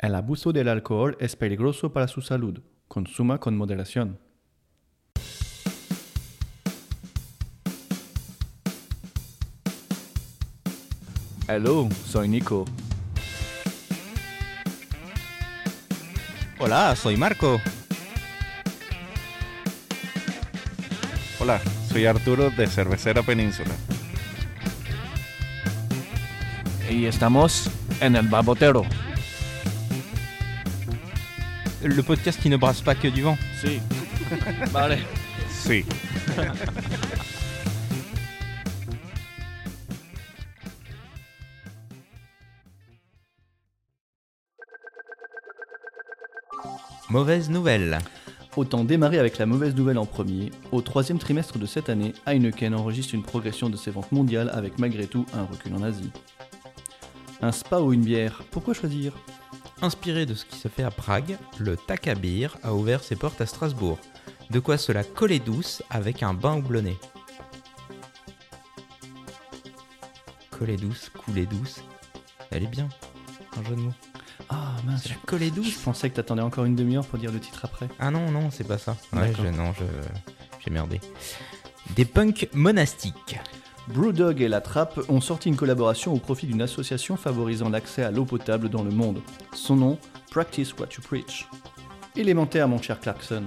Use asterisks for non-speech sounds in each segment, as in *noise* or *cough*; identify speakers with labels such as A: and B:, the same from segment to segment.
A: El abuso del alcohol es peligroso para su salud. Consuma con moderación. Hello, soy Nico.
B: Hola, soy Marco.
C: Hola, soy Arturo de Cervecera Península.
A: Y estamos en el babotero.
B: Le podcast qui ne brasse pas que du vent.
A: Sí. vale.
C: Sí.
B: Mauvaise nouvelle.
A: Autant démarrer avec la mauvaise nouvelle en premier. Au troisième trimestre de cette année, Heineken enregistre une progression de ses ventes mondiales avec malgré tout un recul en Asie. Un spa ou une bière, pourquoi choisir?
B: Inspiré de ce qui se fait à Prague, le Takabir a ouvert ses portes à Strasbourg. De quoi cela coller douce avec un bain houblonné. Coller douce, couler douce. Elle est bien. Un jeu de mots.
A: Ah mince,
B: C'est la coller
A: je
B: douce.
A: pensais que t'attendais encore une demi-heure pour dire le titre après.
B: Ah non, non, c'est pas ça. Ouais, je, non, je, j'ai merdé. Des punks monastiques.
A: Brewdog et La Trappe ont sorti une collaboration au profit d'une association favorisant l'accès à l'eau potable dans le monde. Son nom, Practice What You Preach. Élémentaire, mon cher Clarkson.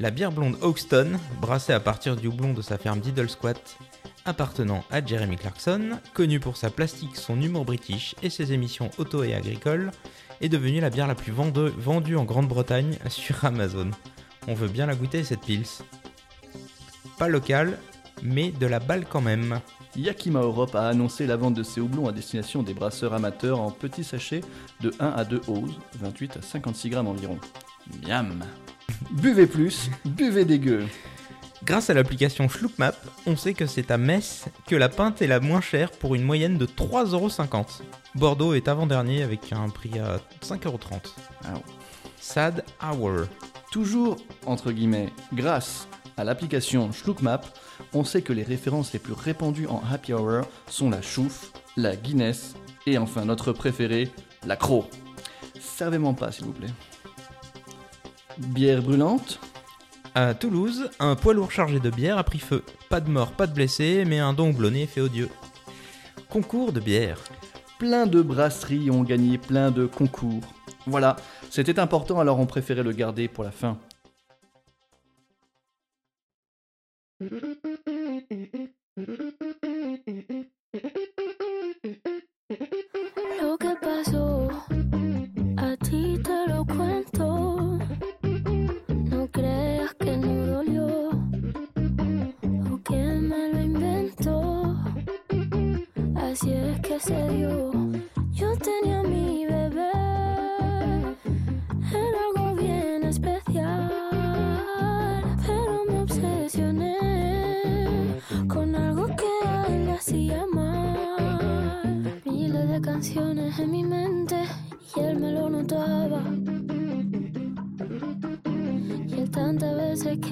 B: La bière blonde Hoxton, brassée à partir du houblon de sa ferme Diddle Squat, appartenant à Jeremy Clarkson, connu pour sa plastique, son humour british et ses émissions auto et agricoles, est devenue la bière la plus vende- vendue en Grande-Bretagne sur Amazon. On veut bien la goûter cette pils. Pas locale, mais de la balle quand même.
A: Yakima Europe a annoncé la vente de ses houblons à destination des brasseurs amateurs en petits sachets de 1 à 2 oses, 28 à 56 grammes environ. Miam Buvez plus, buvez dégueu
B: Grâce à l'application Schlookmap, on sait que c'est à Metz que la pinte est la moins chère pour une moyenne de 3,50€. Bordeaux est avant-dernier avec un prix à 5,30€.
A: Ah ouais.
B: Sad Hour.
A: Toujours, entre guillemets, grâce à l'application Schlookmap, on sait que les références les plus répandues en happy hour sont la chouffe, la Guinness et enfin notre préféré, la Croc. Servez-moi pas, s'il vous plaît. Bière brûlante
B: À Toulouse, un poids lourd chargé de bière a pris feu. Pas de mort, pas de blessés, mais un don houblonné fait odieux. Concours de bière.
A: Plein de brasseries ont gagné plein de concours. Voilà, c'était important alors on préférait le garder pour la fin.
D: Lo que pasó, a ti te lo cuento. No creas que no dolió o que me lo inventó. Así es que se dio. Yo tenía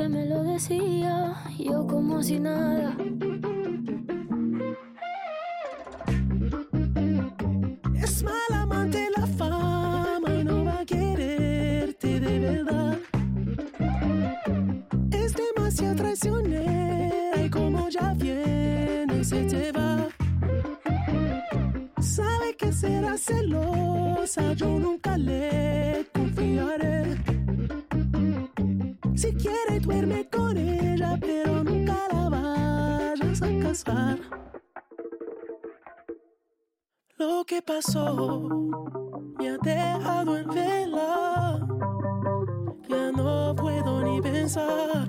D: me lo decía, yo como si nada.
E: Es mal amante la fama y no va a quererte de verdad. Es demasiado traicionera y como ya viene se te va. Sabe que será celosa, yo nunca le confiaré. Quiere duerme con ella, pero nunca la vayas a casar. Lo que pasó me ha dejado en vela. Ya no puedo ni pensar.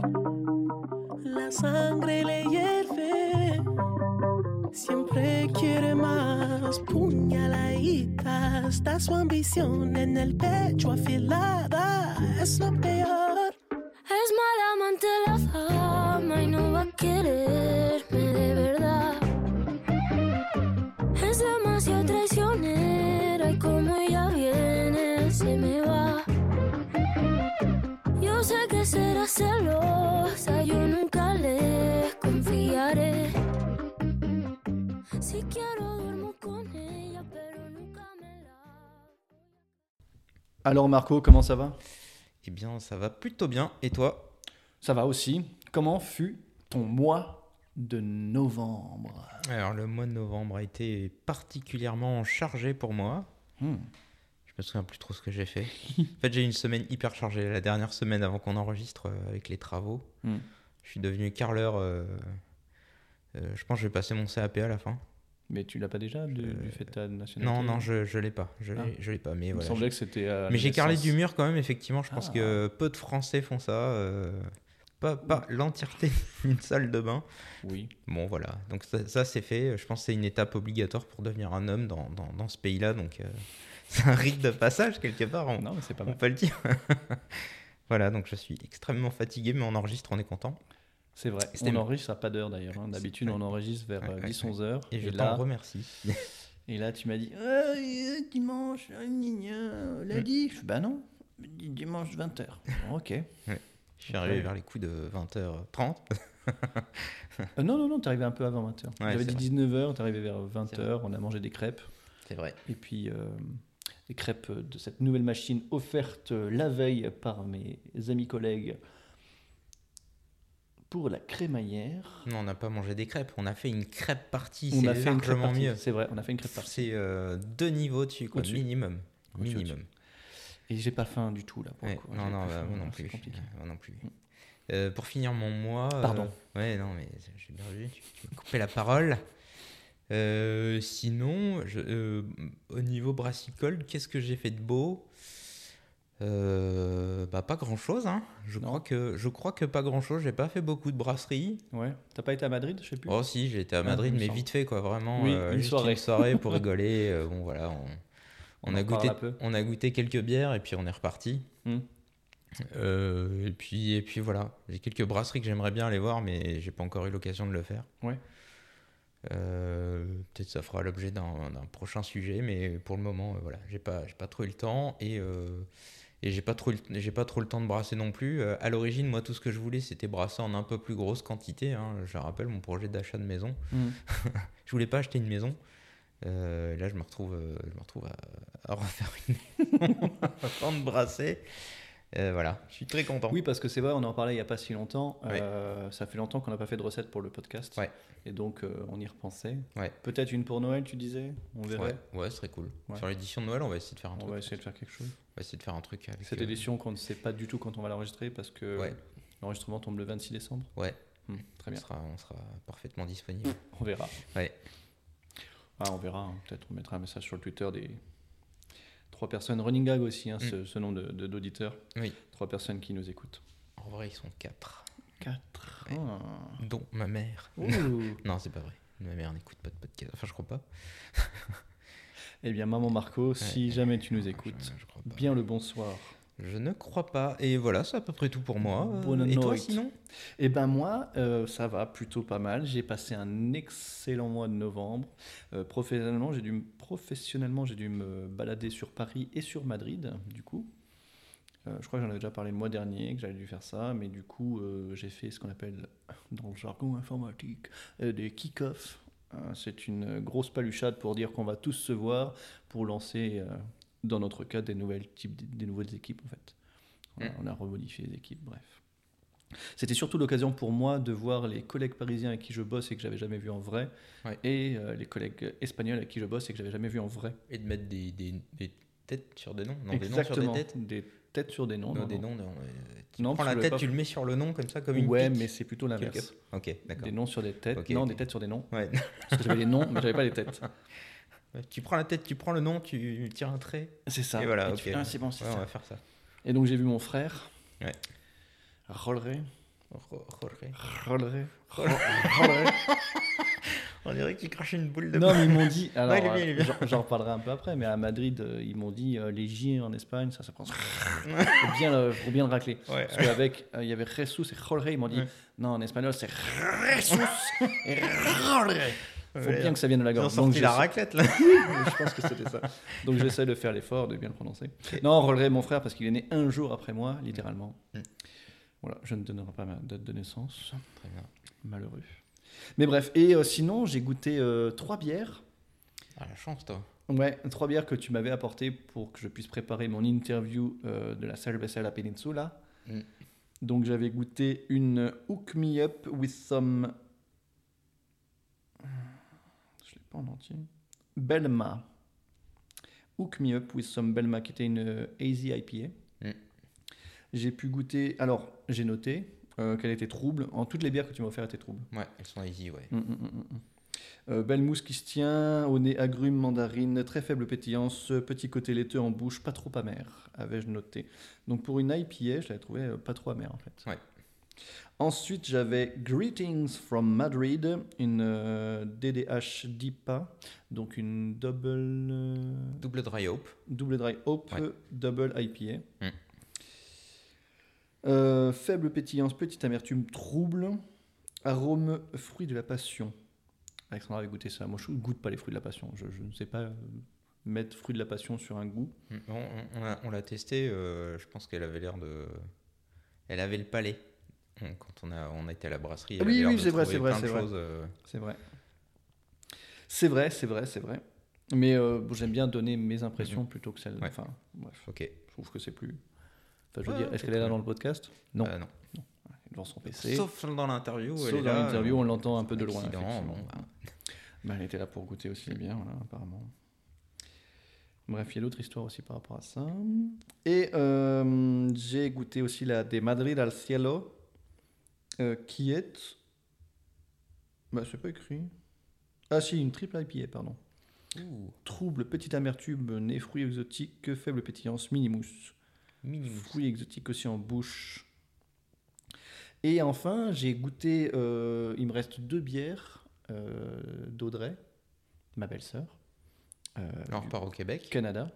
E: La sangre le hierve. Siempre quiere más puñaladitas. Está su ambición en el pecho afilada. Es lo peor.
D: Es mal amante la fama y no va a quererme de verdad. Es demasiado traicionera y como ella viene se me va. Yo sé que será celosa, yo nunca le confiaré. Si quiero duermo con ella, pero nunca me la...
A: Alors Marco, comment ça va?
B: Eh bien, ça va plutôt bien. Et toi?
A: Ça va aussi. Comment fut ton mois de novembre?
B: Alors, le mois de novembre a été particulièrement chargé pour moi.
A: Hmm.
B: Je me souviens plus trop ce que j'ai fait. *laughs* en fait, j'ai eu une semaine hyper chargée. La dernière semaine avant qu'on enregistre euh, avec les travaux,
A: Hmm.
B: je suis devenu carreleur. euh, euh, je pense que je vais passer mon CAP à la fin.
A: Mais tu l'as pas déjà du,
B: Je-
A: du fait de ta nationalité
B: Non, non, je, je l'ai pas. Je
A: Ah.
B: je l'ai pas. Mais
A: Il me
B: voilà.
A: semblait que c'était.
B: Mais j'ai
A: naissance.
B: du mur quand même, effectivement. Je pense
A: Ah.
B: que peu de Français font ça. euh, pas pas l'entièreté *laughs* d'une salle de bain.
A: Oui.
B: Bon, voilà. Donc ça, ça, c'est fait. Je pense que c'est une étape obligatoire pour devenir un homme dans, dans, dans ce pays-là. Donc euh, *laughs* c'est un rite de passage quelque part. On,
A: Non, mais c'est pas
B: on
A: mal.
B: peut le dire. *laughs* voilà, donc je suis extrêmement fatigué, mais on enregistre, on est content.
A: C'est vrai. On
B: bien.
A: enregistre à pas d'heure d'ailleurs. hein. D'habitude,
B: Ouais.
A: on enregistre vers
B: Ouais, ouais,
A: 10-11 heures.
B: Et je t'en remercie. *laughs*
A: et là, tu m'as dit euh, dimanche, euh, lundi. Je fais, Bah non, dimanche 20h. ok. *laughs*
B: Je suis arrivé
A: Ouais.
B: vers les coups de 20h30.
A: Euh, non, non, non, t'es arrivé un peu avant 20h.
B: Ouais,
A: J'avais dit 19h, t'es arrivé vers
B: C'est
A: 20h. On a mangé des crêpes.
B: C'est vrai.
A: Et puis, euh, des crêpes de cette nouvelle machine offerte la veille par mes amis collègues pour la crémaillère.
B: Non, on n'a pas mangé des crêpes. On a fait une crêpe partie.
A: On
B: C'est
A: a fait une crêpe
B: largement
A: partie.
B: mieux.
A: C'est vrai, on a fait une crêpe partie.
B: C'est euh, deux niveaux dessus, quoi. Minimum.
A: Au-dessus,
B: Minimum.
A: Et j'ai pas faim du tout là. Pour le
B: Ouais,
A: coup.
B: non, non, bah, moi non plus. Moi non plus. Euh, pour finir mon mois. euh,
A: Pardon.
B: ouais, non, mais j'ai vu. Tu, tu m'as coupé la parole. Euh, sinon, je- euh, au niveau brassicole, qu'est-ce que j'ai fait de beau? Euh, bah, pas grand chose. Hein. Je,
A: Non.
B: crois que, je crois que pas grand chose. J'ai pas fait beaucoup de brasserie.
A: Ouais. T'as pas été à Madrid, je sais plus?
B: Oh, si, j'ai été à
A: Ah,
B: Madrid, mais vite fait, quoi. Vraiment.
A: Oui,
B: euh,
A: une
B: juste
A: soirée.
B: une soirée pour *laughs* rigoler. euh, bon, voilà. On, on
A: On
B: a goûté, on a goûté quelques bières et puis on est reparti.
A: Hmm.
B: Et puis et puis voilà, j'ai quelques brasseries que j'aimerais bien aller voir, mais j'ai pas encore eu l'occasion de le faire.
A: Ouais.
B: Euh, Peut-être ça fera l'objet d'un prochain sujet, mais pour le moment, euh, voilà, j'ai pas j'ai pas trop eu le temps et euh, et j'ai pas trop j'ai pas trop le temps de brasser non plus. Euh, à l'origine, moi, tout ce que je voulais, c'était brasser en un peu plus grosse quantité. hein. Je rappelle mon projet d'achat de maison.
A: Hmm. *laughs*
B: Je voulais pas acheter une maison. Euh, là, je me retrouve, euh, je me retrouve à, à refaire une *laughs* maison, à de brasser. Euh, voilà, je suis très content.
A: Oui, parce que c'est vrai, on en parlait il y a pas si longtemps.
B: Ouais.
A: Euh, ça fait longtemps qu'on n'a pas fait de recette pour le podcast.
B: Ouais.
A: Et donc, euh, on y repensait.
B: Ouais.
A: Peut-être une pour Noël, tu disais? On verrait.
B: Ouais, ouais, ce serait cool.
A: Ouais.
B: Sur l'édition de Noël, on va essayer de faire un
A: On
B: truc.
A: va essayer de faire quelque chose.
B: On va essayer de faire un truc avec.
A: Cette
B: euh,
A: édition qu'on ne sait pas du tout quand on va l'enregistrer parce que
B: Ouais.
A: l'enregistrement tombe le 26 décembre.
B: Ouais.
A: Hmm, très
B: On
A: bien.
B: sera, on sera parfaitement disponible.
A: On verra.
B: Ouais.
A: Ah, on verra. hein. Peut-être on mettra un message sur le Twitter des trois personnes. Running gag aussi, hein, ce, ce nom de de- d'auditeurs.
B: Oui.
A: Trois personnes qui nous écoutent.
B: En vrai, ils sont quatre,
A: Quatre.
B: Ouais.
A: Ah.
B: dont ma mère. *laughs* Non, c'est pas vrai. Ma mère n'écoute pas de podcast. Enfin, je crois pas.
A: eh bien, maman Marco, *laughs* si
B: Ouais.
A: jamais tu nous écoutes,
B: je
A: bien le bonsoir.
B: Je ne crois pas. Et voilà, c'est à peu près tout pour moi. Euh,
A: Bonne
B: Et toi, sinon?
A: Eh ben moi, euh, ça va plutôt pas mal. J'ai passé un excellent mois de novembre. Euh, professionnellement, j'ai dû, me- professionnellement, j'ai dû me balader sur Paris et sur Madrid, du coup. Euh, je crois que j'en avais déjà parlé le mois dernier, que j'avais dû faire ça, mais du coup, j'ai fait ce qu'on appelle, dans le jargon informatique, des kick-offs. C'est une grosse paluchade pour dire qu'on va tous se voir pour lancer, dans notre cas, des, nouvelles types, des nouvelles équipes, en fait. On a,
B: Mm.
A: on a remodifié les équipes, bref. C'était surtout l'occasion pour moi de voir les collègues parisiens avec qui je bosse et que j'avais jamais vu en vrai,
B: Ouais.
A: et euh, les collègues espagnols avec qui je bosse et que j'avais jamais vu en vrai.
B: Et de mettre des, des, des têtes sur des noms? Non, des noms sur
A: Exactement.
B: des têtes?
A: Des têtes sur des noms.
B: Non,
A: non,
B: des noms. non, euh, tu prends la tête,
A: pas-
B: tu le mets sur le nom comme ça, comme une
A: Ouais,
B: pique.
A: mais c'est plutôt l'inverse.
B: Ok, d'accord.
A: Des noms sur des têtes. Non, des têtes sur des noms.
B: Ouais.
A: Parce que j'avais les noms, mais j'avais pas les têtes. *laughs*
B: tu prends la tête, tu prends le nom, tu tires un trait.
A: C'est ça.
B: Et voilà,
A: ah, c'est bon, c'est
B: Ouais, on
A: ça.
B: va faire ça.
A: Et donc j'ai vu mon frère.
B: Ouais.
A: Rolleray.
B: Ro- Jorge.
A: Rolleray. Rolleray. *laughs*
B: On dirait que tu craches une boule de
A: Non, mais ils m'ont dit. *laughs* Alors, euh, j'en- reparlerai un peu après, mais à Madrid, euh, ils m'ont dit euh, les J en Espagne, ça, ça prend. *laughs* faut, bien le, faut bien le racler.
B: Ouais.
A: Parce qu'avec, euh, il y avait Jesus et Jorge, ils m'ont dit
B: Ouais.
A: non, en espagnol, c'est Jesus et Jorge. Faut bien que ça vienne de la
B: Ils ont
A: gorge.
B: Sorti la raclette là.
A: je pense que c'était ça. Donc j'essaie de faire l'effort de bien le prononcer. Non, Rolleray, mon frère, parce qu'il est né un jour après moi, littéralement.
B: Mm.
A: Voilà, je ne donnerai pas ma date de naissance.
B: Très bien.
A: Malheureux. Mais bref, et euh, sinon, j'ai goûté euh, trois bières.
B: Ah la chance toi.
A: Ouais, trois bières que tu m'avais apportées pour que je puisse préparer mon interview euh, de la Cerveza La Peninsula.
B: Mm.
A: Donc j'avais goûté une Hook Me Up with some... Je l'ai pas en entier. Belma. Hook Me Up with some Belma, qui était une euh, Hazy IPA.
B: Mm.
A: J'ai pu goûter... Alors, j'ai noté euh, qu'elle était trouble. En toutes les bières que tu m'as offert étaient troubles.
B: Ouais, elles sont easy, ouais.
A: Mm, mm. Euh, belle mousse qui se tient, au nez agrumes, mandarine, très faible pétillance, petit côté laiteux en bouche, pas trop amer, avais-je noté. Donc pour une IPA, je l'avais trouvé euh, pas trop amer en fait.
B: Ouais.
A: Ensuite, j'avais Greetings from Madrid, une euh, DDH DIPA, donc une double, euh,
B: Double dry hope.
A: double dry hope,
B: Ouais.
A: double IPA.
B: Mm.
A: Euh, faible pétillance, petite amertume, trouble, arôme fruit de la passion. Alexandra avait goûté ça. Moi, je ne goûte pas les fruits de la passion. Je, je ne sais pas euh, mettre fruit de la passion sur un goût.
B: Mm. On, on- on l'a- testé, euh, je pense qu'elle avait l'air de. Elle avait le palais. Quand on a, on a été à la brasserie,
A: Oui, oui, c'est vrai, c'est vrai, c'est vrai.
B: euh,
A: C'est vrai. C'est vrai, c'est vrai, c'est vrai. Mais euh, j'aime bien donner mes impressions plutôt que celles.
B: Mhm. Ouais.
A: Enfin, bref,
B: Ok.
A: je trouve que c'est plus. Enfin, je veux
B: Ouais,
A: dire, est-ce qu'elle est là dans le podcast? Non.
B: Euh, non.
A: Devant son PC.
B: Sauf dans l'interview.
A: Sauf
B: elle est
A: dans l'interview,
B: euh,
A: on l'entend un peu de loin.
B: bon, bah. *laughs*
A: Bah, elle était là pour goûter aussi bien, voilà, apparemment. Bref, il y a d'autres histoires aussi par rapport à ça. Et euh, j'ai goûté aussi la de Madrid al Cielo, euh, qui est. Bah, c'est pas écrit. Ah, si, une triple IPA, pardon.
B: Ouh,
A: Trouble, petite amertume, nez, fruits exotiques, faible pétillance, mini-mousse.
B: minimum.
A: Fruits exotiques aussi en bouche. Et enfin, j'ai goûté. euh, il me reste deux bières euh, d'Audrey, ma belle-sœur.
B: On
A: du
B: repart au Québec.
A: Canada.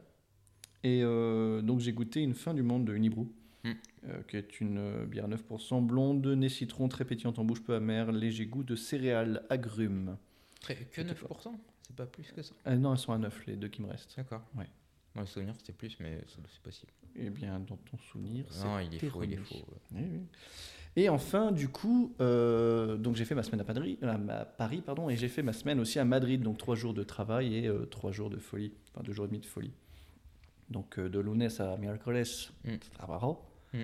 A: Et donc j'ai goûté une fin du monde de Unibrew,
B: Mm.
A: euh, qui est une euh, bière 9% blonde, nez citron, très pétillante en bouche, peu amère, léger goût de céréales, agrumes.
B: Très- Que
A: C'était
B: 9% C'est pas plus que ça
A: Ah non, elles sont à 9 les deux qui me restent.
B: D'accord.
A: Ouais.
B: Dans le souvenir, c'était plus, mais c'est possible.
A: Eh bien, dans ton souvenir, c'est
B: Non, il est faux, il est faux.
A: Oui. Et enfin, du coup, euh, donc j'ai fait ma semaine à Paris, à Paris pardon, et j'ai fait ma semaine aussi à Madrid, donc trois jours de travail et euh, trois jours de folie, enfin deux jours et demi de folie. Donc euh, de lunes à miércoles,
B: Mm.
A: trabajo.
B: Mm.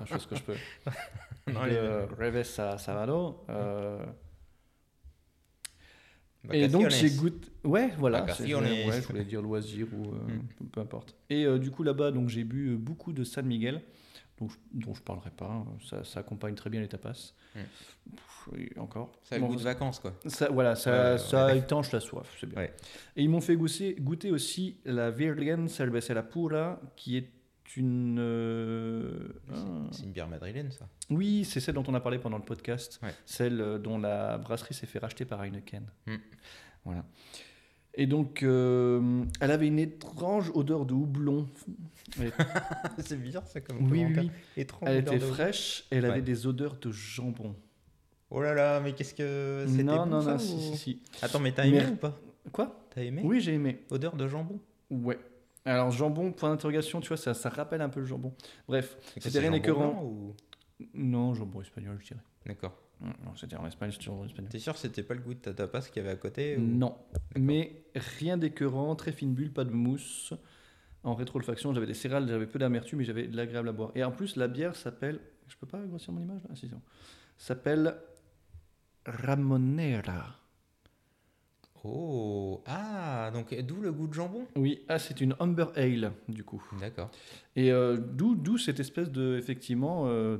A: je fais ce que je peux. *laughs*
B: Non,
A: de reves à sábado. euh, et donc j'ai goûté. Ouais, voilà. Ouais, je voulais dire loisir ou euh,
B: Mm.
A: peu, importe. Et euh, du coup là-bas, donc j'ai bu euh, beaucoup de San Miguel, donc, dont je parlerai pas. hein. Ça, ça accompagne très bien les tapas.
B: Mm.
A: Encore.
B: Ça a le
A: Bon,
B: goût de vacances, quoi.
A: ça, voilà, ça, ça étanche la soif, c'est bien.
B: Ouais.
A: Et ils m'ont fait goûter, goûter aussi la Virgen Cerveza Pura, qui est une. euh.
B: C'est une bière madrilène, ça.
A: Oui, c'est celle dont on a parlé pendant le podcast,
B: Ouais.
A: celle euh, dont la brasserie s'est fait racheter par Heineken.
B: Mm.
A: Voilà. Et donc, euh, elle avait une étrange odeur de houblon. *laughs*
B: C'est bizarre, ça, comme
A: oui, oui.
B: Étrange
A: Elle était
B: de-
A: fraîche et elle
B: Ouais.
A: avait des odeurs de jambon.
B: Oh là là, mais qu'est-ce que. C'était
A: Non,
B: bon,
A: non,
B: ça,
A: non,
B: ou-
A: si, si, si.
B: Attends, mais t'as aimé
A: Mais-
B: ou pas?
A: Quoi?
B: T'as aimé?
A: Oui, j'ai aimé.
B: Odeur de jambon?
A: Ouais. Alors, jambon, point d'interrogation, tu vois, ça, ça rappelle un peu le jambon. Bref, c'était rien d'écœurant.
B: ou...
A: Non, jambon espagnol, je dirais.
B: D'accord.
A: Non, c'était en Espagne, c'était jambon espagnol.
B: T'es sûr que c'était pas le goût de ta tapas qu'il y avait à côté ou-
A: Non, mais rien d'écœurant, très fine bulle, pas de mousse. En rétro-olfaction, j'avais des céréales, j'avais peu d'amertume, mais j'avais de l'agréable à boire. Et en plus, la bière s'appelle. Je peux pas grossir mon image là? Ah, si. S'appelle Ramonera.
B: Oh Ah, donc d'où le goût de jambon?
A: Oui, ah, c'est une Amber Ale, du coup.
B: D'accord.
A: Et euh, d'où d'où cette espèce de, effectivement, euh,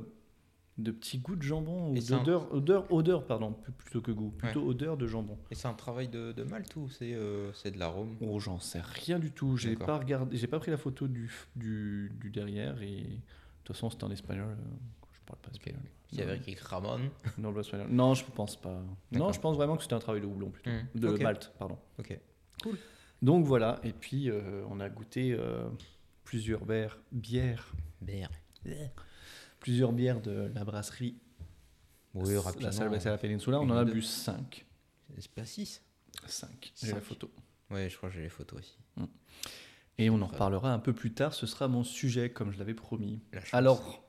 A: de petit goût de jambon, ou
B: c'est un-
A: d'odeur, odeur, odeur, pardon, plutôt que goût, plutôt odeur de jambon.
B: Et c'est un travail de, de malt ou c'est euh, c'est de l'arôme?
A: Oh, j'en sais rien du tout. J'ai
B: D'accord.
A: pas regardé, j'ai pas pris la photo du, du, du derrière et de toute façon c'était en espagnol. Parle pas espagnol.
B: Il y avait écrit Ramon. *laughs*
A: Non. Non, je pense pas. Non, je pense vraiment que c'était un travail de houblon plutôt,
B: Hmm,
A: de
B: ok.
A: malt, pardon.
B: Ok.
A: Donc voilà. Et puis euh, on a goûté euh, plusieurs bières, bières,
B: Bière.
A: plusieurs bières de la brasserie.
B: Oui, rapidement.
A: La Cerveza La Peninsula. On en a bu 5.
B: C'est pas 6
A: 5. J'ai la photo.
B: Ouais, je crois que j'ai les photos aussi.
A: Et on en reparlera un peu plus tard. Ce sera mon sujet, comme je l'avais promis.
B: La.
A: Alors,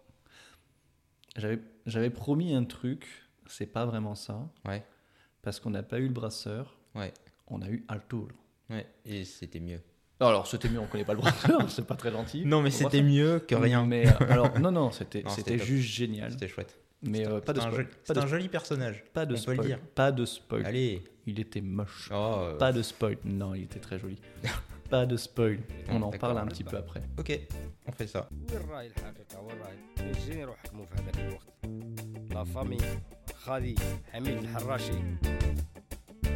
A: j'avais promis un truc, c'est pas vraiment ça,
B: Ouais,
A: parce qu'on n'a pas eu le brasseur,
B: ouais.
A: on a eu.
B: Ouais, et c'était mieux.
A: Alors, c'était mieux, on connaît pas le brasseur, *laughs* c'est pas très gentil.
B: Non, mais c'était mieux que rien.
A: Mais euh, alors, non, non, c'était juste génial.
B: C'était chouette.
A: Mais euh, pas de
B: C'était un,
A: spoil.
B: joli, un personnage.
A: pas de
B: on peut le
A: spoil.
B: dire.
A: Pas de spoil.
B: Allez.
A: Il était moche.
B: Oh, euh,
A: Pas de spoil. Non, il était très joli. *laughs* pas de spoil. On en parle un petit peu après.
B: Ok, on fait ça.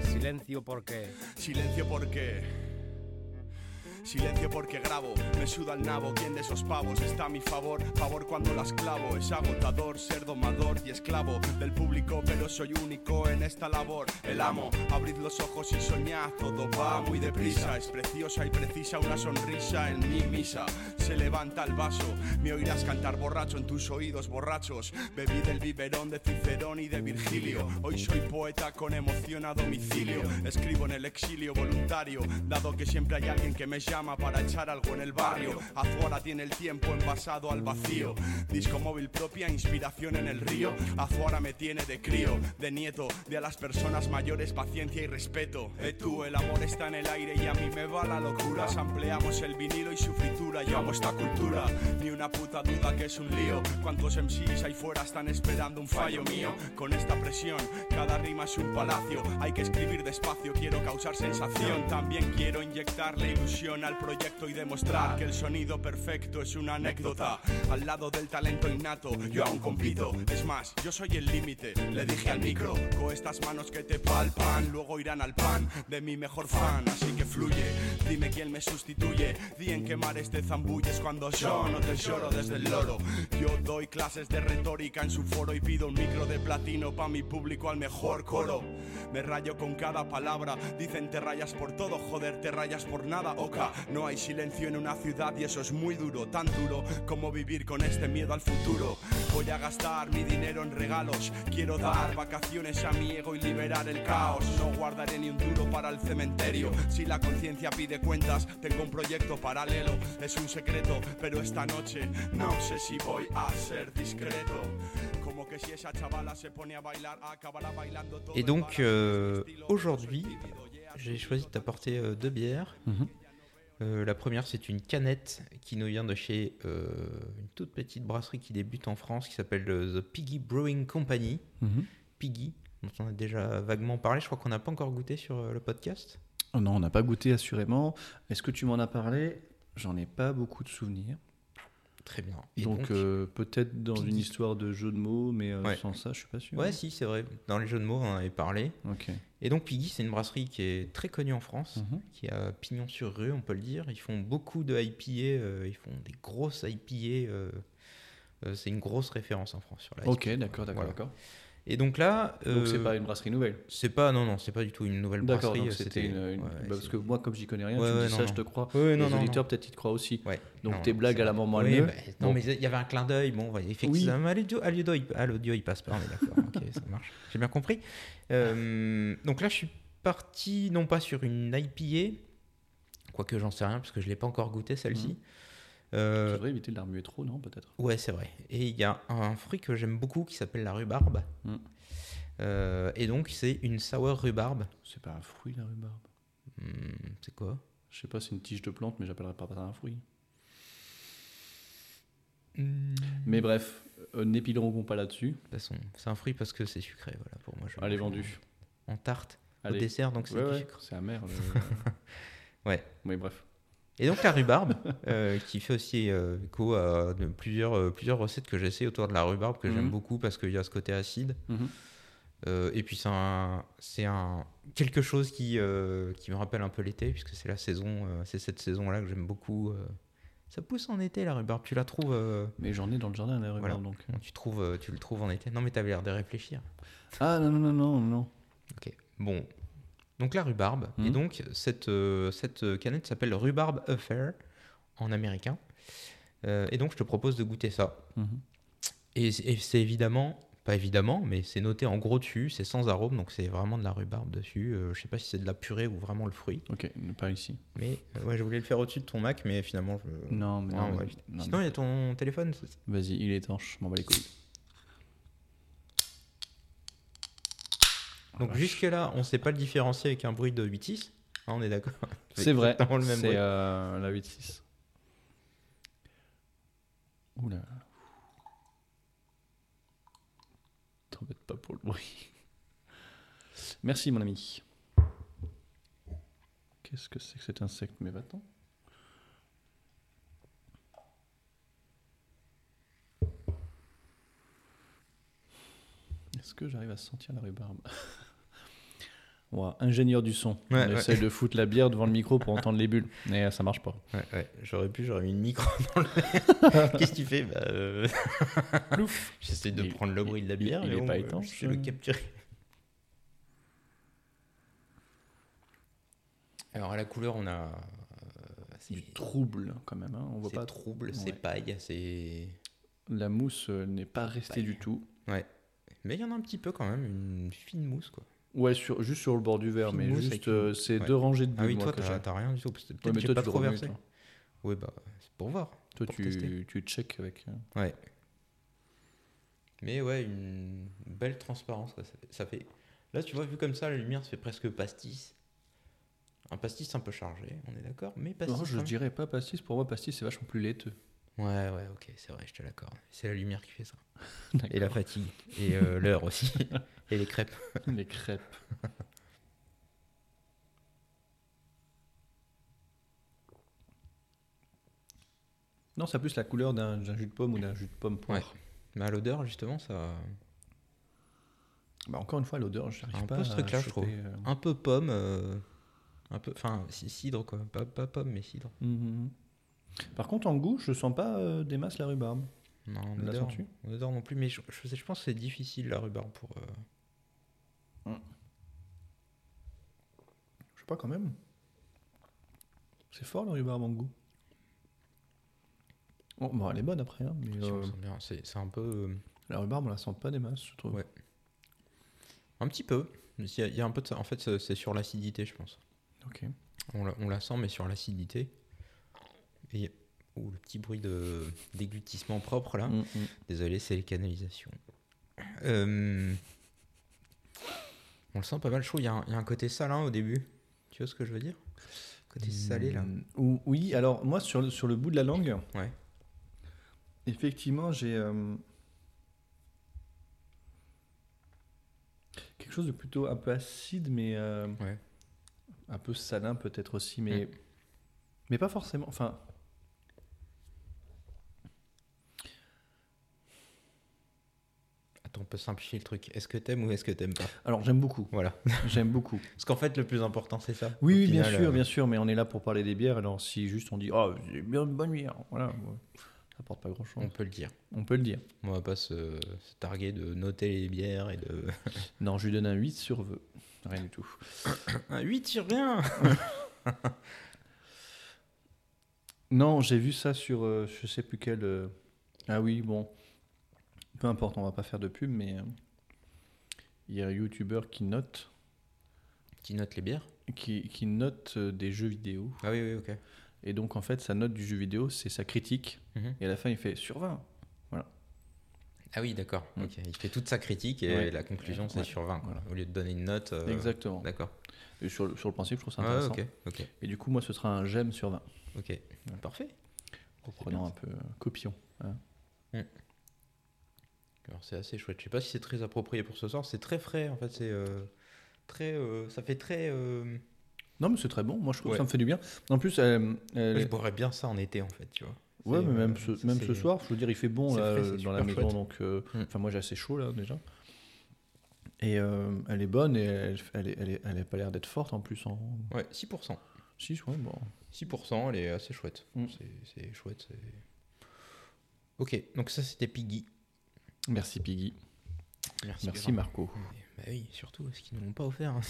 F: Silencio porque.
G: Silencio porque. Silencio porque grabo, me suda el nabo, ¿quién de esos pavos está a mi favor? Favor cuando las clavo, es agotador ser domador y esclavo del público, pero soy único en esta labor. El amo, abrid los ojos y soñad, todo va muy deprisa, es preciosa y precisa una sonrisa en mi misa. Se levanta el vaso, me oirás cantar borracho en tus oídos borrachos. Bebí del biberón de Cicerón y de Virgilio. Hoy soy poeta con emoción a domicilio. Escribo en el exilio voluntario, dado que siempre hay alguien que me llama para echar algo en el barrio. Azuara tiene el tiempo envasado al vacío. Disco móvil propia, inspiración en el río. Azuara me tiene de crío, de nieto, de a las personas mayores paciencia y respeto. Eh tú, el amor está en el aire y a mí me va la locura. Ampliamos el vinilo y su fritura. Yo amo esta cultura, ni una puta duda que es un lío. ¿Cuántos MCs ahí fuera están esperando un fallo mío? Con esta presión, cada rima es un palacio. Hay que escribir despacio, quiero causar sensación. También quiero inyectarle ilusión al proyecto y demostrar que el sonido perfecto es una anécdota. Al lado del talento innato, yo aún compito. Es más, yo soy el límite, le dije al micro. Con estas manos que te palpan, luego irán al pan de mi mejor fan. Así que fluye, dime quién me sustituye. Di en qué mares te zambulles cuando yo no te lloro desde el loro. Yo doy clases de retórica en su foro y pido un micro de platino pa' mi público al mejor coro. Me rayo con cada palabra, dicen te rayas por todo, joder, te rayas por nada, oca. No hay silencio en una ciudad y eso es muy duro, tan duro como vivir con este miedo al futuro. Voy a gastar mi dinero en regalos, quiero dar vacaciones a mi ego y liberar el caos. No guardaré ni un duro para el cementerio. Si la conciencia pide cuentas, tengo un proyecto paralelo, es un secreto, pero esta noche no sé si voy a ser discreto. Como que si esa chavala se pone a bailar, acabará bailando todo
B: Et donc, euh,
G: estilo.
B: aujourd'hui, J'ai choisi de t'apporter euh, deux bières.
A: Mhm.
B: Euh, la première, c'est une canette qui nous vient de chez euh, une toute petite brasserie qui débute en France qui s'appelle euh, The Piggy Brewing Company.
A: Mhm.
B: Piggy, dont on a déjà vaguement parlé. Je crois qu'on n'a pas encore goûté sur le podcast.
A: Oh non, on n'a pas goûté assurément. Est-ce que tu m'en as parlé? J'en ai pas beaucoup de souvenirs.
B: Très bien. Et
A: donc, euh, peut-être dans
B: Piggy.
A: une histoire de jeu de mots, mais
B: Ouais.
A: sans ça, je suis pas sûr.
B: ouais, si, c'est vrai. Dans les jeux de mots, on en avait parlé.
A: Ok.
B: Et donc, Piggy, c'est une brasserie qui est très connue en France.
A: Mhm.
B: qui a pignon sur rue, on peut le dire. Ils font beaucoup de IPA, euh, ils font des grosses IPA. euh, euh, c'est une grosse référence en France sur la
A: Ok, d'accord, d'accord,
B: Voilà.
A: d'accord.
B: Et donc là,
A: Donc c'est
B: euh,
A: pas une brasserie nouvelle.
B: c'est pas, non, non, c'est pas du tout une nouvelle brasserie.
A: c'était une, une-
B: ouais,
A: bah, parce que moi, comme j'y connais rien,
B: Ouais,
A: tu me dis
B: non,
A: ça,
B: non.
A: je te crois.
B: Ouais, non,
A: Les
B: non,
A: auditeurs, peut-être, ils te croient aussi. Donc tes blagues à la maman
B: Oui, bah, non,
A: Bon.
B: mais il y avait un clin d'œil. Bon, effectivement, à l'audio, à l'audio, il, passe pas. On est d'accord. ok, ça *laughs* marche. J'ai bien compris. Euh, donc là, je suis parti non pas sur une IPA, quoique j'en sais rien parce que je l'ai pas encore goûté celle-ci.
A: Mhm.
B: Euh,
A: Tu devrais éviter de la remuer trop, non Peut-être?
B: Ouais, c'est vrai. Et il y a un fruit que j'aime beaucoup qui s'appelle la rhubarbe.
A: Mm.
B: Euh, et donc, c'est une sour rhubarbe.
A: C'est pas un fruit, la rhubarbe?
B: Hmm, c'est quoi?
A: Je sais pas, c'est une tige de plante, mais j'appellerais pas ça un fruit.
B: Hmm,
A: Mais bref, euh, n'épilerons pas là-dessus.
B: De toute façon, c'est un fruit parce que c'est sucré. Voilà, pour moi. Je
A: Allez, vendu.
B: En tarte. Au dessert, donc c'est
A: Ouais, ouais,
B: sucre.
A: c'est amer. le- *laughs*
B: Ouais.
A: Oui, bref.
B: Et donc la rhubarbe, euh, qui fait aussi euh, écho à de plusieurs, euh, plusieurs recettes que j'essaie autour de la rhubarbe, que j'aime
A: Mhm.
B: beaucoup parce qu'il y a ce côté acide.
A: Mhm.
B: Euh, et puis c'est un, c'est un quelque chose qui, euh, qui me rappelle un peu l'été, puisque c'est la saison, euh, c'est cette saison-là que j'aime beaucoup. Ça pousse en été la rhubarbe, tu la trouves,
A: Mais j'en ai dans le jardin, la rhubarbe,
B: Voilà.
A: donc.
B: tu trouves, tu le trouves en été? Non mais t'avais l'air de réfléchir.
A: Ah non, non, non, non, non.
B: Ok. Bon. Donc la rhubarbe. Et
A: Mhm.
B: donc cette, euh, cette canette s'appelle Rhubarb Affair en américain. Euh, et donc je te propose de goûter ça.
A: Mhm.
B: Et c'est et c'est évidemment, pas évidemment, mais c'est noté en gros dessus, c'est sans arôme, donc c'est vraiment de la rhubarbe dessus. Euh, je sais pas si c'est de la purée ou vraiment le fruit.
A: Ok, pas ici.
B: Mais euh, ouais, je voulais le faire au-dessus de ton Mac, mais finalement je.
A: Non, mais non. non,
B: Sinon, il
A: mais-
B: y a ton téléphone.
A: Vas-y, il est étanche, je m'en bats les couilles.
B: Donc jusque-là, on sait pas le différencier avec un bruit de 8.6. Ah, on est d'accord. *laughs*
A: C'est vrai, c'est euh, la 8-6. Oula. T'embête pas pour le bruit. Merci mon ami. Qu'est-ce que c'est que cet insecte? Mais va-t'en. Est-ce que j'arrive à sentir la rhubarbe? *laughs* Ouah, Ingénieur du son.
B: Ouais,
A: On
B: ouais.
A: essaie de foutre la bière devant le micro pour entendre les bulles. Mais euh, ça marche pas.
B: Ouais, ouais. J'aurais pu, j'aurais mis le micro *laughs* dans le. Qu'est-ce que tu fais? Bah, euh, *laughs* J'essaie de
A: Il-
B: prendre le bruit de la bière.
A: il
B: mais
A: est
B: bon,
A: pas
B: euh,
A: étanche,
B: Je sais le capturer. Alors à la couleur, on a. euh, c'est
A: Du trouble quand même. hein. On voit pas
B: trouble, c'est
A: Ouais.
B: paille, c'est.
A: La mousse n'est pas restée
B: Paille.
A: du tout.
B: Ouais. Mais il y en a un petit peu quand même, une fine mousse quoi.
A: Ouais, sur, juste sur le bord du verre, mais
B: mousse
A: juste euh, c'est
B: ouais.
A: deux rangées de bulles.
B: Ah oui, toi
A: que
B: t'as rien du tout. Peut-être
A: Ouais, mais
B: j'ai pas trop versé. Oui, bah c'est pour voir.
A: Toi,
B: pour
A: tu,
B: tester.
A: tu check avec. euh,
B: Ouais. Mais ouais, une belle transparence. quoi. Ça, fait, ça fait- Là, tu vois, vu comme ça, la lumière se fait presque pastis. Un pastis un peu chargé, on est d'accord Mais pastis.
A: Non, je
B: même.
A: dirais pas pastis. Pour moi, pastis, c'est vachement plus laiteux.
B: Ouais, ouais, ok, c'est vrai, je te l'accorde. C'est la lumière qui fait ça. *laughs* Et la fatigue. Et euh, l'heure aussi. *laughs* Et les crêpes. *laughs*
A: Les crêpes. non, ça a plus la couleur d'un d'un jus de pomme ou d'un jus de pomme poire.
B: Mais à l'odeur, justement, ça.
A: Bah, encore une fois, l'odeur, j'arrive
B: Un
A: pas
B: peu ce
A: à
B: truc-là, je trouve.
A: euh.
B: Un peu pomme. euh, Un peu. Enfin, ci- cidre, quoi. Pas, pas pomme, mais cidre.
A: Mhm. Par contre, en goût, je sens pas euh, des masses la rhubarbe.
B: Non, en
A: Tu l'as
B: odeur,
A: senti
B: en odeur non plus. Mais je, je, sais- je pense que c'est difficile, la rhubarbe, pour. euh,
A: Je sais pas quand même. C'est fort la rhubarbe en goût. Bon, bon, elle est bonne après, hein, mais
B: on
A: euh.
B: C'est un peu.
A: la rhubarbe, on la sent pas des masses, je trouve.
B: Ouais. Un petit peu. Il y, a, il y a un peu de ça. En fait, c'est c'est sur l'acidité, je pense.
A: Ok.
B: On la, on la sent, mais sur l'acidité. Et. Ouh, le petit bruit de déglutissement propre là.
A: Mm, mm.
B: Désolé, c'est les canalisations. Euh, On le sent pas mal chaud. Il y, a un- il y a un côté salin au début. Tu vois ce que je veux dire? Côté salé là.
A: Mm, ou- Oui, alors moi, sur le, sur le bout de la langue,
B: Ouais.
A: effectivement, j'ai euh, quelque chose de plutôt un peu acide, mais euh,
B: Ouais.
A: un peu salin peut-être aussi, mais,
B: Mm.
A: mais pas forcément. Enfin,
B: on peut simplifier le truc. Est-ce que t'aimes ou est-ce que t'aimes pas
A: alors j'aime beaucoup.
B: Voilà. *laughs*
A: J'aime beaucoup.
B: Parce qu'en fait, le plus important, c'est ça.
A: Oui, bien sûr,
B: euh,
A: bien sûr, mais on est là pour parler des bières. Alors si juste on dit, oh, c'est bien une bonne bière, voilà, ça apporte pas grand-chose.
B: On peut le dire.
A: On peut le dire.
B: On va pas se, se targuer de noter les bières et de. *laughs*
A: Non, je lui donne un 8 sur vœu. Rien du tout. *coughs*
B: Un 8 sur rien *laughs*
A: Non, j'ai vu ça sur euh, je sais plus quel. euh, Ah oui, bon. Peu importe, on va pas faire de pub, mais euh, il y a un YouTuber qui note,
B: Qui note les bières
A: qui, qui note euh, des jeux vidéo.
B: Ah oui, oui, ok.
A: Et donc, en fait, sa note du jeu vidéo, c'est sa critique.
B: Mhm.
A: Et à la fin, il fait sur 20.
B: Ah oui, d'accord.
A: Mm.
B: Il fait toute sa critique et
A: Ouais.
B: la conclusion, c'est
A: Ouais.
B: sur 20. quoi.
A: Voilà.
B: Au lieu de donner une note. euh,
A: Exactement.
B: D'accord.
A: Sur, le- sur le principe, je trouve ça
B: Ah,
A: intéressant.
B: ok. Ok.
A: Et du coup, moi, ce sera un j'aime sur 20.
B: Ok. Parfait.
A: Reprenant un peu euh, copion. hein.
B: Alors c'est assez chouette. Je sais pas si c'est très approprié pour ce soir. C'est très frais en fait. C'est euh, très. euh, ça fait très. euh,
A: Non, mais c'est très bon. Moi, je trouve
B: Ouais.
A: que ça me fait du bien. En plus, elle-
B: Je boirais bien ça en été en fait, tu vois.
A: Ouais, mais même, ce, même ce soir, je veux dire, il fait bon là,
B: frais,
A: dans la maison,
B: chouette.
A: donc
B: Mm.
A: enfin moi j'ai assez chaud là déjà. Et elle est bonne et elle, elle, est, elle, est, elle a pas l'air d'être forte en plus en
B: Ouais, 6%.
A: 6, ouais, bon.
B: 6%, elle est assez chouette.
A: Mm.
B: C'est- chouette. Ok, donc ça c'était Piggy.
A: Merci Piggy.
B: Merci.
A: Marco.
B: Bah oui, surtout, parce qu'ils ne l'ont pas offert. hein.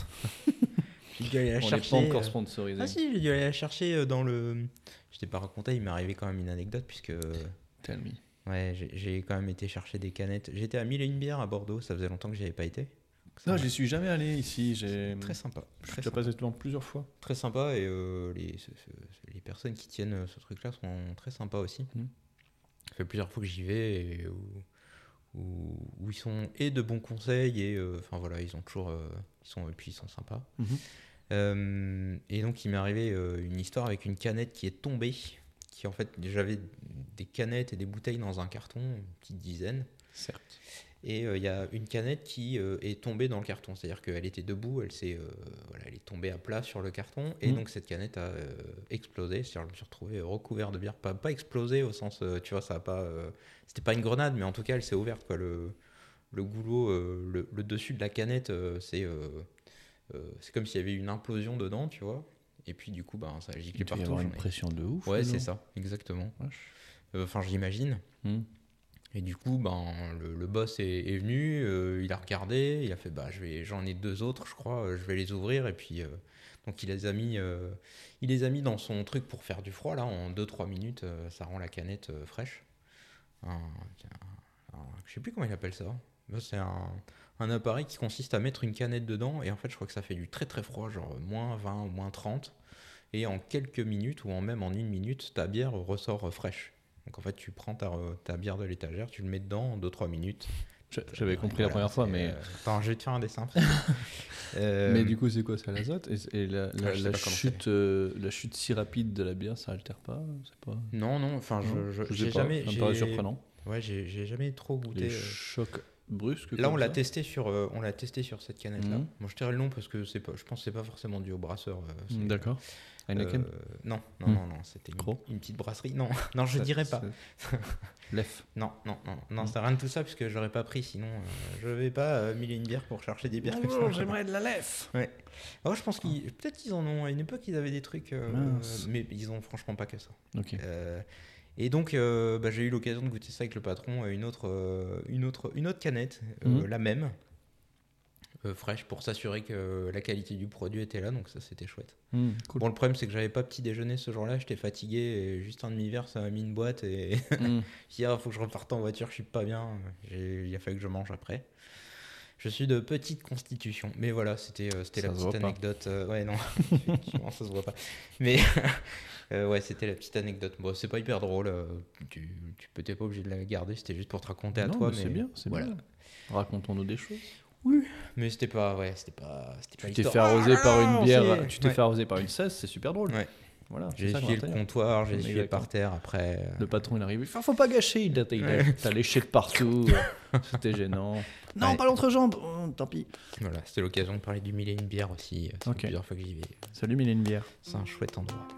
B: j'ai dû aller la
A: On
B: chercher.
A: pas encore
B: euh,
A: sponsorisé.
B: Ah si, j'ai dû aller la chercher euh, dans le. Je t'ai pas raconté, il m'est arrivé quand même une anecdote puisque. *laughs*
A: Tell me.
B: Ouais, j'ai- quand même été chercher des canettes. J'étais à Mille et une bières à Bordeaux, ça faisait longtemps que j'y avais pas été.
A: Non, j'y suis jamais allé ici.
B: Très sympa.
A: je suis passé devant plusieurs fois.
B: Très sympa et euh, les, ce- ce- les personnes qui tiennent ce truc-là sont très sympas aussi.
A: Mhm.
B: Ça fait plusieurs fois que j'y vais et où, ils sont et de bons conseils et euh, enfin voilà, ils ont toujours. euh, ils sont, et puis ils sont sympas.
A: Mhm.
B: Euh, et donc, il m'est arrivé une histoire avec une canette qui est tombée. Qui en fait, j'avais des canettes et des bouteilles dans un carton, une petite dizaine.
A: Certes.
B: Et euh, il y a une canette qui euh, est tombée dans le carton. C'est-à-dire qu'elle était debout, elle, s'est, euh, voilà, elle est tombée à plat sur le carton. Et
A: Mhm.
B: donc cette canette a explosé. C'est-à-dire je me suis retrouvé recouvert de bière. Pas, pas explosé au sens, tu vois, ça a pas. c'était pas une grenade, mais en tout cas, elle s'est ouverte. Quoi. Le, le goulot, le, le dessus de la canette, c'est, c'est comme s'il y avait une implosion dedans, tu vois. Et puis du coup, ben, ça a giclé
A: Il doit y
B: partout.
A: avoir une pression de ouf.
B: Ouais, c'est ça, exactement. Enfin, j'imagine.
A: Hmm.
B: Et du coup, ben, le, boss est, venu, euh, il a regardé, il a fait bah, je j'en ai deux autres, je crois, euh, je vais les ouvrir. Et puis, euh, donc, il les, a mis, euh, il les a mis dans son truc pour faire du froid. Là, en 2-3 minutes, ça rend la canette fraîche. Je sais plus comment il appelle ça. C'est un, appareil qui consiste à mettre une canette dedans. Et en fait, je crois que ça fait du très très froid, genre moins 20 ou moins 30. Et en quelques minutes, ou en même en une minute, ta bière ressort fraîche. Donc en fait, tu prends ta, ta bière de l'étagère, tu le mets dedans en 2-3 minutes.
A: J'a- J'avais compris la première fois, mais.
B: euh, Attends, je vais te faire un dessin. *laughs* Euh,
A: Mais du coup, c'est quoi C'est à l'azote Et, et la, la-
B: Ah, je
A: la chute, euh, la chute si rapide de la bière, ça altère pas C'est pas.
B: Non, non, enfin,
A: Non,
B: je, je,
A: sais pas,
B: jamais.
A: Ça me paraît surprenant.
B: Ouais, j'ai jamais trop goûté.
A: Les
B: euh.
A: chocs brusques.
B: Là, on l'a testé sur, euh, on l'a testé sur cette canette là.
A: Mhm.
B: Bon, je dirais le nom parce que c'est pas, je pense que c'est pas forcément dû au brasseur.
A: D'accord. Heineken
B: Euh, non, non,
A: Hmm.
B: non, non, c'était une, une petite brasserie. Non, *laughs* non, je
A: Ça-
B: dirais pas. *laughs*
A: Lef.
B: Non, non, non, non,
A: Hmm.
B: c'est rien de tout ça puisque j'aurais pas pris. Sinon, euh, je vais pas euh, mille et une bière pour chercher des bières. comme ça.
A: de la Lef.
B: Ouais. Oh, je pense qu'ils, peut-être qu'ils en ont. À une époque, ils avaient des trucs, mais ils ont franchement pas que ça.
A: Ok.
B: Et donc, euh, bah, j'ai eu l'occasion de goûter ça avec le patron, une autre, euh, une autre, une autre canette, euh,
A: Mhm.
B: la même, euh, fraîche, pour s'assurer que la qualité du produit était là. Donc ça, c'était chouette.
A: Mm, cool.
B: Bon, le problème, c'est que j'avais pas petit déjeuner ce jour-là. J'étais fatigué, et juste un demi-verre, ça m'a mis une boîte. Et
A: Mm.
B: hier, il faut que je reparte en voiture. Je suis pas bien. Il a fallu que je mange après. Je suis de petite constitution. Mais voilà, c'était euh, c'était la petite anecdote. euh, ouais, non, *laughs* effectivement, ça se voit pas. Mais *laughs* ouais, c'était la petite anecdote. Bon, c'est pas hyper drôle. tu tu peux t'es pas obligé de la garder. C'était juste pour te raconter à
A: Non,
B: toi.
A: mais
B: Mais
A: c'est bien, c'est
B: voilà.
A: bien. Racontons-nous des choses.
B: Mais c'était pas. Ouais, c'était pas. C'était pas
A: Tu t'es fait arroser
B: Ah,
A: par une bière,
B: c'est-
A: tu t'es
B: ouais.
A: fait arroser par une cesse, c'est super drôle.
B: Ouais.
A: Voilà,
B: J'ai essuyé le comptoir, j'ai essuyé par terre après. euh,
A: Le patron il arrive, il fait, faut pas gâcher, il a, il a- léché de partout, euh, *laughs* c'était gênant. Non,
B: Ouais.
A: pas l'entrejambe, oh, tant pis.
B: Voilà, c'était l'occasion de parler du mille et une bière aussi. euh, C'est
A: Ok.
B: plusieurs fois que j'y vais.
A: Salut Mylène Bière.
B: C'est un chouette endroit.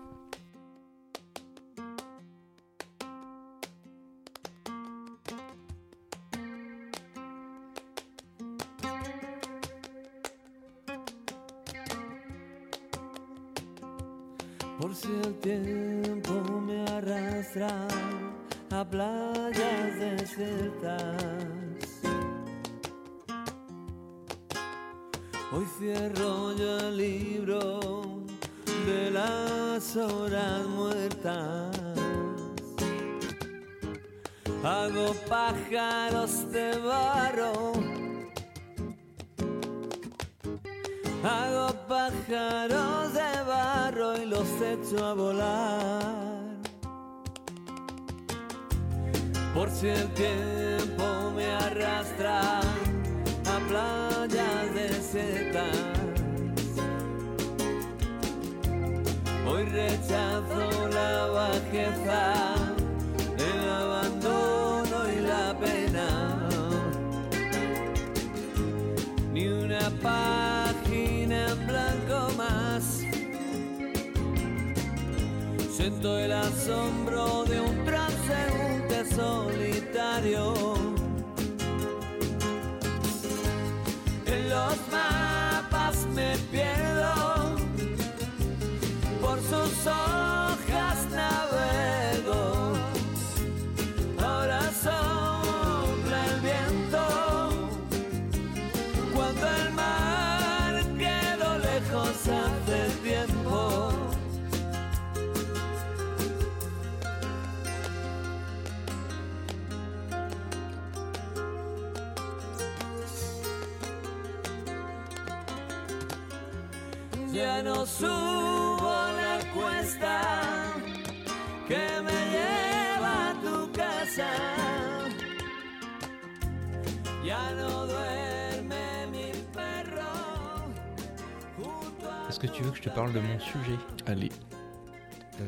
B: Parle de mon sujet
A: Allez.
B: Euh,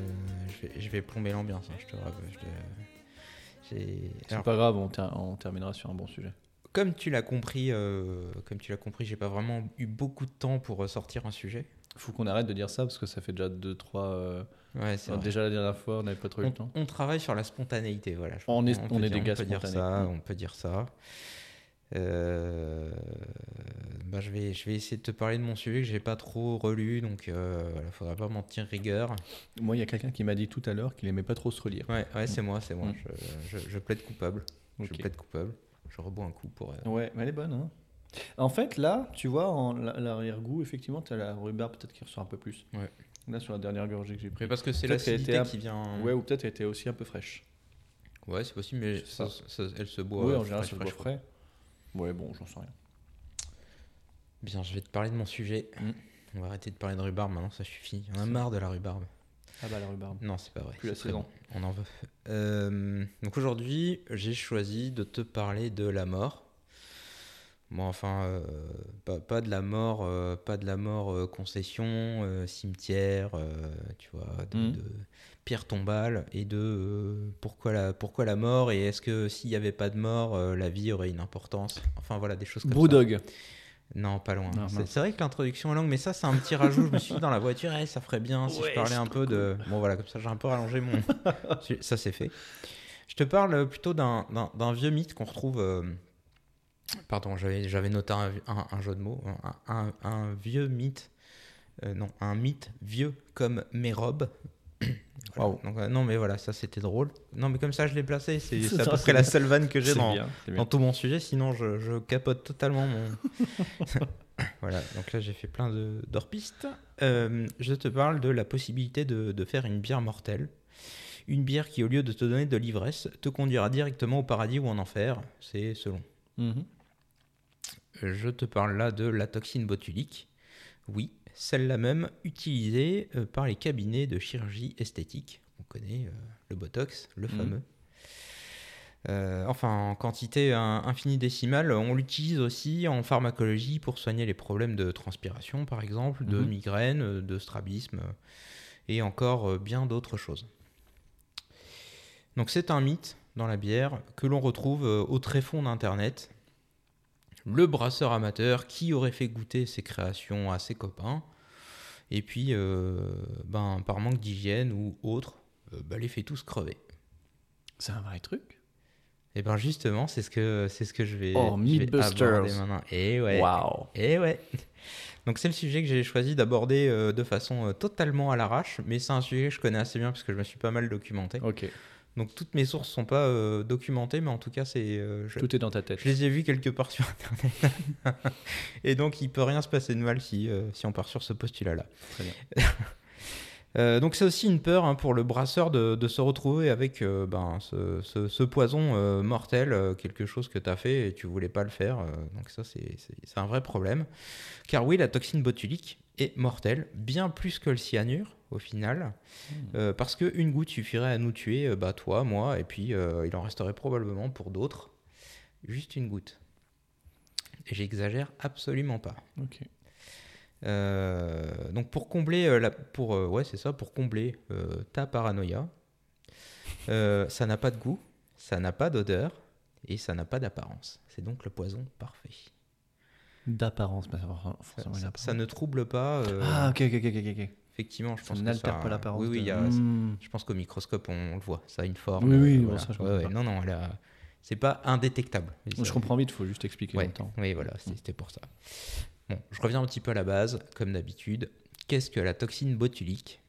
B: je, vais, je vais plomber l'ambiance, hein, je te rappelle. te-
A: C'est pas grave, on, ter- on terminera sur un bon sujet.
B: comme tu l'as compris, euh, comme tu l'as compris, j'ai pas vraiment eu beaucoup de temps pour euh, sortir un sujet.
A: Faut qu'on arrête de dire ça parce que ça fait déjà 2-3.
B: Ouais, c'est vrai.
A: déjà la dernière fois, on n'avait pas trop eu le temps.
B: on travaille sur la spontanéité, voilà. je
A: On est- on est des gars
B: on peut dire ça, on peut dire ça. Euh, bah, je, vais, je vais essayer de te parler de mon sujet que j'ai pas trop relu, donc euh, voilà, faudra pas m'en tenir rigueur.
A: Moi, il y a quelqu'un qui m'a dit tout à l'heure qu'il aimait pas trop se relire.
B: Ouais, ouais c'est moi, c'est moi.
A: Mm.
B: Je, je- je plaide coupable. Je plaide coupable. Je rebois un coup pour. euh,
A: Ouais, mais elle est bonne. Hein. En fait, là, tu vois, en la- l'arrière-goût, effectivement, tu as la rhubarbe peut-être qui ressort un peu plus.
B: Ouais.
A: Là, sur la dernière gorgée que j'ai
B: Mais
A: pris.
B: parce que c'est l'acidité
A: un-
B: qui vient.
A: Ouais, ou peut-être elle était aussi un peu fraîche.
B: Ouais, c'est possible, mais ça, elle se boit.
A: Ouais,
B: euh,
A: en général,
B: fraîche,
A: ça se boit frais. Ouais, bon, j'en sais rien.
B: Bien, je vais te parler de mon sujet.
A: Mm.
B: On va arrêter de parler de rhubarbe maintenant, ça suffit. On a marre de la rhubarbe.
A: Ah bah, la rhubarbe.
B: Non, c'est pas vrai.
A: Plus la
B: c'est très
A: saison.
B: bon. On en veut. Euh, donc aujourd'hui, j'ai choisi de te parler de la mort. Bon, enfin, euh, pas, pas de la mort, euh, pas de la mort euh, concession, euh, cimetière, euh, tu vois, de, de pierre tombale et de euh, pourquoi la pourquoi la mort et est-ce que s'il n'y avait pas de mort, euh, la vie aurait une importance? Enfin voilà, des choses comme ça.
A: Brewdog.
B: Non, pas loin. C'est vrai que l'introduction est longue, mais ça, c'est un petit rajout. Je me suis dit dans la voiture, eh, ça ferait bien si
A: Ouais,
B: je parlais un peu de. Bon, voilà, comme ça, j'ai un peu rallongé mon. ça, c'est fait. Je te parle plutôt d'un vieux mythe qu'on retrouve. euh, Pardon, j'avais j'avais noté un, un- un jeu de mots. Un, un- un vieux mythe. euh, non, un mythe vieux comme mes robes. Voilà.
A: Waouh.
B: Donc, euh, non, mais voilà, ça c'était drôle. Non, mais comme ça, je l'ai placé. C'est *laughs* à peu près la seule vanne que j'ai dans,
A: bien,
B: dans tout mon sujet, sinon je, je capote totalement mon. *laughs* voilà, donc là j'ai fait plein de- d'hors-pistes. Euh, je te parle de la possibilité de, de faire une bière mortelle. Une bière qui, au lieu de te donner de l'ivresse, te conduira directement au paradis ou en enfer. C'est selon.
A: Mhm.
B: Je te parle là de la toxine botulique. Oui, celle-là même utilisée euh, par les cabinets de chirurgie esthétique. On connaît euh, le Botox, le
A: Mhm.
B: fameux. Euh, enfin, en quantité un- infini-décimale, on l'utilise aussi en pharmacologie pour soigner les problèmes de transpiration, par exemple, de
A: Mhm.
B: migraine, de strabisme et encore bien d'autres choses. Donc c'est un mythe dans la bière que l'on retrouve au tréfonds d'Internet. Le brasseur amateur qui aurait fait goûter ses créations à ses copains, et puis euh, ben, par manque d'hygiène ou autre, euh, ben, les fait tous crever.
A: C'est un vrai truc.
B: Et ben justement, c'est ce que c'est ce que je vais,
A: Oh,
B: je vais aborder maintenant. Et ouais.
A: Waouh.
B: Et ouais. Donc c'est le sujet que j'ai choisi d'aborder euh, de façon totalement à l'arrache, mais c'est un sujet que je connais assez bien parce que je me suis pas mal documenté.
A: Ok.
B: Donc toutes mes sources sont pas euh, documentées, mais en tout cas c'est euh, je,
A: Tout est dans ta tête.
B: je les ai vus quelque part sur internet. *laughs* Et donc il peut rien se passer de mal si, euh, si on part sur ce postulat-là.
A: Très bien. *laughs*
B: Euh, donc c'est aussi une peur hein, pour le brasseur de, de se retrouver avec euh, ben, ce, ce- ce poison euh, mortel, quelque chose que tu as fait et tu voulais pas le faire. donc ça c'est un vrai problème. Car oui, la toxine botulique est mortelle, bien plus que le cyanure au final, euh, parce qu'une goutte suffirait à nous tuer, bah, toi, moi, et puis il en resterait probablement pour d'autres. Juste une goutte. Et j'exagère absolument pas. Euh, donc pour combler euh, la, pour euh, ouais c'est ça pour combler ta paranoïa ça n'a pas de goût ça n'a pas d'odeur et ça n'a pas d'apparence c'est donc le poison parfait
A: D'apparence, mais ça forcément
B: ne trouble pas euh,
A: Ah, ok, ok, ok, ok,
B: effectivement je pense que
A: n'altère
B: ça-
A: pas l'apparence.
B: oui oui
A: de-
B: y a-
A: Hmm.
B: je pense qu'au microscope on, le voit ça a une forme
A: Oui, oui,
B: euh, voilà.
A: ça, je
B: Ouais, ouais, non non a- c'est pas indétectable
A: Je comprends vite, il faut juste expliquer
B: Ouais,
A: longtemps.
B: Oui, voilà, c'est- c'était pour ça. Bon, je reviens un petit peu à la base, comme d'habitude. Qu'est-ce que la toxine botulique?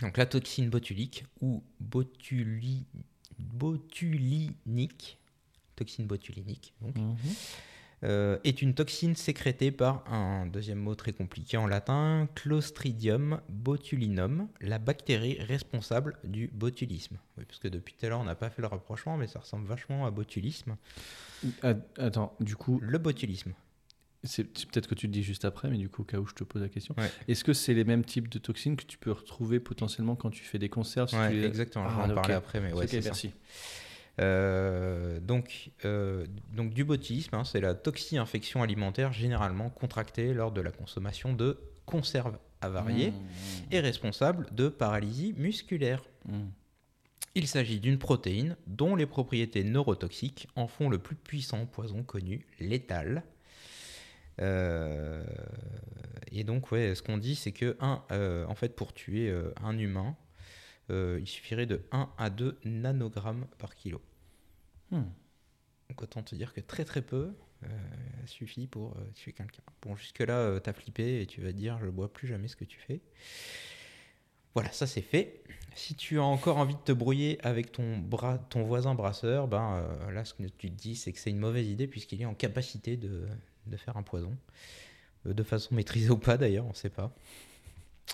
B: Donc la toxine botulique ou botuli... botulinique, toxine botulinique, donc,
A: Mhm.
B: euh, est une toxine sécrétée par un deuxième mot très compliqué en latin, Clostridium botulinum, la bactérie responsable du botulisme. Oui, parce que depuis tout à l'heure, on n'a pas fait le rapprochement, mais ça ressemble vachement à botulisme.
A: Attends, du coup,
B: Le botulisme.
A: C'est peut-être que tu le dis juste après, mais du coup, au cas où je te pose la question,
B: Ouais.
A: est-ce que c'est les mêmes types de toxines que tu peux retrouver potentiellement quand tu fais des conserves si
B: Ouais,
A: tu les-
B: exactement, je vais
A: Ah,
B: en parler après, mais ouais,
A: merci.
B: Euh, donc, euh, donc du botulisme, hein, c'est la toxi-infection alimentaire généralement contractée lors de la consommation de conserve avariée
A: Mmh,
B: est responsable de paralysie musculaire.
A: mmh.
B: Il s'agit d'une protéine dont les propriétés neurotoxiques en font le plus puissant poison connu, létal. Euh, et donc, ouais, ce qu'on dit, c'est que un, euh, en fait, pour tuer euh, un humain, il suffirait de 1 à 2 nanogrammes par kilo.
A: Hmm.
B: Donc autant te dire que très très peu euh, suffit pour euh, tuer quelqu'un. Bon, jusque-là, euh, t'as flippé et tu vas te dire, je bois plus jamais ce que tu fais. Voilà, ça c'est fait. Si tu as encore envie de te brouiller avec ton, bras, ton voisin brasseur, ben là, ce que tu te dis, c'est que c'est une mauvaise idée puisqu'il est en capacité de, de faire un poison. Euh, de façon *laughs* maîtrisée ou pas d'ailleurs, on ne sait pas.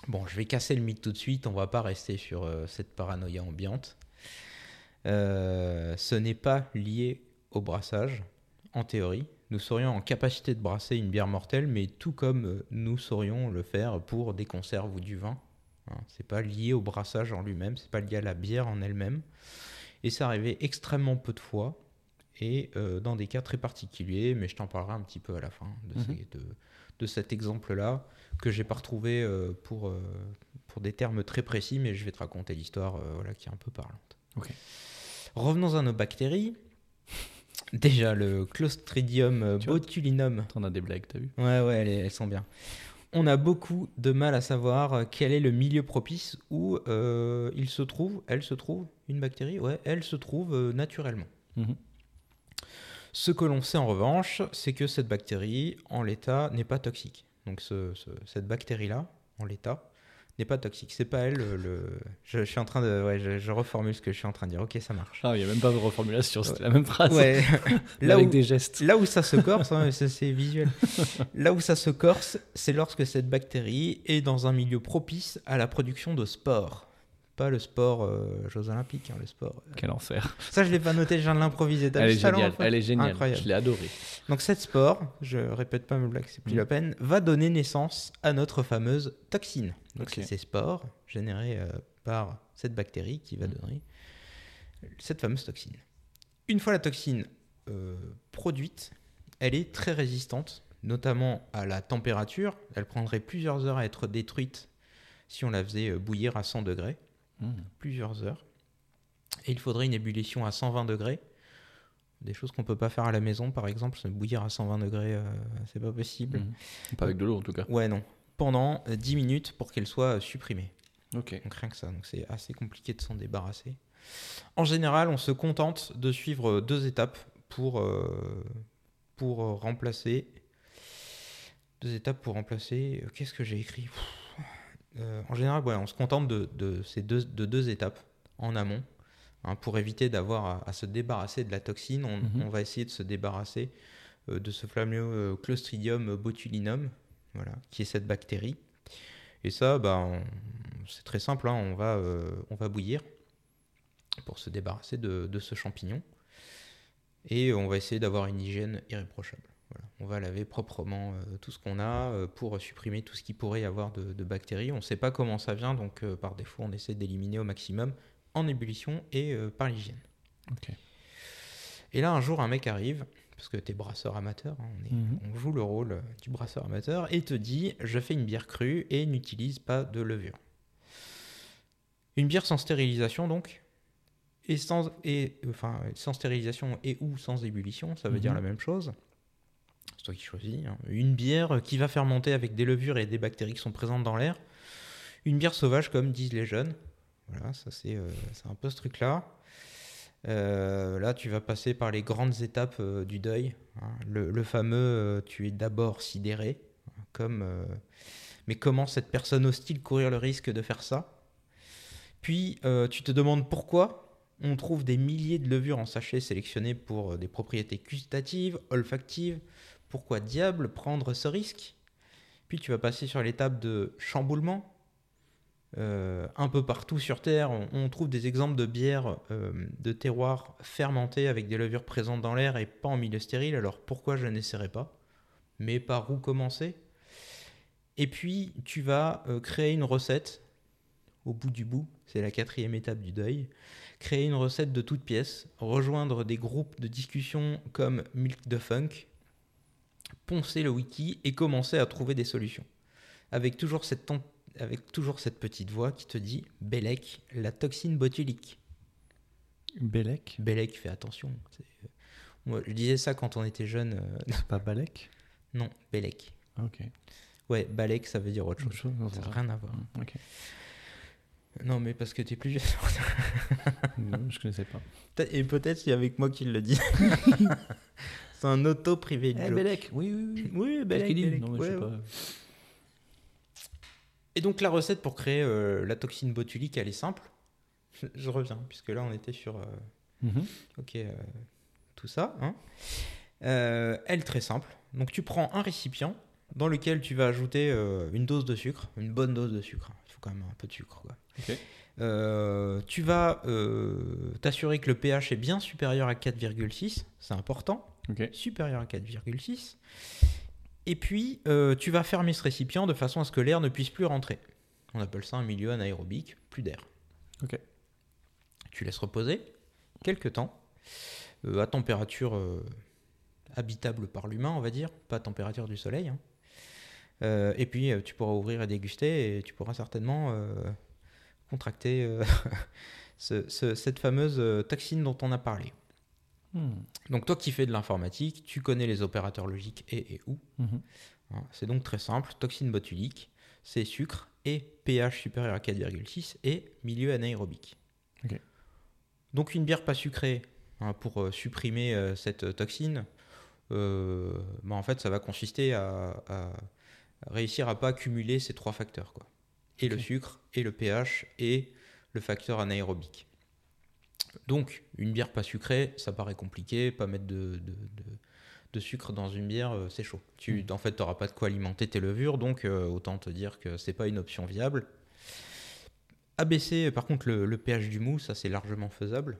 B: Bon, je vais casser le mythe tout de suite, on va pas rester sur euh, cette paranoïa ambiante. Euh, ce n'est pas lié au brassage, en théorie. Nous serions en capacité de brasser une bière mortelle, mais tout comme nous saurions le faire pour des conserves ou du vin. Hein, c'est pas lié au brassage en lui-même, c'est pas lié à la bière en elle-même. Et ça arrivait extrêmement peu de fois et euh, dans des cas très particuliers, mais je t'en parlerai un petit peu à la fin de,
A: Mhm.
B: ces- de- de cet exemple-là que j'ai pas retrouvé euh, pour, euh, pour des termes très précis, mais je vais te raconter l'histoire voilà, qui est un peu parlante. Revenons à nos bactéries. *laughs* Déjà, le Clostridium
A: Tu
B: botulinum.
A: T'en as des blagues, t'as vu?
B: Ouais, ouais, elles, elles sont bien. On a beaucoup de mal à savoir quel est le milieu propice où il se trouve, elle se trouve, une bactérie, ouais, elle se trouve naturellement.
A: Mhm.
B: Ce que l'on sait en revanche, c'est que cette bactérie, en l'état, n'est pas toxique. Donc ce- ce- cette bactérie-là, en l'état, n'est pas toxique. C'est pas elle le... le- Je, je suis en train de... Ouais, je, je reformule ce que je suis en train de dire. Ok, ça marche.
A: Ah, il n'y a même pas de reformulation, c'était la même phrase.
B: Ouais. *laughs* là,
A: avec
B: où,
A: des gestes.
B: là où ça se corse, hein, c'est visuel. *laughs* Là où ça se corse, c'est lorsque cette bactérie est dans un milieu propice à la production de spores. Pas le sport euh, Jeux Olympiques, hein, le sport. euh.
A: Quel enfer.
B: Ça, je l'ai pas noté, je viens de l'improviser.
A: Elle est géniale, elle est géniale.
B: Incroyable.
A: Je l'ai adorée.
B: Donc cette spore, je répète pas mes blagues, c'est plus
A: Mm.
B: la peine, va donner naissance à notre fameuse toxine. Donc c'est ces spores générés euh, par cette bactérie qui va
A: Mm.
B: donner cette fameuse toxine. Une fois la toxine euh, produite, elle est très résistante, notamment à la température. Elle prendrait plusieurs heures à être détruite si on la faisait bouillir à 100 degrés
A: Mhm.
B: plusieurs heures. Et il faudrait une ébullition à 120 degrés. Des choses qu'on peut pas faire à la maison, par exemple, se bouillir à 120 degrés, euh, c'est pas possible.
A: Mhm. Pas avec de l'eau en tout cas.
B: Ouais, non. Pendant euh, 10 minutes pour qu'elle soit euh, supprimée.
A: Ok.
B: Donc rien que ça, donc c'est assez compliqué de s'en débarrasser. En général, on se contente de suivre euh, deux étapes pour, euh, pour euh, remplacer. Deux étapes pour remplacer. euh, Qu'est-ce que j'ai écrit? Pff, euh, En général, ouais, on se contente de, de ces deux, de deux étapes en amont. hein, pour éviter d'avoir à, à se débarrasser de la toxine, on,
A: Mhm.
B: on va essayer de se débarrasser euh, de ce fameux euh, Clostridium botulinum, voilà, qui est cette bactérie. Et ça, bah, c'est très simple, hein, on, va, euh, on va bouillir pour se débarrasser de, de ce champignon. Et on va essayer d'avoir une hygiène irréprochable. Voilà. On va laver proprement euh, tout ce qu'on a euh, pour supprimer tout ce qui pourrait y avoir de, de bactéries. On ne sait pas comment ça vient, donc euh, par défaut, on essaie d'éliminer au maximum en ébullition et par l'hygiène. Et là, un jour, un mec arrive, parce que t'es brasseur amateur, hein, on, est-
A: Mhm.
B: on joue le rôle du brasseur amateur, et te dit Je fais une bière crue et n'utilise pas de levure. Une bière sans stérilisation, donc, et sans, et, enfin, sans stérilisation et ou sans ébullition, ça veut
A: Mhm.
B: dire la même chose. C'est toi qui choisis. hein. Une bière qui va fermenter avec des levures et des bactéries qui sont présentes dans l'air. Une bière sauvage, comme disent les jeunes. Voilà, ça c'est euh, un peu ce truc-là. Euh, là, tu vas passer par les grandes étapes euh, du deuil. hein. Le, fameux tu es d'abord sidéré. hein, Comme, mais comment cette personne hostile courir le risque de faire ça? Puis tu te demandes pourquoi on trouve des milliers de levures en sachet sélectionnées pour des propriétés gustatives, olfactives. Pourquoi diable prendre ce risque? Puis tu vas passer sur l'étape de chamboulement. Euh, un peu partout sur Terre, on, trouve des exemples de bières euh, de terroirs fermentées avec des levures présentes dans l'air et pas en milieu stérile. Alors pourquoi je n'essaierai pas? Mais par où commencer? Et puis tu vas euh, créer une recette au bout du bout, c'est la quatrième étape du deuil. Créer une recette de toutes pièces, rejoindre des groupes de discussion comme Milk the Funk, poncer le wiki et commencer à trouver des solutions. avec toujours cette, avec toujours cette petite voix qui te dit Bélec, la toxine botulique.
A: Bélec
B: Bélec, fais attention. Euh, Moi, je disais ça quand on était jeune. euh,
A: C'est pas Balek?
B: Non, Bélec.
A: Ah, Ok.
B: Ouais, Balek, ça veut dire autre
A: Autre
B: chose. Ça n'a rien à voir.
A: Mm, Ok.
B: Non, mais parce que t'es plus jeune. *laughs*
A: Non, je connaissais pas.
B: Et peut-être c'est avec moi qu'il le dit. *laughs* c'est un auto privé.
A: Eh, Bélec Oui, oui, oui.
B: Oui,
A: Qu'est-ce
B: Bélec,
A: qu'il dit
B: Bélec,
A: Non, mais
B: ouais,
A: je sais
B: ouais.
A: pas.
B: Et donc la recette pour créer euh, la toxine botulique, elle est simple. *laughs* Je reviens, puisque là on était sur euh,
A: Mhm.
B: ok, euh, tout ça. hein. Euh, elle est très simple. Donc tu prends un récipient dans lequel tu vas ajouter euh, une dose de sucre, une bonne dose de sucre. Il faut quand même un peu de sucre. Quoi. Euh, tu vas euh, t'assurer que le pH est bien supérieur à 4,6, c'est important Supérieur à 4,6. Et puis, euh, tu vas fermer ce récipient de façon à ce que l'air ne puisse plus rentrer. On appelle ça un milieu anaérobique, plus d'air.
A: Ok.
B: Tu laisses reposer quelques temps, euh, à température euh, habitable par l'humain, on va dire, pas à température du soleil. hein. Euh, et puis, tu pourras ouvrir et déguster, et tu pourras certainement contracter *laughs* ce- ce- cette fameuse toxine dont on a parlé.
A: Hmm.
B: Donc toi qui fais de l'informatique, tu connais les opérateurs logiques et et ou.
A: Mhm.
B: Hein, C'est donc très simple. Toxine botulique, c'est sucre et pH supérieur à 4,6 et milieu anaérobique. Donc une bière pas sucrée, hein, pour euh, supprimer euh, cette euh, toxine, euh, bah, en fait ça va consister à, à réussir à pas accumuler ces trois facteurs. Quoi. Et le sucre, et le pH, et le facteur anaérobique. Donc, une bière pas sucrée, ça paraît compliqué. Pas mettre de, de- de- de sucre dans une bière, euh, c'est chaud. Tu, En fait, tu n'auras pas de quoi alimenter tes levures, donc euh, autant te dire que c'est pas une option viable. Abaisser, par contre, le, le pH du mou, ça c'est largement faisable.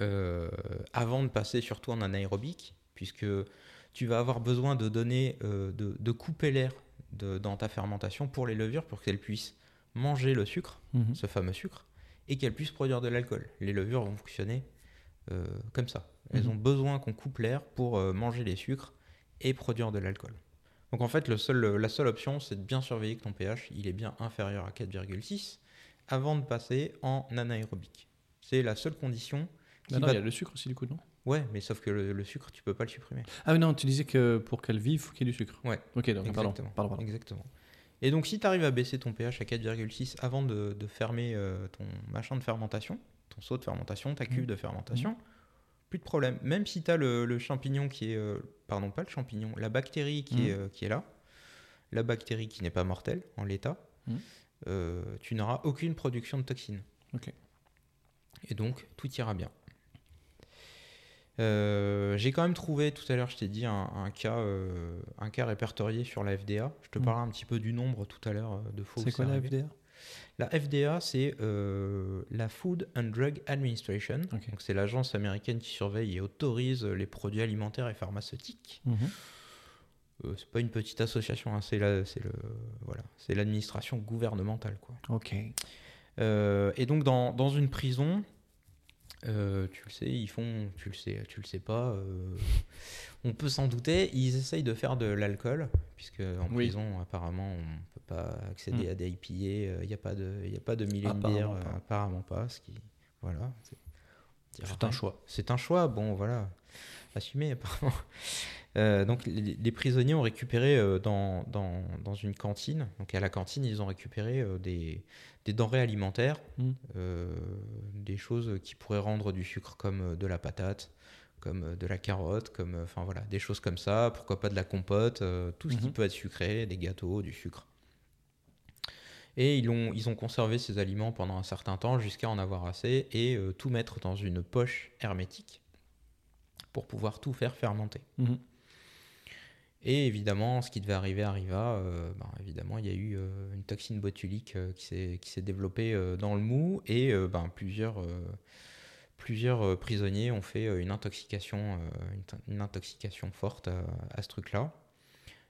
B: Euh, avant de passer surtout en anaérobique, puisque tu vas avoir besoin de donner, de, couper l'air dans ta fermentation pour les levures, pour qu'elles puissent manger le sucre
A: Mhm.
B: ce fameux sucre, et qu'elles puissent produire de l'alcool. Les levures vont fonctionner euh, comme ça. Elles
A: Mhm.
B: ont besoin qu'on coupe l'air pour euh, manger les sucres et produire de l'alcool. Donc en fait, le seul, la seule option, c'est de bien surveiller que ton pH il est bien inférieur à 4,6 avant de passer en anaérobique. C'est la seule condition qui
A: Ah non,
B: va-
A: il y a le sucre aussi, du coup, non?
B: Ouais, mais sauf que le, le sucre, tu peux pas le supprimer.
A: Ah non, tu disais que pour qu'elle vive, il faut qu'il y ait du sucre.
B: Ouais.
A: Ok, donc, pardon.
B: Exactement.
A: pardon, pardon.
B: Exactement. Et donc, si tu arrives à baisser ton pH à 4,6 avant de, de fermer euh, ton machin de fermentation, ton seau de fermentation, ta cuve
A: Mhm.
B: de fermentation, plus de problème. Même si tu as le, le champignon qui est. euh, pardon, pas le champignon, la bactérie qui, est, euh, qui est là, la bactérie qui n'est pas mortelle en l'état, tu n'auras aucune production de toxines. Et donc, tout ira bien. Euh, J'ai quand même trouvé, tout à l'heure, je t'ai dit, un, un cas, euh, un cas répertorié sur la FDA. Je te
A: Mm.
B: parlerai un petit peu du nombre tout à l'heure euh, de faux.
A: C'est quoi la. FDA
B: La FDA, c'est euh, la Food and Drug Administration.
A: Ok.
B: Donc, c'est l'agence américaine qui surveille et autorise les produits alimentaires et pharmaceutiques. Euh, c'est pas une petite association, hein, c'est la- c'est le voilà, c'est l'administration gouvernementale, quoi.
A: Ok.
B: Et donc dans, dans une prison, euh, tu le sais, ils font, tu le sais, tu le sais pas, euh, on peut s'en douter, ils essayent de faire de l'alcool, puisque en
A: Oui.
B: prison apparemment on peut pas accéder
A: Mm.
B: à des IPA, il n'y a pas de, il y a pas de mille et une bières,
A: pas.
B: euh, apparemment pas, ce qui, voilà. c'est-
A: C'est un choix.
B: c'est un choix, bon voilà, assumé *laughs* apparemment. Euh, donc les, les prisonniers ont récupéré euh, dans, dans, dans une cantine, donc à la cantine ils ont récupéré euh, des, des denrées alimentaires,
A: Mm.
B: des choses qui pourraient rendre du sucre comme de la patate, comme de la carotte, comme enfin voilà, des choses comme ça, pourquoi pas de la compote, tout ce qui
A: Mhm.
B: peut être sucré, des gâteaux, du sucre. Et ils ont, ils ont conservé ces aliments pendant un certain temps jusqu'à en avoir assez et tout mettre dans une poche hermétique pour pouvoir tout faire fermenter.
A: Mhm.
B: Et évidemment, ce qui devait arriver arriva. euh, ben, évidemment, il y a eu euh, une toxine botulique euh, qui s'est développée dans le mou et ben, plusieurs, plusieurs prisonniers ont fait une intoxication, une, t- une intoxication forte à, ce truc-là.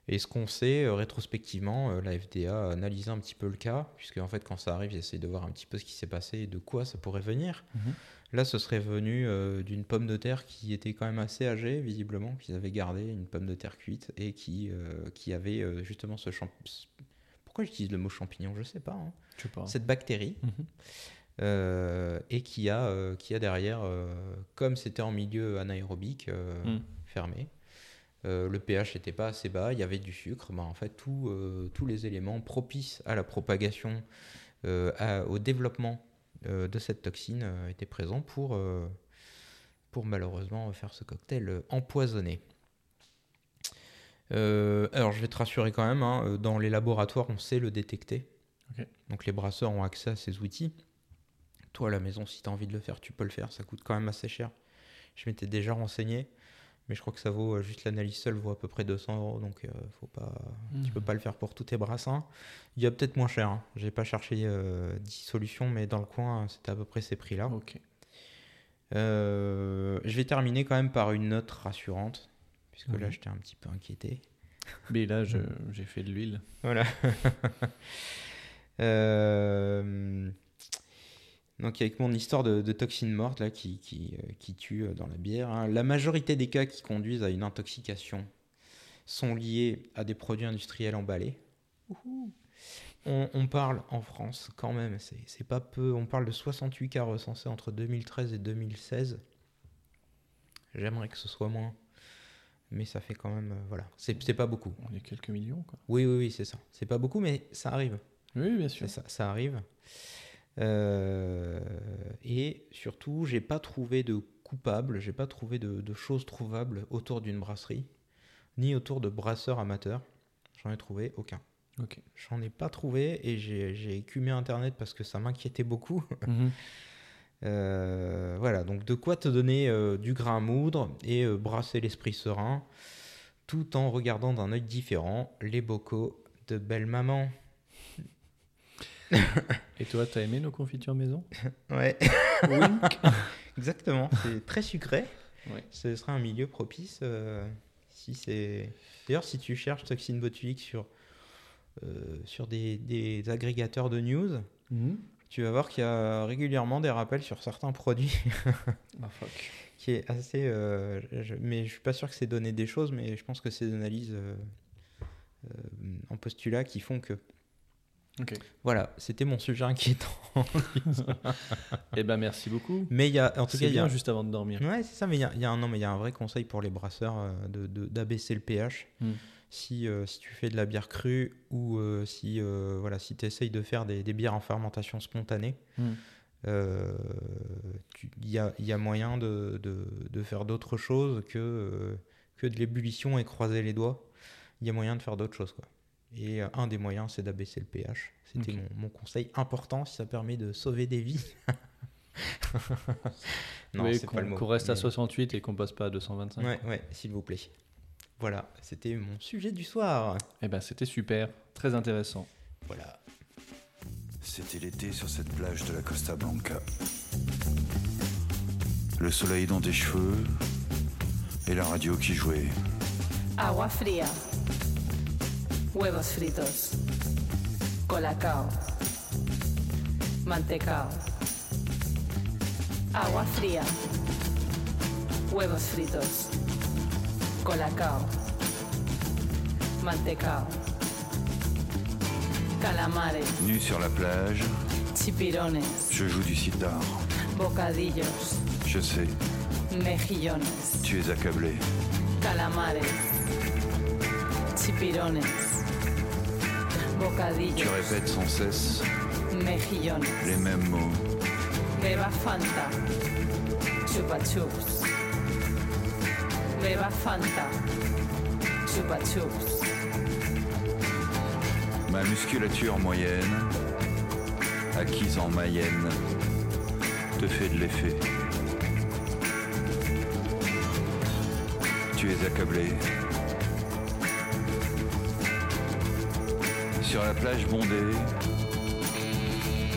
B: Et ce qu'on sait, rétrospectivement, la FDA a analysé un petit peu le cas, puisque en fait, quand ça arrive, ils essayent de voir un petit peu ce qui s'est passé et de quoi ça pourrait venir.
A: Mhm.
B: Là, ce serait venu euh, d'une pomme de terre qui était quand même assez âgée, visiblement, qu'ils avaient gardé, une pomme de terre cuite, et qui, euh, qui avait euh, justement ce champignon. Pourquoi j'utilise le mot champignon? Je sais pas. hein.
A: Je sais pas.
B: Cette bactérie.
A: Mhm.
B: et qui a, qui a derrière, comme c'était en milieu anaérobique
A: Mm.
B: fermé, le pH n'était pas assez bas, il y avait du sucre, ben, en fait tout, tous les éléments propices à la propagation, à- au développement de cette toxine euh, étaient présents pour, euh, pour malheureusement faire ce cocktail euh, empoisonné. Euh, alors je vais te rassurer quand même, hein, euh, dans les laboratoires on sait le détecter. Donc les brasseurs ont accès à ces outils. Toi à la maison si tu as envie de le faire tu peux le faire, ça coûte quand même assez cher. Je m'étais déjà renseigné, mais je crois que ça vaut euh, juste l'analyse seule vaut à peu près 200 euros, donc euh, faut pas, tu peux pas le faire pour tous tes brassins. Il y a peut-être moins cher. Hein. J'ai pas cherché euh, 10 solutions, mais dans le coin euh, c'était à peu près ces prix-là.
A: Ok.
B: Euh, je vais terminer quand même par une note rassurante, puisque là
A: Mhm.
B: j'étais un petit peu inquiété. *laughs*
A: Mais là, *laughs* j'ai fait de l'huile.
B: Voilà. *laughs* Donc avec mon histoire de, de toxine morte là, qui, qui, euh, qui tue euh, dans la bière, hein, la majorité des cas qui conduisent à une intoxication sont liés à des produits industriels emballés. Ouhou. On, on parle en France quand même, c'est pas peu, on parle de 68 cas recensés entre 2013 et 2016. J'aimerais que ce soit moins, mais ça fait quand même, euh, voilà, c'est pas beaucoup.
A: On est quelques millions, quoi.
B: Oui, oui, oui, c'est ça. C'est pas beaucoup, mais ça arrive.
A: Oui, bien sûr.
B: Ça arrive. Euh, et surtout, j'ai pas trouvé de coupable, j'ai pas trouvé de, de choses trouvables autour d'une brasserie, ni autour de brasseurs amateurs. J'en ai trouvé aucun.
A: Ok.
B: J'en ai pas trouvé et j'ai écumé Internet parce que ça m'inquiétait beaucoup. *laughs*
A: Mhm.
B: Euh, voilà, donc de quoi te donner euh, du grain à moudre et brasser l'esprit serein, tout en regardant d'un œil différent les bocaux de belle maman.
A: Et toi, t'as aimé nos confitures maison?
B: Ouais,
A: Wink. *laughs*
B: exactement. C'est très sucré.
A: Ouais.
B: Ce serait un milieu propice euh, si c'est. D'ailleurs, si tu cherches toxine botulique sur euh, sur des, des agrégateurs de news,
A: Mhm.
B: tu vas voir qu'il y a régulièrement des rappels sur certains produits *laughs*
A: Ah, fuck.
B: qui est assez. euh, je- mais je suis pas sûr que c'est donné des choses, mais je pense que c'est des analyses en postulat qui font que.
A: Ok.
B: Voilà, c'était mon sujet inquiétant.
A: Eh ben, merci beaucoup.
B: Mais il y a, en tout cas, il y a,
A: juste avant de dormir.
B: Ouais, c'est ça, mais il y a, il y a un, non, mais il y a un vrai conseil pour les brasseurs euh, de- d'abaisser le pH.
A: Hmm.
B: Si, euh, si tu fais de la bière crue ou euh, si, voilà, si tu essayes de faire des, des bières en fermentation spontanée,
A: Hmm.
B: il y, a, y a moyen de, de- de faire d'autres choses que, que de l'ébullition et croiser les doigts. Il y a moyen de faire d'autres choses. Quoi. Et euh, un des moyens, c'est d'abaisser le pH. C'était mon, mon conseil important si ça permet de sauver des vies. *laughs* non,
A: Oui,
B: c'est
A: qu'on
B: pas le mot.
A: qu'on reste à
B: mais-
A: 68 et qu'on passe pas à 225.
B: Ouais, ouais, s'il vous plaît. Voilà, c'était mon sujet du soir.
A: Eh ben, c'était super. Très intéressant.
B: Voilà.
H: C'était l'été sur cette plage de la Costa Blanca. Le soleil dans tes cheveux et la radio qui jouait.
I: Agua fría. Huevos fritos. Colacao. Mantecao. Agua fría. Huevos fritos. Colacao. Mantecao. Calamares.
H: Nu sur la plage,
I: Chipirones.
H: je joue du sitar.
I: Bocadillos.
H: Je sais,
I: Mejillones.
H: tu es accablé.
I: Calamares. Chipirones.
H: Tu répètes sans cesse les mêmes mots.
I: Beba Fanta. Chupa Chups. Beba Fanta. Chupa Chups.
H: Ma musculature moyenne, acquise en Mayenne, te fait de l'effet. Tu es accablé. Sur la plage bondée,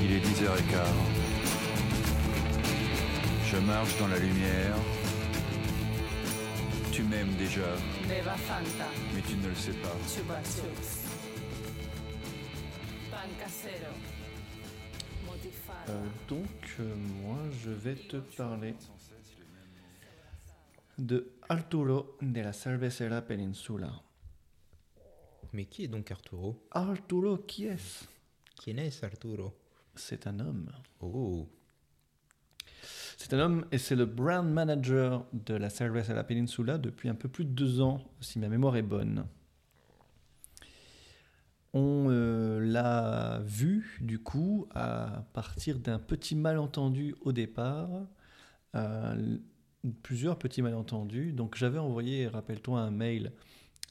H: il est 10h15. Je marche dans la lumière. Tu m'aimes déjà, mais tu ne le sais pas.
I: Chupa Chups. Pan casero. Motifado.
A: Euh, donc, euh, moi, je vais te parler de Arturo de la Cervecera Peninsula.
B: Mais qui est donc Arturo?
A: Arturo, qui est-ce?
B: Qui est Arturo?
A: C'est un homme.
B: Oh,
A: C'est un homme et c'est le brand manager de la Cervecera Peninsula depuis un peu plus de deux ans, si ma mémoire est bonne. On euh, l'a vu, du coup, à partir d'un petit malentendu au départ, euh, plusieurs petits malentendus. Donc j'avais envoyé, rappelle-toi, un mail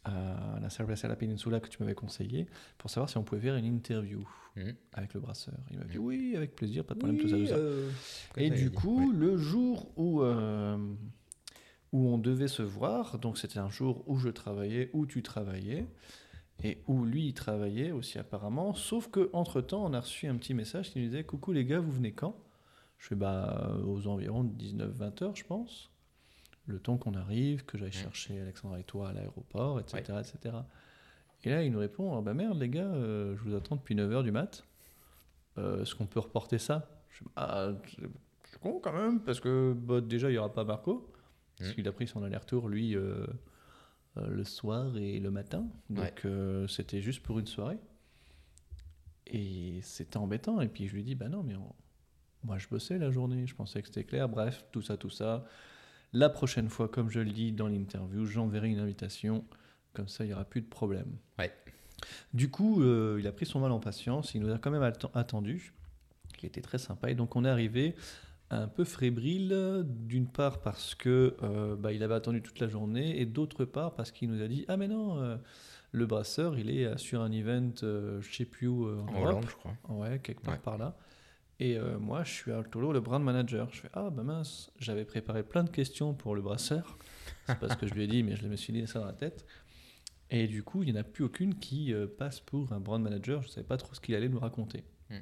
A: à la Cervecera Peninsula que tu m'avais conseillé pour savoir si on pouvait faire une interview
B: Mhm.
A: avec le brasseur. Il m'a dit
B: Mhm.
A: oui, avec plaisir, pas de problème, tout ça, tout ça.
B: euh,
A: Et du coup,
B: Ouais.
A: le jour où, euh, où on devait se voir, donc c'était un jour où je travaillais, où tu travaillais, et où lui il travaillait aussi apparemment, sauf que entre temps on a reçu un petit message qui nous disait Coucou les gars, vous venez quand? Je fais bah aux environs de 19-20 heures, je pense. Le temps qu'on arrive, que j'aille chercher Alexandre et toi à l'aéroport, etc., etc. Et là, il nous répond Ah bah merde, les gars, euh, je vous attends depuis 9h du mat. Euh, Est-ce qu'on peut reporter ça? Je Ah, c'est c'est con quand même, parce que bah, déjà, il n'y aura pas Marco. Parce
B: Mm.
A: qu'il a pris son aller-retour, lui, euh, le soir et le matin. Donc,
B: Ouais.
A: c'était juste pour une soirée. Et c'était embêtant. Et puis, je lui dis Bah non, mais on- moi, je bossais la journée. Je pensais que c'était clair. Bref, tout ça, tout ça. La prochaine fois, comme je le dis dans l'interview, j'enverrai une invitation. Comme ça, il n'y aura plus de problème.
B: Ouais.
A: Du coup, euh, il a pris son mal en patience. Il nous a quand même atten- attendu. Il était très sympa. Et donc, on est arrivé un peu fébrile, d'une part parce que euh, bah, il avait attendu toute la journée, et d'autre part parce qu'il nous a dit Ah, mais non, euh, le brasseur, il est sur un event, euh, je sais plus où, en,
B: En
A: Europe.
B: Hollande, je crois.
A: Ouais, quelque part
B: Ouais.
A: par là. Et euh, moi, je suis Arturo, le brand manager. Je fais Ah, bah mince, j'avais préparé plein de questions pour le brasseur. C'est pas ce que je lui ai dit, mais je me suis dit ça dans la tête. Et du coup, il n'y en a plus aucune qui euh, passe pour un brand manager. Je ne savais pas trop ce qu'il allait nous raconter.
B: Mm.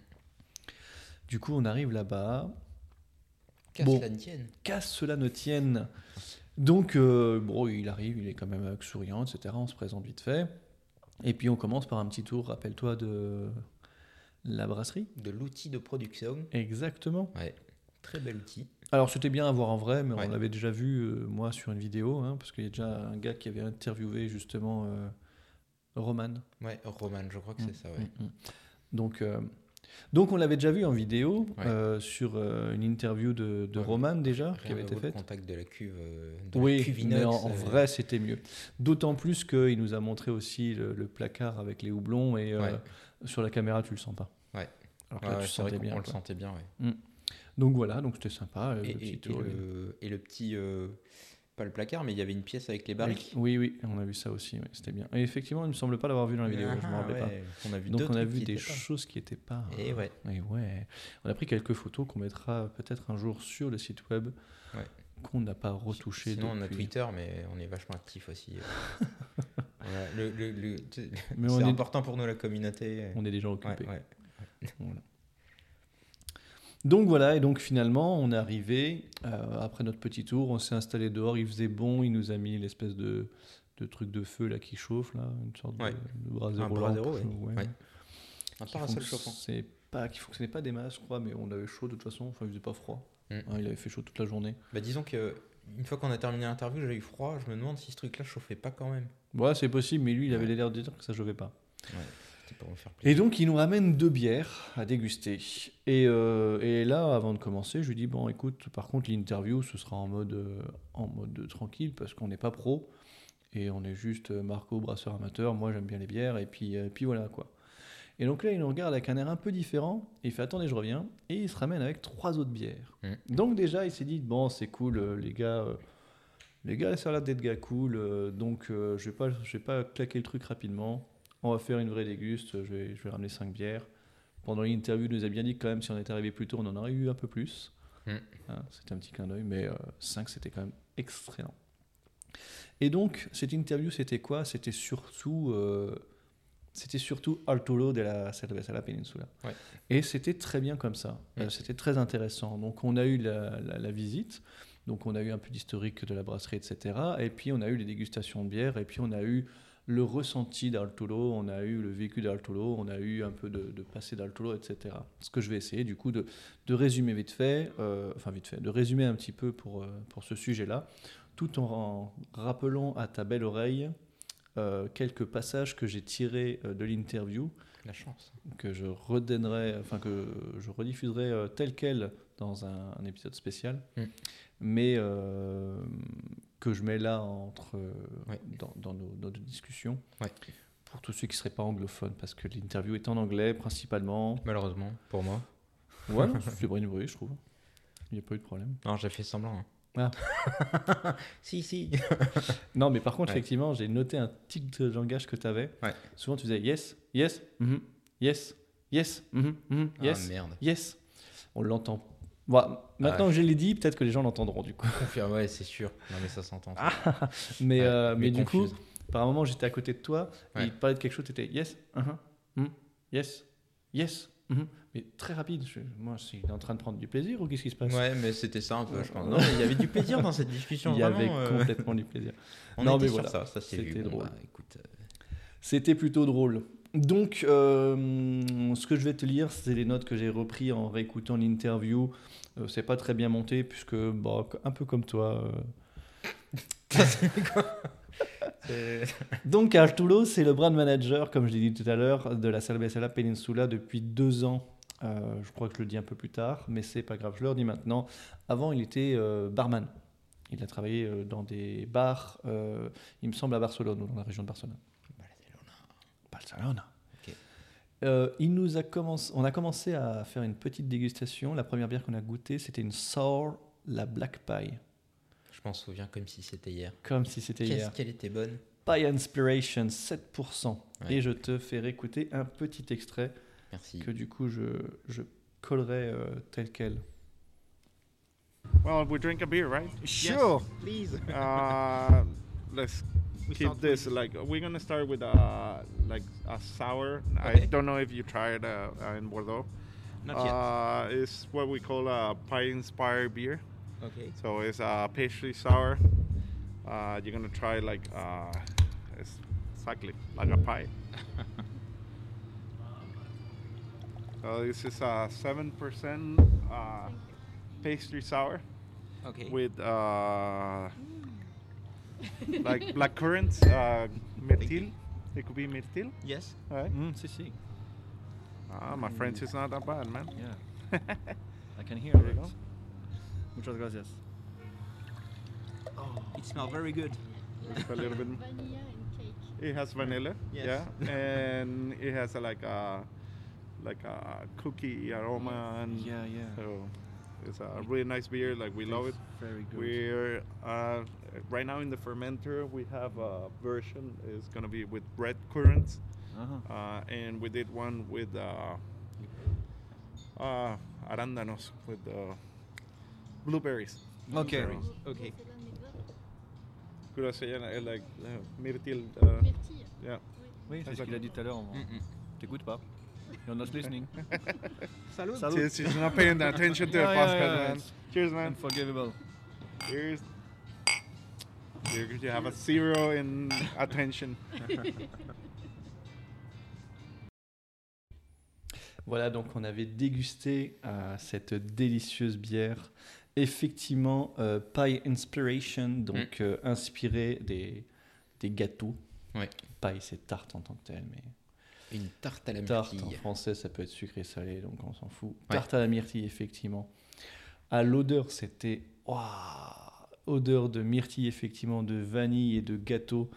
A: Du coup, on arrive là-bas.
B: Qu'à
A: Bon.
B: cela ne tienne.
A: Qu'à cela ne tienne. Donc, euh, bon, il arrive, il est quand même euh, souriant, etc. On se présente vite fait. Et puis, on commence par un petit tour, rappelle-toi, de la brasserie.
B: De l'outil de production.
A: Exactement.
B: Ouais. Très bel outil.
A: Alors c'était bien à voir en vrai, mais
B: Ouais.
A: on l'avait déjà vu euh, moi sur une vidéo, hein, parce qu'il y a déjà un gars qui avait interviewé justement euh, Roman.
B: Ouais, Roman, je crois que c'est ça, ouais.
A: Mm, mm. Donc, euh, donc on l'avait déjà vu en vidéo
B: Ouais.
A: sur une interview de, de
B: Ouais,
A: Roman déjà qui avait été faite.
B: contact de la cuve, de la
A: Oui, mais en, vrai c'était mieux. D'autant plus qu'il nous a montré aussi le, le placard avec les houblons et sur la caméra tu le sens pas. Alors que
B: ouais,
A: là,
B: ouais,
A: tu sentais bien.
B: on le sentait bien, ouais.
A: Donc voilà, donc c'était sympa. euh,
B: Et,
A: le petit
B: et- et
A: tour,
B: le, et le petit. euh, pas le placard, mais il y avait une pièce avec les barriques.
A: Oui, oui, on a vu ça aussi, ouais, c'était bien. Et effectivement, il ne me semble pas l'avoir vu dans la vidéo, je me
B: Ah,
A: rappelle
B: ouais, On a vu
A: pas. Donc on a vu des
B: pas.
A: choses qui n'étaient pas.
B: Et ouais.
A: Et ouais. On a pris quelques photos qu'on mettra peut-être un jour sur le site web,
B: Ouais.
A: qu'on n'a pas retouché.
B: Sinon, on a
A: depuis.
B: Twitter, mais on est vachement actif aussi. euh. *laughs* Voilà, le- le- le- tu-
A: Mais
B: c'est important pour nous, la communauté.
A: On est
B: Ouais,
A: occupés.
B: ouais. *laughs*
A: Voilà. Donc voilà, et donc finalement, on est arrivé, euh, après notre petit tour, on s'est installé dehors, il faisait bon, il nous a mis l'espèce de, de truc de feu là qui chauffe, là, une sorte
B: Ouais.
A: de, de brasero.
B: Un brasero, ouais.
A: ouais.
B: Ouais. Un parasol chauffant.
A: fonctionnait pas, qui fonctionnait pas des masses, je crois, mais on avait chaud de toute façon, enfin il faisait pas froid.
B: Mm.
A: Hein, il avait fait chaud toute la journée.
B: Bah, disons que une fois qu'on a terminé l'interview, j'ai eu froid. Je me demande si ce truc-là chauffait pas quand même.
A: Ouais, c'est possible, mais lui, il avait
B: Ouais.
A: l'air de dire que ça chauffait pas.
B: Pour me faire
A: Et donc, il nous ramène deux bières à déguster. Et, euh, et là, avant de commencer, je lui dis Bon, écoute, par contre, l'interview, ce sera en mode, euh, en mode tranquille parce qu'on n'est pas pro. Et on est juste euh, Marco, brasseur amateur. Moi, j'aime bien les bières. Et puis, puis voilà, quoi. Et donc là, il nous regarde avec un air un peu différent. Et il fait Attendez, je reviens. Et il se ramène avec trois autres bières.
B: Mm.
A: Donc, déjà, il s'est dit Bon, c'est cool, les gars. les gars, ça a l'air d'être gars cool. donc, je vais pas, je vais pas claquer le truc rapidement. On va faire une vraie déguste. Je vais, je vais ramener 5 bières. Pendant l'interview, il nous a bien dit que quand même, si on était arrivé plus tôt, on en aurait eu un peu plus.
B: Mm.
A: Hein, c'était un petit clin d'œil, mais 5, c'était quand même excellent. Et donc, cette interview, c'était quoi? C'était surtout, euh, c'était surtout Arturo de la Cerveza la Peninsula.
B: Ouais.
A: Et c'était très bien comme ça.
B: Mm.
A: Euh, c'était très intéressant. Donc, on a eu la, la- la visite. Donc on a eu un peu d'historique de la brasserie, etc. Et puis on a eu les dégustations de bière, et puis on a eu le ressenti d'Arturo, on a eu le vécu d'Arturo, on a eu un peu de, de passé d'Arturo, etc. Ce que je vais essayer du coup de, de résumer vite fait, euh, enfin vite fait, de résumer un petit peu pour, euh, pour ce sujet-là, tout en, en rappelant à ta belle oreille euh, quelques passages que j'ai tirés de l'interview
B: La chance.
A: que je redonnerai, enfin que je rediffuserai tel quel dans un, un épisode spécial,
B: Mm.
A: mais euh, que je mets là entre euh,
B: Ouais.
A: dans, dans nos, nos deux discussions.
B: Ouais.
A: Pour tous ceux qui seraient pas anglophones, parce que l'interview est en anglais principalement.
B: Malheureusement, pour moi.
A: Ouais, *laughs* pas du bruit, je trouve. Il n'y a pas eu de problème.
B: Non, j'ai fait semblant. hein.
A: Ah. *laughs*
B: si, si. *laughs*
A: Non, mais par contre,
B: Ouais.
A: effectivement, j'ai noté un tic de langage que tu avais. Souvent, tu faisais yes, yes, mhm, yes, yes, mhm, mhm, yes,
B: Ah merde.
A: yes. On l'entend. Bon, maintenant
B: Ouais.
A: que je l'ai dit, peut-être que les gens l'entendront du coup.
B: Confirme, ouais, c'est sûr. Non, mais ça s'entend. ça. *laughs*
A: Mais,
B: Ouais,
A: euh, mais, du coup, par un moment, j'étais à côté de toi, et il parlait de quelque chose, tu étais yes, uh-huh, mhm, yes, yes, mhm. mais très rapide. Je- moi, je suis en train de prendre du plaisir ou qu'est-ce qui se passe?
B: Ouais, mais c'était ça un peu, je pense.
A: Ouais.
B: Non, mais il y avait du plaisir dans cette discussion. *laughs*
A: Il y avait
B: euh,
A: complètement du plaisir.
B: On
A: Non, mais voilà.
B: ça, ça
A: C'était drôle.
B: bah, écoute, euh,
A: C'était plutôt drôle. Donc, euh, ce que je vais te lire, c'est les notes que j'ai repris en réécoutant l'interview. Euh, c'est pas très bien monté, puisque, bah, un peu comme toi. euh, *laughs* Donc, Arturo, c'est le brand manager, comme je l'ai dit tout à l'heure, de la Cervecería Peninsula depuis deux ans. Euh, je crois que je le dis un peu plus tard, mais c'est pas grave, je le redis maintenant. Avant, il était barman. Il a travaillé dans des bars, il me semble à Barcelone, ou dans la région de Barcelone. Barcelone. Euh, il nous a commencé, on a commencé à faire une petite dégustation. La première bière qu'on a goûtée, c'était une Sour, la Black Pie.
B: je m'en souviens comme si c'était hier.
A: Comme si c'était
B: Qu'est-ce
A: hier.
B: qu'elle était bonne.
A: Pie Inspiration, 7%.
B: Ouais.
A: Et je te fais réécouter un petit extrait
B: Merci.
A: que du coup je, je collerai euh, tel quel.
C: Well, we drink a beer, right?
J: Sure.
C: please. Uh, let's
J: We
C: keep this like we're gonna start with uh like a sour. I don't know if you tried uh, uh, in Bordeaux.
B: Not yet.
C: uh, It's what we call a pie-inspired beer.
B: Ok.
C: So it's a pastry sour. Uh, you're gonna try like uh, it's exactly like a pie. *laughs* so this is a seven percent uh, pastry sour
B: Ok.
C: with uh, *laughs* like *laughs* black currants, uh, myrtille. It could be myrtille,
B: Yes.
C: right?
A: Mm, si, si.
C: Ah, my French is not that bad, man.
A: Yeah. *laughs* I can hear
C: There you go.
A: Muchas gracias.
B: Oh, It smells very good.
C: Just a little bit.
K: Vanilla and cake.
C: It has vanilla,
B: Yes.
C: yeah, and it has a, like a like a cookie aroma, and
A: Yeah, yeah.
C: so it's a really nice beer. Like we love it.
A: Very good.
C: We're uh, right now in the fermenter. We have a version. It's gonna be with red currants,
A: Uh-huh.
C: uh, and we did one with uh, uh, arándanos with uh, blueberries.
A: Okay.
C: So,
B: Ok.
C: Could I say uh, like uh, myrtille? Uh,
K: Myrtille.
C: yeah.
A: Oui, c'est ce
C: Exactement.
A: qu'il a dit tout à l'heure. T'écoutes pas *laughs* You're not listening.
B: Salut.
C: She's, she's not paying attention to the *laughs*
A: Yeah, yeah,
C: podcast,
A: yeah,
C: man.
A: it's
C: Cheers, man.
A: Unforgivable.
C: Cheers. You you have a zero in attention. *laughs*
A: Voilà, donc on avait dégusté euh, cette délicieuse bière. Effectivement, euh, Pie Inspiration, donc euh, inspiré des, des gâteaux.
B: Ouais.
A: Pie, c'est tarte en tant que telle, mais
B: Une tarte à la
A: tarte en
B: myrtille.
A: français, ça peut être sucré salé, donc on s'en fout.
B: Ouais.
A: Tarte à la myrtille, effectivement. À l'odeur, c'était waouh, odeur de myrtille, effectivement, de vanille et de gâteau,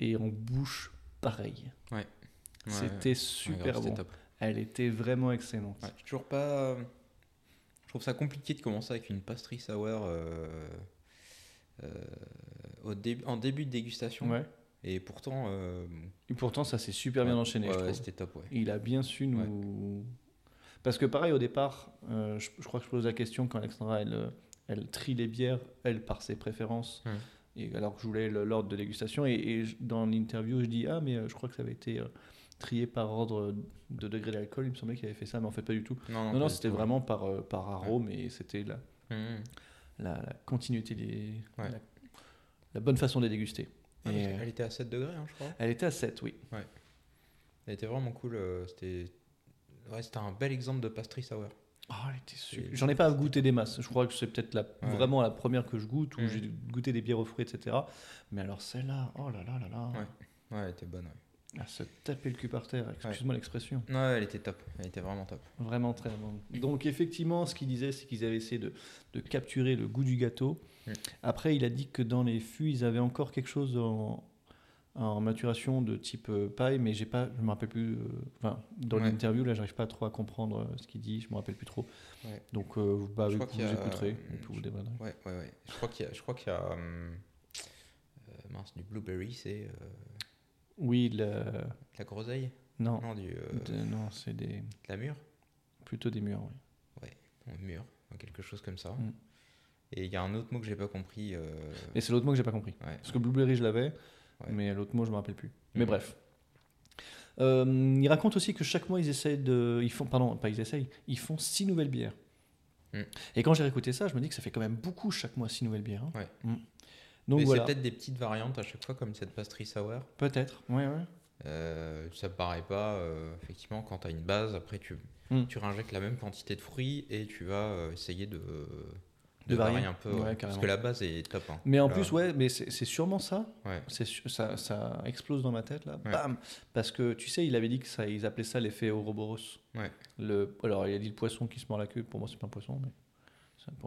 A: et en bouche, pareil.
B: Ouais,
A: C'était
B: ouais,
A: super bon. Elle était vraiment excellente.
B: Toujours pas. Je trouve ça compliqué de commencer avec une pastry sour euh, euh, au en début de dégustation.
A: Ouais.
B: Et pourtant. euh,
A: Et pourtant, ça s'est super bien enchaîné,
B: ouais, ouais, c'était top.
A: Il a bien su nous. Parce que pareil, au départ, euh, je, je crois que je pose la question quand Alexandra, elle, euh, elle trie les bières, elle, par ses préférences. Et alors que je voulais l'ordre de dégustation. Et, dans l'interview, je dis Ah, mais je crois que ça avait été euh, trié par ordre de degré d'alcool. Il me semblait qu'il avait fait ça, mais en fait, pas du tout.
B: Non,
A: Non, c'était vraiment par, par arôme et c'était la,
B: Mhm.
A: la, la continuité des. La, la bonne façon de les déguster.
B: Ah,
A: Et, euh,
B: Elle était à 7 degrés, hein, je crois.
A: elle était à 7, oui.
B: Elle était vraiment cool. euh, C'était ouais, un bel exemple de pastry sour.
A: Oh, elle était su-
B: Et-
A: J'en ai pas goûté des masses. Je crois que c'est peut-être la,
B: Ouais.
A: vraiment la première que je goûte, où
B: Mm.
A: j'ai goûté des bières aux fruits, etc. Mais alors celle-là, oh là là là là,
B: Ouais. Ouais, elle était bonne. Ouais.
A: à se taper le cul par terre, excuse-moi l'expression.
B: Ouais, elle était top. Elle était vraiment top.
A: Vraiment très bon. Donc effectivement, ce qu'il disait, c'est qu'ils avaient essayé de, de capturer le goût du gâteau. Après, il a dit que dans les fûts, ils avaient encore quelque chose en, en maturation de type euh, paille, mais j'ai pas, je me rappelle plus. euh, Enfin, dans
B: Ouais.
A: l'interview, là, j'arrive pas trop à comprendre euh, ce qu'il dit. Je me rappelle plus trop.
B: Ouais.
A: Donc, euh, bah,
B: Je
A: vous, vous écouterez, et puis vous débrieferez.
B: Ouais, ouais, ouais. Je crois qu'il y a, je crois qu'il y a euh, mince, du blueberry, c'est
A: Oui,
B: de la groseille?
A: Non,
B: Non, du,
A: de- non, c'est des
B: de la mûre?
A: Plutôt des murs. Oui.
B: Non, Mûre, quelque chose comme ça.
A: Mm.
B: Et il y a un autre mot que j'ai pas compris. euh,
A: Et c'est l'autre mot que j'ai pas compris.
B: ouais.
A: Parce que Blueberry, je l'avais, mais l'autre mot, je me rappelle plus. Mais
B: Mhm.
A: bref. Euh, il raconte aussi que chaque mois, ils essayent de. Ils font, pardon, pas ils essayent, ils font six nouvelles bières.
B: Mhm.
A: Et quand j'ai réécouté ça, je me dis que ça fait quand même beaucoup chaque mois, six nouvelles bières. hein.
B: Ouais.
A: Mhm. Donc
B: Mais
A: voilà.
B: c'est peut-être des petites variantes à chaque fois, comme cette pastry sour.
A: Peut-être, ouais, ouais.
B: Euh, ça me paraît pas, euh, effectivement, quand tu as une base, après tu,
A: Mm.
B: tu réinjectes la même quantité de fruits et tu vas essayer de,
A: De varier.
B: un peu.
A: Ouais,
B: parce que la base est top. hein.
A: Mais en
B: Là,
A: plus, ouais, mais c'est sûrement ça.
B: Ouais.
A: Ça, ça explose dans ma tête là.
B: Ouais.
A: Bam Parce que tu sais, il avait dit que ça, ils appelaient ça l'effet Ouroboros.
B: Ouais.
A: Le, alors, il a dit le poisson qui se mord la queue. Pour moi, c'est pas un poisson, mais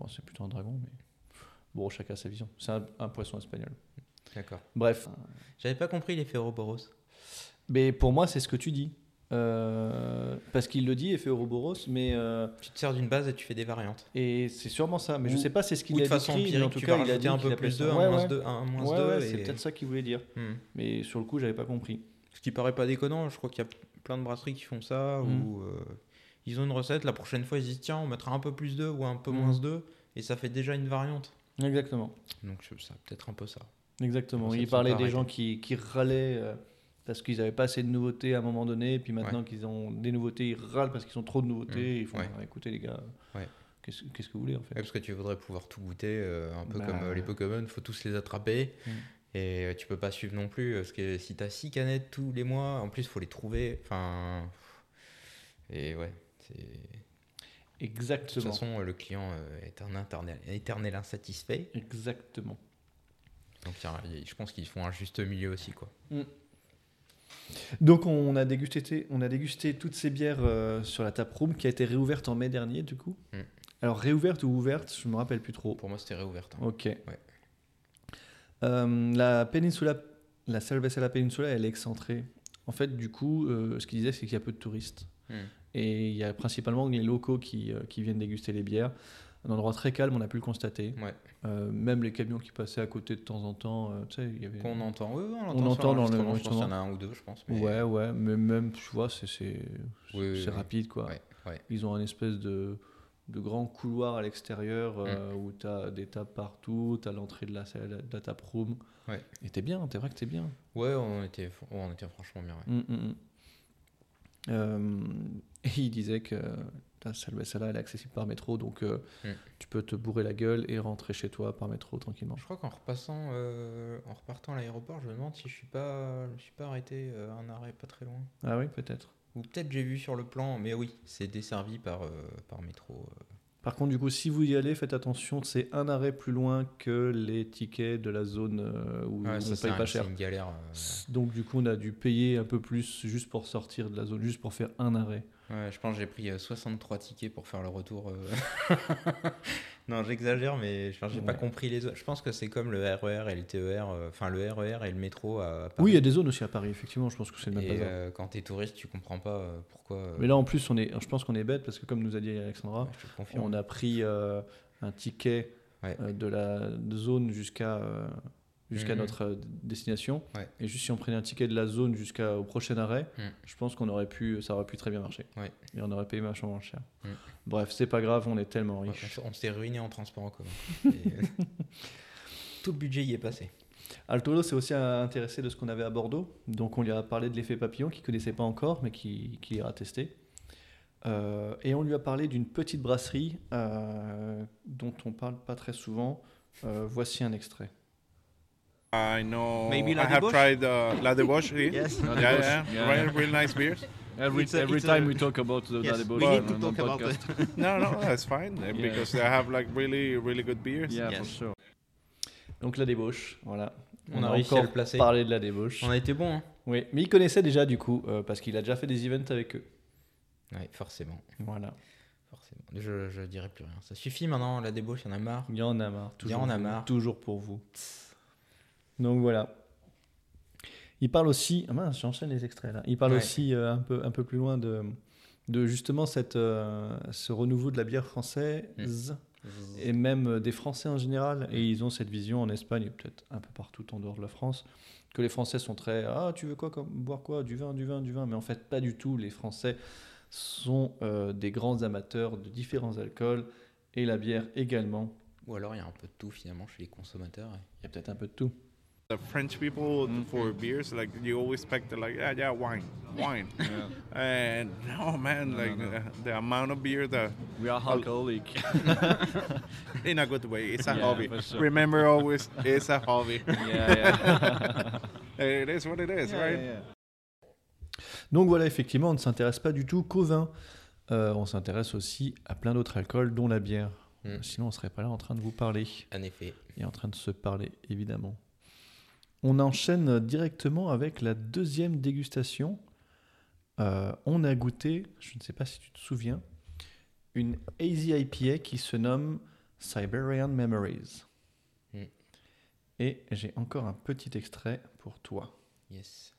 A: c'est plutôt un dragon. Mais bon, chacun a sa vision. C'est un, un poisson espagnol.
B: D'accord.
A: Bref.
B: J'avais pas compris l'effet Ouroboros.
A: Mais pour moi, c'est ce que tu dis. Euh, parce qu'il le dit, effet Ouroboros, mais euh,
B: Tu te sers d'une base et tu fais des variantes.
A: et c'est sûrement ça. Mais je
B: Ou-
A: sais pas, c'est ce qu'il a
B: de façon
A: décrit, mais en tout cas, il a dit
B: un peu plus
A: ça.
B: 2, un
A: Ouais,
B: moins
A: ouais.
B: 2, un moins
A: Ouais,
B: 2.
A: ouais,
B: et...
A: c'est peut-être ça qu'il voulait dire.
B: Hmm.
A: Mais sur le coup, j'avais pas compris.
B: Ce qui paraît pas déconnant, je crois qu'il y a plein de brasseries qui font ça, où euh, ils ont une recette, la prochaine fois ils disent tiens, on mettra un peu plus 2 ou un peu
A: Mm.
B: moins 2, et ça fait déjà une variante.
A: Exactement.
B: Donc je- ça peut-être un peu ça.
A: Exactement. Il parlait des gens qui, qui râlaient parce qu'ils n'avaient pas assez de nouveautés à un moment donné, et puis maintenant qu'ils ont des nouveautés, ils râlent parce qu'ils ont trop de nouveautés.
B: Mm.
A: Ils font
B: Ouais.
A: Ah, écoutez les gars,
B: Ouais.
A: qu'est-ce qu'est-ce que vous voulez en fait?
B: Parce que tu voudrais pouvoir tout goûter, euh, un peu
A: Bah,
B: comme euh, les. Pokémon, faut tous les attraper.
A: Mm.
B: Et euh, tu peux pas suivre non plus, parce que si t'as 6 canettes tous les mois, en plus faut les trouver. Enfin. Et ouais, c'est. De toute
A: Exactement.
B: façon, le client est un éternel, éternel insatisfait.
A: Exactement.
B: Donc il il je pense qu'ils font un juste milieu aussi, quoi.
A: Donc on a dégusté, on a dégusté toutes ces bières euh, sur la taproom qui a été réouverte en mai dernier du coup.
B: Mm.
A: Alors réouverte ou ouverte, je me rappelle plus trop.
B: Pour moi, c'était réouverte. hein.
A: Ok. Euh, la péninsula, la Cervecella Peninsula, elle est excentrée. En fait, du coup, euh, ce qu'il disait, c'est qu'il y a peu de touristes.
B: Hmm.
A: Et il y a principalement les locaux qui, euh, qui viennent déguster les bières. Un endroit très calme, on a pu le constater.
B: Ouais.
A: Euh, même les camions qui passaient à côté de temps en temps, euh, tu sais, il y avait...
B: Qu'on entend, oui, on
A: On
B: entend,
A: dans le
B: Je pense qu'il y en a un ou deux, je pense. mais-
A: Ouais, ouais, mais même, tu vois, c'est
B: Oui, oui,
A: rapide, quoi.
B: Ouais.
A: Ils ont un espèce de, de grand couloir à l'extérieur euh, où tu as des tables partout, tu as l'entrée de la, salle- de la tap room.
B: Ouais.
A: Et t'es bien, t'es vrai que t'es bien.
B: Ouais, on était, on était franchement bien. ouais.
A: Mm, mm, mm. *laughs* Et il disait que ta Salvecella, elle est accessible par métro, donc euh,
B: Mm.
A: tu peux te bourrer la gueule et rentrer chez toi par métro tranquillement.
B: Je crois qu'en repassant, euh, en repartant à l'aéroport, je me demande si je suis pas, je suis pas arrêté euh, à un arrêt pas très loin.
A: Ah oui, peut-être.
B: Ou peut-être j'ai vu sur le plan, mais oui, c'est desservi par, euh, par métro. euh.
A: Par contre, du coup, si vous y allez, faites attention, c'est un arrêt plus loin que les tickets de la zone euh, où
B: Ouais,
A: on
B: ça,
A: paye
B: un-
A: pas
B: c'est
A: cher.
B: une galère. euh.
A: Donc du coup, on a dû payer un peu plus juste pour sortir de la zone, juste pour faire un arrêt.
B: Ouais, je pense que j'ai pris euh, 63 tickets pour faire le retour. euh. *laughs* non, j'exagère, mais je- j'ai pas
A: Ouais.
B: compris les autres. Je pense que c'est comme le RER et le TER, euh, enfin le RER et le métro à, Paris.
A: Oui, il y a des zones aussi à Paris, effectivement, je pense que c'est le même
B: Et euh, quand t'es touriste, tu comprends pas euh, pourquoi. euh,
A: Mais là, en plus, on est, je pense qu'on est bête parce que comme nous a dit Alexandra,
B: ouais,
A: on a pris euh, un ticket euh, de la zone jusqu'à euh, jusqu'à
B: Mhm.
A: notre euh, destination.
B: Ouais.
A: Et juste si on prenait un ticket de la zone jusqu'au prochain arrêt,
B: Mhm.
A: je pense qu'on aurait pu, ça aurait pu très bien marcher.
B: Ouais.
A: Et on aurait payé vachement moins cher.
B: Mhm.
A: Bref, c'est pas grave, on est tellement riches.
B: on, s'est ruiné en transport en commun. *laughs* Et, euh, *laughs* Tout le budget y est passé.
A: Altolo s'est aussi intéressé de ce qu'on avait à Bordeaux. Donc on lui a parlé de l'effet papillon qu'il connaissait pas encore, mais qui, qui ira tester. Euh, et on lui a parlé d'une petite brasserie euh, dont on parle pas très souvent. Euh, voici un extrait.
C: I know.
B: Maybe
C: I
B: La
C: have
B: Débauche?
C: tried uh, La Débauche. here. *laughs*
B: Yes.
A: La
C: Yeah, yeah,
A: yeah.
C: Real, real nice beers. *laughs*
A: Every,
B: It's a-
A: every
B: it's
A: time
B: a-
A: we talk about the
B: Yes,
A: Bosch
B: we need
A: on-
B: to talk about
A: podcast.
B: it. *laughs*
C: No, no, that's fine
A: Yeah.
C: because they have like really, really good beers.
A: Yeah,
B: Yes.
A: for sure. Donc la débauche, voilà.
B: On a réussi à
A: encore
B: le placer.
A: parlé de la débauche.
B: On a été bon, hein
A: Oui, mais il connaissait déjà du coup, euh, parce qu'il a déjà fait des events avec eux.
B: Ouais, forcément.
A: Voilà.
B: forcément. Je, je dirais plus rien. Ça suffit maintenant, la débauche, il y en a marre.
A: Il y en a marre.
B: Il y en a marre.
A: Toujours pour vous. Donc voilà. Il parle aussi. Ah mince, j'enchaîne les extraits là. Il parle
B: Ouais.
A: aussi euh, un, peu, un peu plus loin de, de justement cette, euh, ce renouveau de la bière française
B: Mm.
A: et même euh, des Français en général. Et ils ont cette vision en Espagne et peut-être un peu partout en dehors de la France que les Français sont très Ah, tu veux quoi comme, Boire quoi? Du vin, du vin, du vin. Mais en fait, pas du tout. Les Français sont euh, des grands amateurs de différents alcools et la bière également.
B: Ou alors il y a un peu de tout finalement chez les consommateurs.
A: Il y a peut-être un peu de tout.
C: The French people for beers, like you always expect like yeah, yeah, wine, wine, *laughs* and no man,
A: No,
C: like
A: no, no.
C: uh, the amount of beer that
A: We are
C: alcoholic. *laughs* in a good way, it's a
A: Yeah,
C: hobby.
A: sure.
C: Remember always, it's a hobby. *laughs*
A: Yeah, yeah.
C: it is what it is,
A: Yeah,
C: right?
A: yeah, yeah. Donc voilà, effectivement, on ne s'intéresse pas du tout qu'au vin. Euh, on s'intéresse aussi à plein d'autres alcools, dont la bière.
B: Mm.
A: Sinon, on ne serait pas là en train de vous parler
B: En effet.
A: et en train de se parler, évidemment. On enchaîne directement avec la deuxième dégustation. Euh, on a goûté, je ne sais pas si tu te souviens, une Hazy IPA qui se nomme Siberian Memories.
B: Mm.
A: Et j'ai encore un petit extrait pour toi,
B: Yes.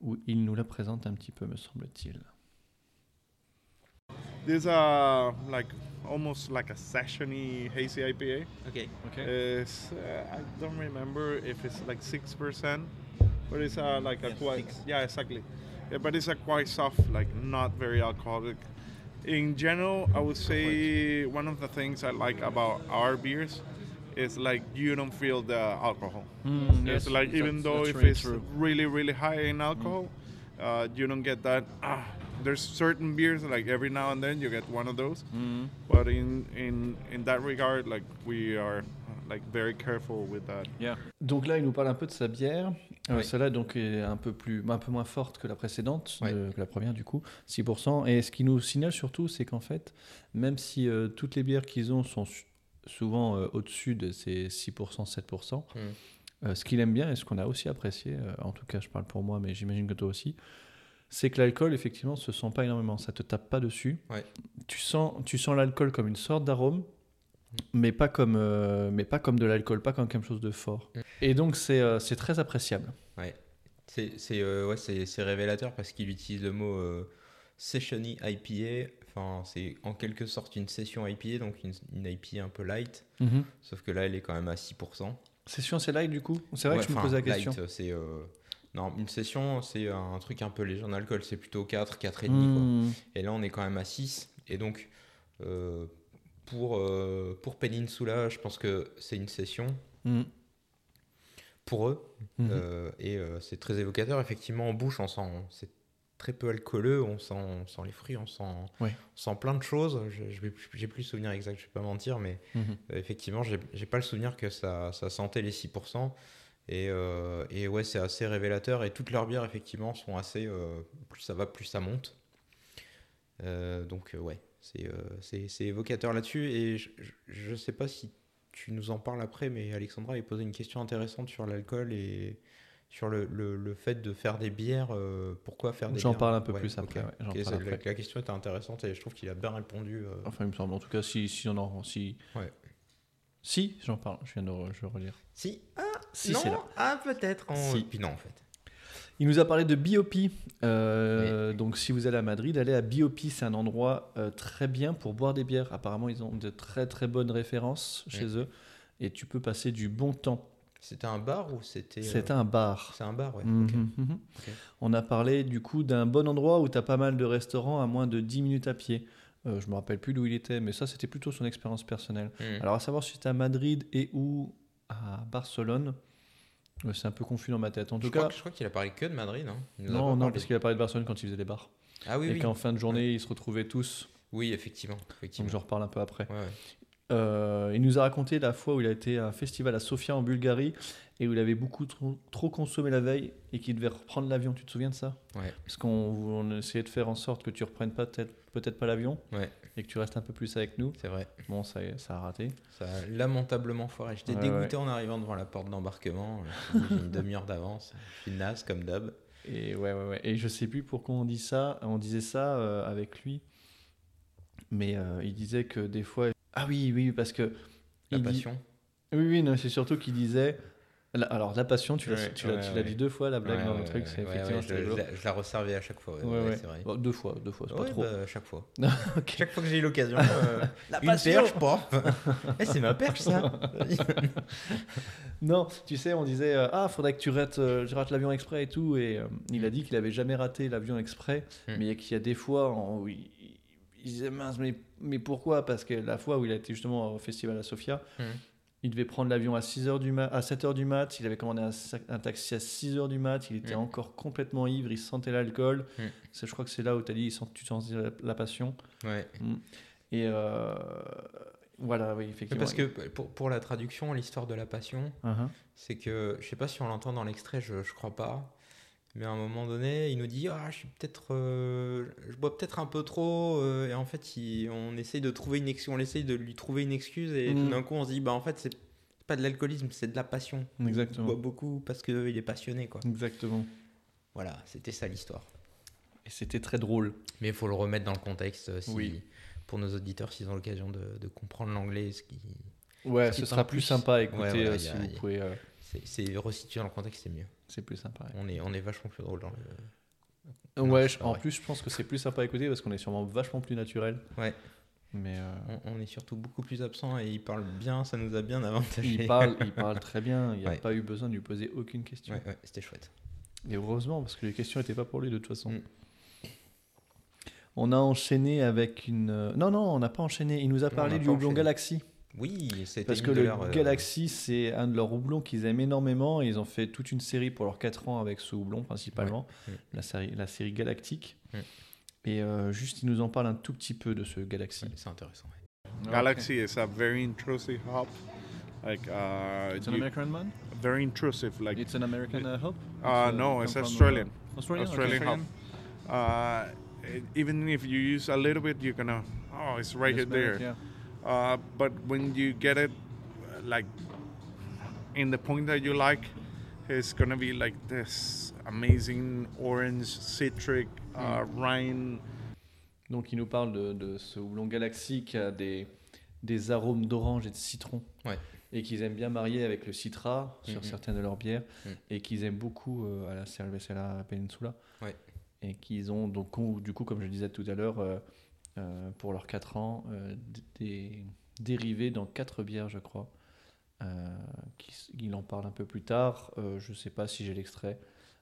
A: où il nous la présente un petit peu, me semble-t-il.
C: This uh like almost like a sessiony hazy IPA.
B: Ok. Okay.
C: It's uh, I don't remember if it's like six percent, but it's uh, like a
B: Yeah,
C: quite
B: six.
C: yeah exactly. Yeah, but it's a quite soft, like not very alcoholic. In general, I would say one of the things I like about our beers is like you don't feel the alcohol. it's like even though if it's really really high in alcohol, uh, you don't get that. Ah, there's certain beers like every now and then you get one of those, but in in in that regard, like we are like very careful with that.
A: Donc là, il nous parle un peu de sa bière. Euh,
B: Oui.
A: Celle-là donc est un peu plus, un peu moins forte que la précédente,
B: Ouais.
A: de- que la première du coup, 6%. Et ce qui nous signale surtout, c'est qu'en fait, même si euh, toutes les bières qu'ils ont sont souvent euh, au-dessus de ces 6%, 7%,
B: Mm.
A: euh, ce qu'il aime bien et ce qu'on a aussi apprécié, euh, en tout cas, je parle pour moi, mais j'imagine que toi aussi, c'est que l'alcool, effectivement, se sent pas énormément. Ça te tape pas dessus.
B: Ouais.
A: Tu sens, tu sens l'alcool comme une sorte d'arôme, mais pas comme, euh, mais pas comme de l'alcool, pas comme quelque chose de fort.
B: Mm.
A: Et donc c'est euh, c'est très appréciable.
B: C'est c'est, euh, ouais, c'est- c'est révélateur parce qu'il utilise le mot euh, sessiony IPA. Enfin, c'est en quelque sorte une session IPA, donc une, une IPA un peu light. Sauf que là, elle est quand même à 6%.
A: Session c'est light du coup? C'est vrai
B: Ouais,
A: que tu me poses la question.
B: light, c'est non, une session, c'est un truc un peu léger en alcool. C'est plutôt 4, 4,5. quoi.
A: Mm.
B: Et là, on est quand même à 6. Et donc, euh, pour, euh, pour Peninsula, je pense que c'est une session
A: Mm.
B: pour eux.
A: Mhm.
B: Euh, et c'est très évocateur. Effectivement, en bouche, on sent. C'est très peu alcooleux. On sent, on sent les fruits, on sent,
A: Ouais.
B: on sent plein de choses. J'ai plus le souvenir exact, je vais pas mentir, mais effectivement, j'ai j'ai pas le souvenir que ça, ça sentait les 6%. Et, euh, et ouais, c'est assez révélateur. Et toutes leurs bières, effectivement, sont assez. euh, plus ça va, plus ça monte. Euh, donc, euh, ouais, c'est c'est- c'est évocateur là-dessus. Et je, je sais pas si tu nous en parles après, mais Alexandra a posé une question intéressante sur l'alcool et sur le, le, le fait de faire des bières. pourquoi faire des
A: J'en
B: bières
A: parle un peu
B: Ouais,
A: plus après, ouais, j'en
B: Ok,
A: parle
B: c'est-
A: après.
B: La, la question était intéressante et je trouve qu'il a bien répondu.
A: Enfin, il me semble. En tout cas, si, si on en, si,
B: Ouais.
A: Si, j'en parle. Je viens de re- je relire.
B: Si, ah,
A: Si,
B: non,
A: c'est là.
B: ah, peut-être. en-
A: Si.
B: Puis non, en fait.
A: Il nous a parlé de BOP. Euh, Donc, si vous allez à Madrid, allez à BOP. C'est un endroit euh, très bien pour boire des bières. Apparemment, ils ont de très très bonnes références chez eux. Et tu peux passer du bon temps.
B: C'était un bar ou c'était. euh,
A: C'est un bar.
B: C'est un bar, ouais.
A: Mhm,
B: ok.
A: mhm.
B: Ok.
A: On a parlé du coup d'un bon endroit où tu as pas mal de restaurants à moins de 10 minutes à pied. Euh, je me rappelle plus d'où il était, mais ça c'était plutôt son expérience personnelle.
B: Mhm.
A: Alors à savoir si c'était à Madrid et ou à Barcelone, euh, c'est un peu confus dans ma tête. En
B: je,
A: tout
B: crois,
A: cas,
B: que- je crois qu'il a parlé que de Madrid. Hein.
A: Non, non, parce qu'il a parlé de Barcelone quand il faisait des bars.
B: Ah oui,
A: et
B: oui.
A: qu'en fin de journée, ils se retrouvaient tous.
B: Oui, effectivement. effectivement.
A: Donc j'en reparle un peu après.
B: Ouais, ouais.
A: Euh, il nous a raconté la fois où il a été à un festival à Sofia en Bulgarie et où il avait beaucoup trop, trop consommé la veille et qu'il devait reprendre l'avion. Tu te souviens de ça?
B: Ouais.
A: Parce qu'on on essayait de faire en sorte que tu reprennes pas peut-être peut-être pas l'avion
B: Ouais.
A: et que tu restes un peu plus avec nous.
B: C'est vrai.
A: Bon, ça, ça a raté.
B: Ça a lamentablement foiré. J'étais
A: Ouais,
B: dégoûté en arrivant devant la porte d'embarquement. J'ai une *laughs* demi-heure d'avance. Je suis naze comme d'hab.
A: Et ouais, ouais, ouais. Et je sais plus pourquoi on dit ça. On disait ça euh, avec lui, mais euh, il disait que des fois. Ah oui, oui, parce que.
B: La
A: il dit-
B: passion.
A: Oui, oui, non, c'est surtout qu'il disait. la- Alors, la passion, tu l'as
B: Ouais,
A: tu l'as-
B: ouais,
A: tu l'as
B: ouais.
A: dit deux fois, la blague dans le truc. c'est effectivement.
B: je, je la- je la resservais à chaque fois. c'est vrai.
A: Bon, deux fois, deux fois, c'est pas trop.
B: bah, chaque fois. *laughs* Chaque fois que j'ai eu l'occasion. euh, *laughs*
A: La
B: une
A: passion.
B: perche, pas. *laughs* Eh, c'est ma perche, ça.
A: Non, tu sais, on disait euh, ah, faudrait que tu rates, euh, je rate l'avion exprès et tout, et euh, il a dit qu'il avait jamais raté l'avion exprès,
B: Mm.
A: mais qu'il y a des fois où il, il disait mince, mais, mais pourquoi? Parce que la fois où il a été justement au festival à Sofia,
B: Mm.
A: il devait prendre l'avion à 6 heures du mat, à 7 h du mat, il avait commandé un, taxi à 6 heures du mat, il était
B: Mm.
A: encore complètement ivre, il sentait l'alcool. C'est- Je crois que c'est là où tu as dit, sent- tu sentais la, la passion.
B: Ouais.
A: Et euh, voilà, oui, effectivement.
B: Parce que pour, pour la traduction, l'histoire de la passion,
A: Uh-huh.
B: c'est que, je sais pas si on l'entend dans l'extrait, je, je crois pas, mais à un moment donné, il nous dit Ah, je suis peut-être. euh, je bois peut-être un peu trop, euh, et en fait, il- on essaye de trouver une excuse, on essaye de lui trouver une excuse, et
A: Mm.
B: tout d'un coup, on se dit Bah, en fait, c'est pas de l'alcoolisme, c'est de la passion.
A: Exactement.
B: Il boit beaucoup parce qu'il est passionné, quoi.
A: Exactement.
B: Voilà, c'était ça l'histoire.
A: Et c'était très drôle.
B: Mais il faut le remettre dans le contexte euh, si,
A: Oui.
B: pour nos auditeurs s'ils ont l'occasion de, de comprendre l'anglais. Ce qui,
A: Ouais,
B: ce qui
A: ce
B: est
A: sera plus
B: plus.
A: sympa à écouter
B: Ouais, voilà, y
A: si
B: a-
A: vous
B: a-
A: pouvez. euh,
B: c'est, c'est resitué dans le contexte, c'est mieux.
A: C'est plus sympa. ouais.
B: On est, on est vachement plus drôle dans le.
A: Ouais,
B: Non,
A: en
B: vrai.
A: plus, je pense que c'est plus sympa à écouter parce qu'on est sûrement vachement plus naturel.
B: Ouais.
A: Mais euh,
B: On, on est surtout beaucoup plus absent et il parle bien, ça nous a bien avantagé.
A: il, parle, il parle *laughs* très bien. Il n'y a
B: Ouais.
A: pas eu besoin de lui poser aucune question.
B: Ouais, ouais, c'était chouette.
A: Et heureusement, parce que les questions n'étaient pas pour lui de toute façon.
B: Mm.
A: On a enchaîné avec une. euh, Non, non, on n'a pas enchaîné. Il nous a parlé du houblon. Galaxy.
B: Oui, c'était
A: Parce que le
B: euh,
A: Galaxy, c'est un de leurs houblons qu'ils aiment énormément. Et ils ont fait toute une série pour leurs 4 ans avec ce houblon, principalement.
B: Ouais.
A: La, série, la série Galactique. Et euh, juste, il nous en parle un tout petit peu de ce Galaxy.
B: ouais, c'est intéressant. ouais.
C: Galaxy is a very intrusive hop. Like uh,
A: It's an
C: you-
A: American man?
C: very intrusive. Like
A: It's an American uh, hub?
C: uh,
A: uh,
C: no, it's
A: from, uh,
C: Australian.
A: Australian?
C: Hop. Uh, even if you use a little bit, you're gonna oh, it's right there.
A: Yeah.
C: Uh, but when you get it, like in the point that you like, it's gonna be like this amazing orange, citric, uh, rind.
A: Donc, il nous parle de, de ce houblon Galaxy qui a des, des arômes d'orange et de citron.
B: Ouais.
A: Et qu'ils aiment bien marier avec le citra sur
B: Mhm.
A: certaines de leurs bières.
B: Mhm.
A: Et qu'ils aiment beaucoup euh, à la Cervecella Peninsula.
B: Ouais.
A: Et qu'ils ont, donc, du coup, comme je le disais tout à l'heure, euh, euh, pour leurs 4 ans, euh, des dérivés dans 4 bières, je crois. Euh, qui il en parle un peu plus tard. Je ne sais pas si j'ai l'extrait.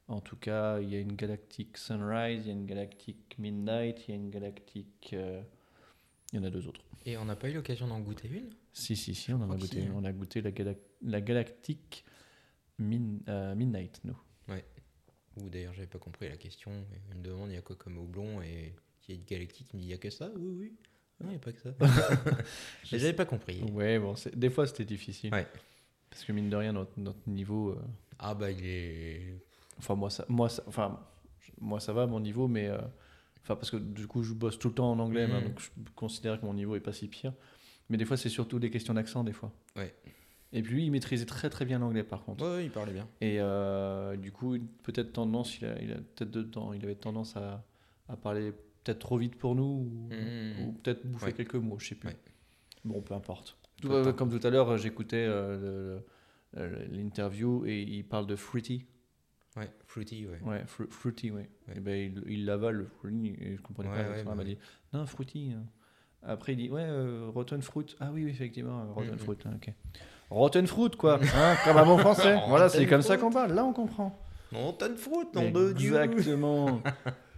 A: En tout cas, il y a une Galactic Sunrise, il y a une Galactic Midnight, il y a une Galactic. il y en a deux autres.
B: Et on n'a pas eu l'occasion d'en goûter une?
A: Si, si, si, on en a goûté.
B: si.
A: On a goûté la, Galac- la Min- euh, Midnight, nous.
B: Ou d'ailleurs, j'avais pas compris la question. Il me demande il y a quoi comme houblon et galactique. Il me dit il y a que ça? Oui, oui. Non, il n'y a pas que ça. *laughs*
A: Je
B: J'avais pas compris.
A: Ouais, bon, des fois c'était difficile.
B: Ouais.
A: Parce que mine de rien, notre, notre niveau. euh,
B: Ah bah il est.
A: Enfin, moi ça, moi, ça, enfin, moi, ça va, mon niveau, mais. euh, Enfin, parce que du coup, je bosse tout le temps en anglais,
B: Mhm.
A: hein, donc je considère que mon niveau est pas si pire. Mais des fois, c'est surtout des questions d'accent, des fois.
B: Ouais.
A: Et puis lui, il maîtrisait très très bien l'anglais, par contre.
B: Ouais, ouais, il parlait bien.
A: Et euh, du coup, peut-être tendance, il, a, il a peut-être dedans, il avait tendance à, à parler peut-être trop vite pour nous, ou, ou peut-être bouffer
B: Ouais.
A: quelques mots, je sais plus.
B: Ouais.
A: Bon, peu importe. Comme tout à l'heure, j'écoutais euh, l'interview et il parle de fruity.
B: Ouais, fruity, ouais.
A: Ouais, fru- fruity, ouais.
B: Ouais.
A: Et ben, il, il l'avale, et je comprenais pas. l'accent,
B: bah
A: il m'a dit, non, fruity. hein. Après, il dit, ouais, euh, rotten fruit. Ah oui, oui, effectivement, euh, rotten
B: Mhm.
A: fruit. hein, ok. Rotten fruit, quoi. hein, comme un bon français. *laughs* voilà, c'est
B: Rotten
A: comme ça qu'on parle. Là, on comprend.
B: Tonne fruit, nom de Dieu
A: Exactement. *laughs*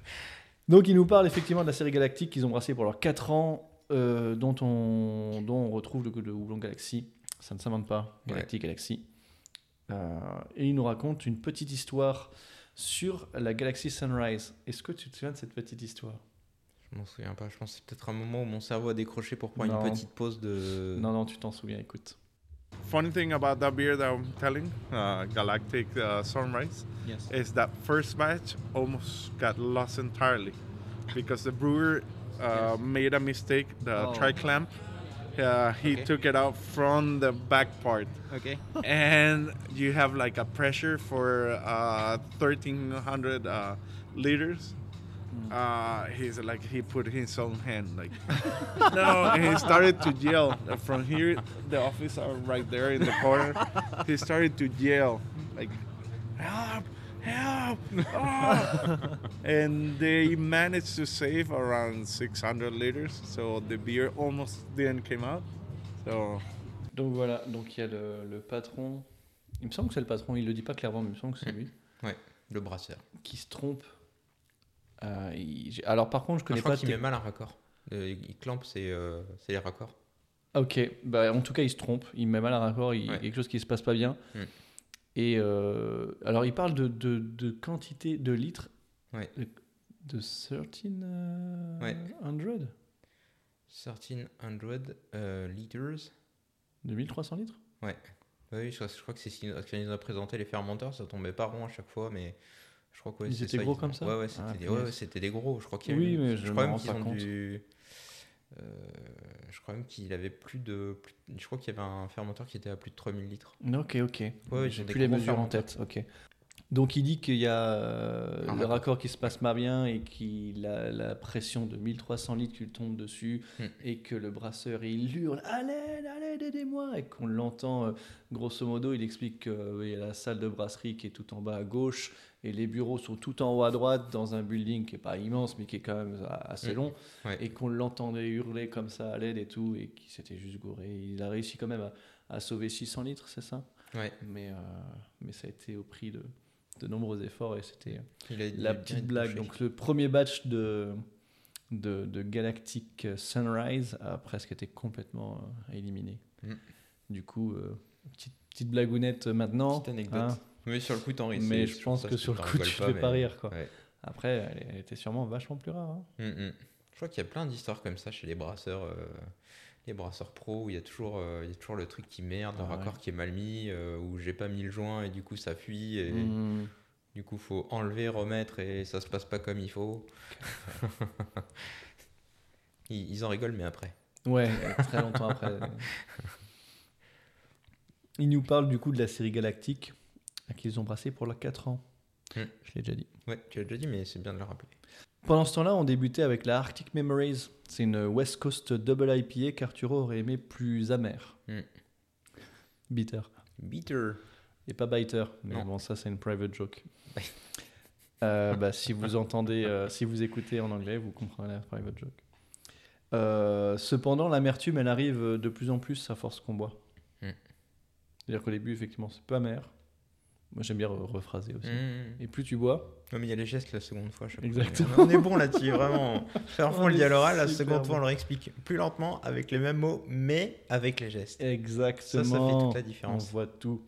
A: Donc, il nous parle effectivement de la série Galactique qu'ils ont brassée pour leurs 4 ans, euh, dont, on, dont on retrouve le, le houblon Galaxy. Ça ne s'invente pas, Galactic Galaxy. Euh, et il nous raconte une petite histoire sur la galaxie Sunrise. Est-ce que tu te souviens de cette petite histoire?
B: Je m'en souviens pas. Je pense que c'est peut-être un moment où mon cerveau a décroché pour prendre
A: Non.
B: une petite pause de.
A: Non, non, tu t'en souviens, écoute.
C: Funny thing about that beer that I'm telling, uh, Galactic uh, Sunrise,
B: Yes.
C: is that first batch almost got lost entirely because the brewer uh, made a mistake. The
B: Oh.
C: tri clamp, uh, he
B: Okay.
C: took it out from the back part,
B: Ok. *laughs*
C: and you have like a pressure for uh, 1300 uh, liters. Uh, he's like he put his own hand like *laughs* no, and he started to yell from here. The office are right there in the corner. He started to yell like help, help, ah!" *laughs* and they managed to save around 600 liters. So the beer almost didn't come out. So
A: Donc voilà, donc il y a le, le patron. Il me semble que c'est le patron, il le dit pas clairement, mais il me semble que c'est lui ouais
B: Le brasseur.
A: qui se trompe. Euh, il- Alors par contre, je connais
B: je crois
A: pas.
B: qu'il
A: tes-
B: met mal un raccord. Euh, il clampe, c'est euh, c'est les raccords.
A: Ok, bah, en tout cas, il se trompe, il met mal un raccord, il y a
B: Ouais.
A: quelque chose qui se passe pas bien.
B: Mm.
A: Et euh, alors, il parle de, de, de quantité de litres.
B: Ouais.
A: De, de 1300 euh,
B: Ouais. 1300 euh, liters.
A: De 1300 litres?
B: Oui, je, je crois que c'est ce qu'il ce qu'il nous a présenté les fermenteurs, ça tombait pas rond à chaque fois, mais je crois que ouais,
A: Ils étaient
B: ça,
A: gros
B: ils-
A: comme ça
B: Ouais, ouais, c'était
A: Ah,
B: des, ouais, des gros. Je crois qu'il y a
A: Oui,
B: eu-
A: mais
B: je
A: je
B: crois même qu'ils ont
A: compte.
B: dû. euh, je crois même qu'il avait plus de. plus- je crois qu'il y avait un fermenteur qui était à plus de 3000 litres.
A: Ok, ok.
B: ouais,
A: J'ai plus les mesures en tête. Ok. Donc il dit qu'il y a euh,
B: Un
A: le
B: raccord.
A: qui se passe pas bien et qu'il a la pression de 1300 litres qui tombe dessus
B: Hmm.
A: et que le brasseur il hurle à l'aide, aidez-moi et qu'on l'entend euh, grosso modo il explique qu'il y a la salle de brasserie qui est tout en bas à gauche et les bureaux sont tout en haut à droite dans un building qui est pas immense mais qui est quand même assez long
B: Ouais.
A: et qu'on l'entendait hurler comme ça à l'aide et tout et qu'il s'était juste gouré. Il a réussi quand même à, à sauver 600 litres, c'est ça?
B: Ouais.
A: mais, euh, mais ça a été au prix de, de nombreux efforts et c'était la petite blague. Donc le premier batch de, de, de Galactic Sunrise a presque été complètement euh, éliminé.
B: Mm.
A: Du coup, euh, petite, petite blagounette maintenant.
B: Petite anecdote.
A: hein.
B: Mais sur le coup, t'en ris.
A: mais je pense que sur le coup, tu fais pas rire. Quoi. Après, elle, était sûrement vachement plus rare. hein.
B: Mm, mm. Je crois qu'il y a plein d'histoires comme ça chez les brasseurs, euh, les brasseurs pro, où il y a toujours, euh, il y a toujours le truc qui merde, le
A: Ah ouais.
B: raccord qui est mal mis, euh, où j'ai pas mis le joint et du coup ça fuit et
A: Mm.
B: du coup faut enlever, remettre et ça se passe pas comme il faut. *laughs* ils, ils en rigolent mais après.
A: Ouais, très longtemps après. *laughs* Il nous parle du coup de la série Galactique qu'ils ont brassé pour leurs 4 ans.
B: Mm.
A: Je l'ai déjà dit.
B: Ouais, tu l'as déjà dit mais c'est bien de le rappeler.
A: Pendant ce temps-là, on débutait avec la Arctic Memories. C'est une West Coast Double IPA qu'Arturo aurait aimé plus amère.
B: Mm.
A: Bitter.
B: Bitter.
A: Et pas biter. Mais
B: Non.
A: bon, ça, c'est une private joke. *laughs* Euh, bah, si vous entendez, euh, si vous écoutez en anglais, vous comprendrez la private joke. Euh, cependant, l'amertume, elle arrive de plus en plus à force qu'on boit.
B: Mm.
A: C'est-à-dire qu'au début, effectivement, c'est pas amer. Moi, j'aime bien re- rephraser aussi.
B: Mm.
A: Et plus tu bois,
B: Non mais il y a les gestes la seconde fois.
A: Exactement.
B: On est bon là-dessus, vraiment. *laughs* Faire fond
A: On
B: le l'oral, la seconde
A: bon.
B: fois on leur explique plus lentement, avec les mêmes mots, mais avec les gestes.
A: Exactement.
B: Ça, ça fait toute la
A: On
B: différence.
A: voit tout.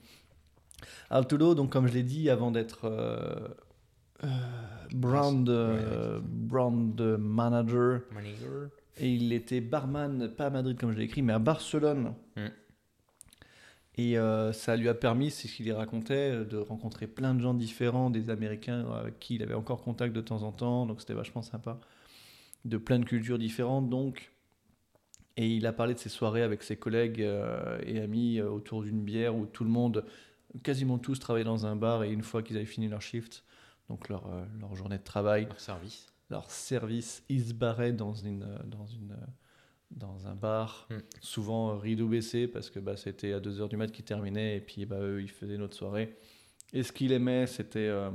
A: Arturo, donc comme je l'ai dit, avant d'être euh, euh, brand, euh, brand manager,
B: Manager.
A: et il était barman, pas à Madrid comme je l'ai écrit, mais à Barcelone.
B: Mm.
A: Et euh, ça lui a permis, c'est ce qu'il racontait, de rencontrer plein de gens différents, des Américains avec qui il avait encore contact de temps en temps, donc c'était vachement sympa. De plein de cultures différentes, donc. Et il a parlé de ses soirées avec ses collègues euh, et amis euh, autour d'une bière où tout le monde, quasiment tous, travaillaient dans un bar et une fois qu'ils avaient fini leur shift, donc leur, euh, leur journée de travail,
B: Leur service.
A: leur service, ils se barraient dans, une, euh, dans, une, euh, dans un bar,
B: Mm.
A: souvent euh, rideau baissé parce que bah, c'était à 2h du mat qu'ils terminaient et puis bah, eux ils faisaient notre soirée. Et ce qu'il aimait c'était euh,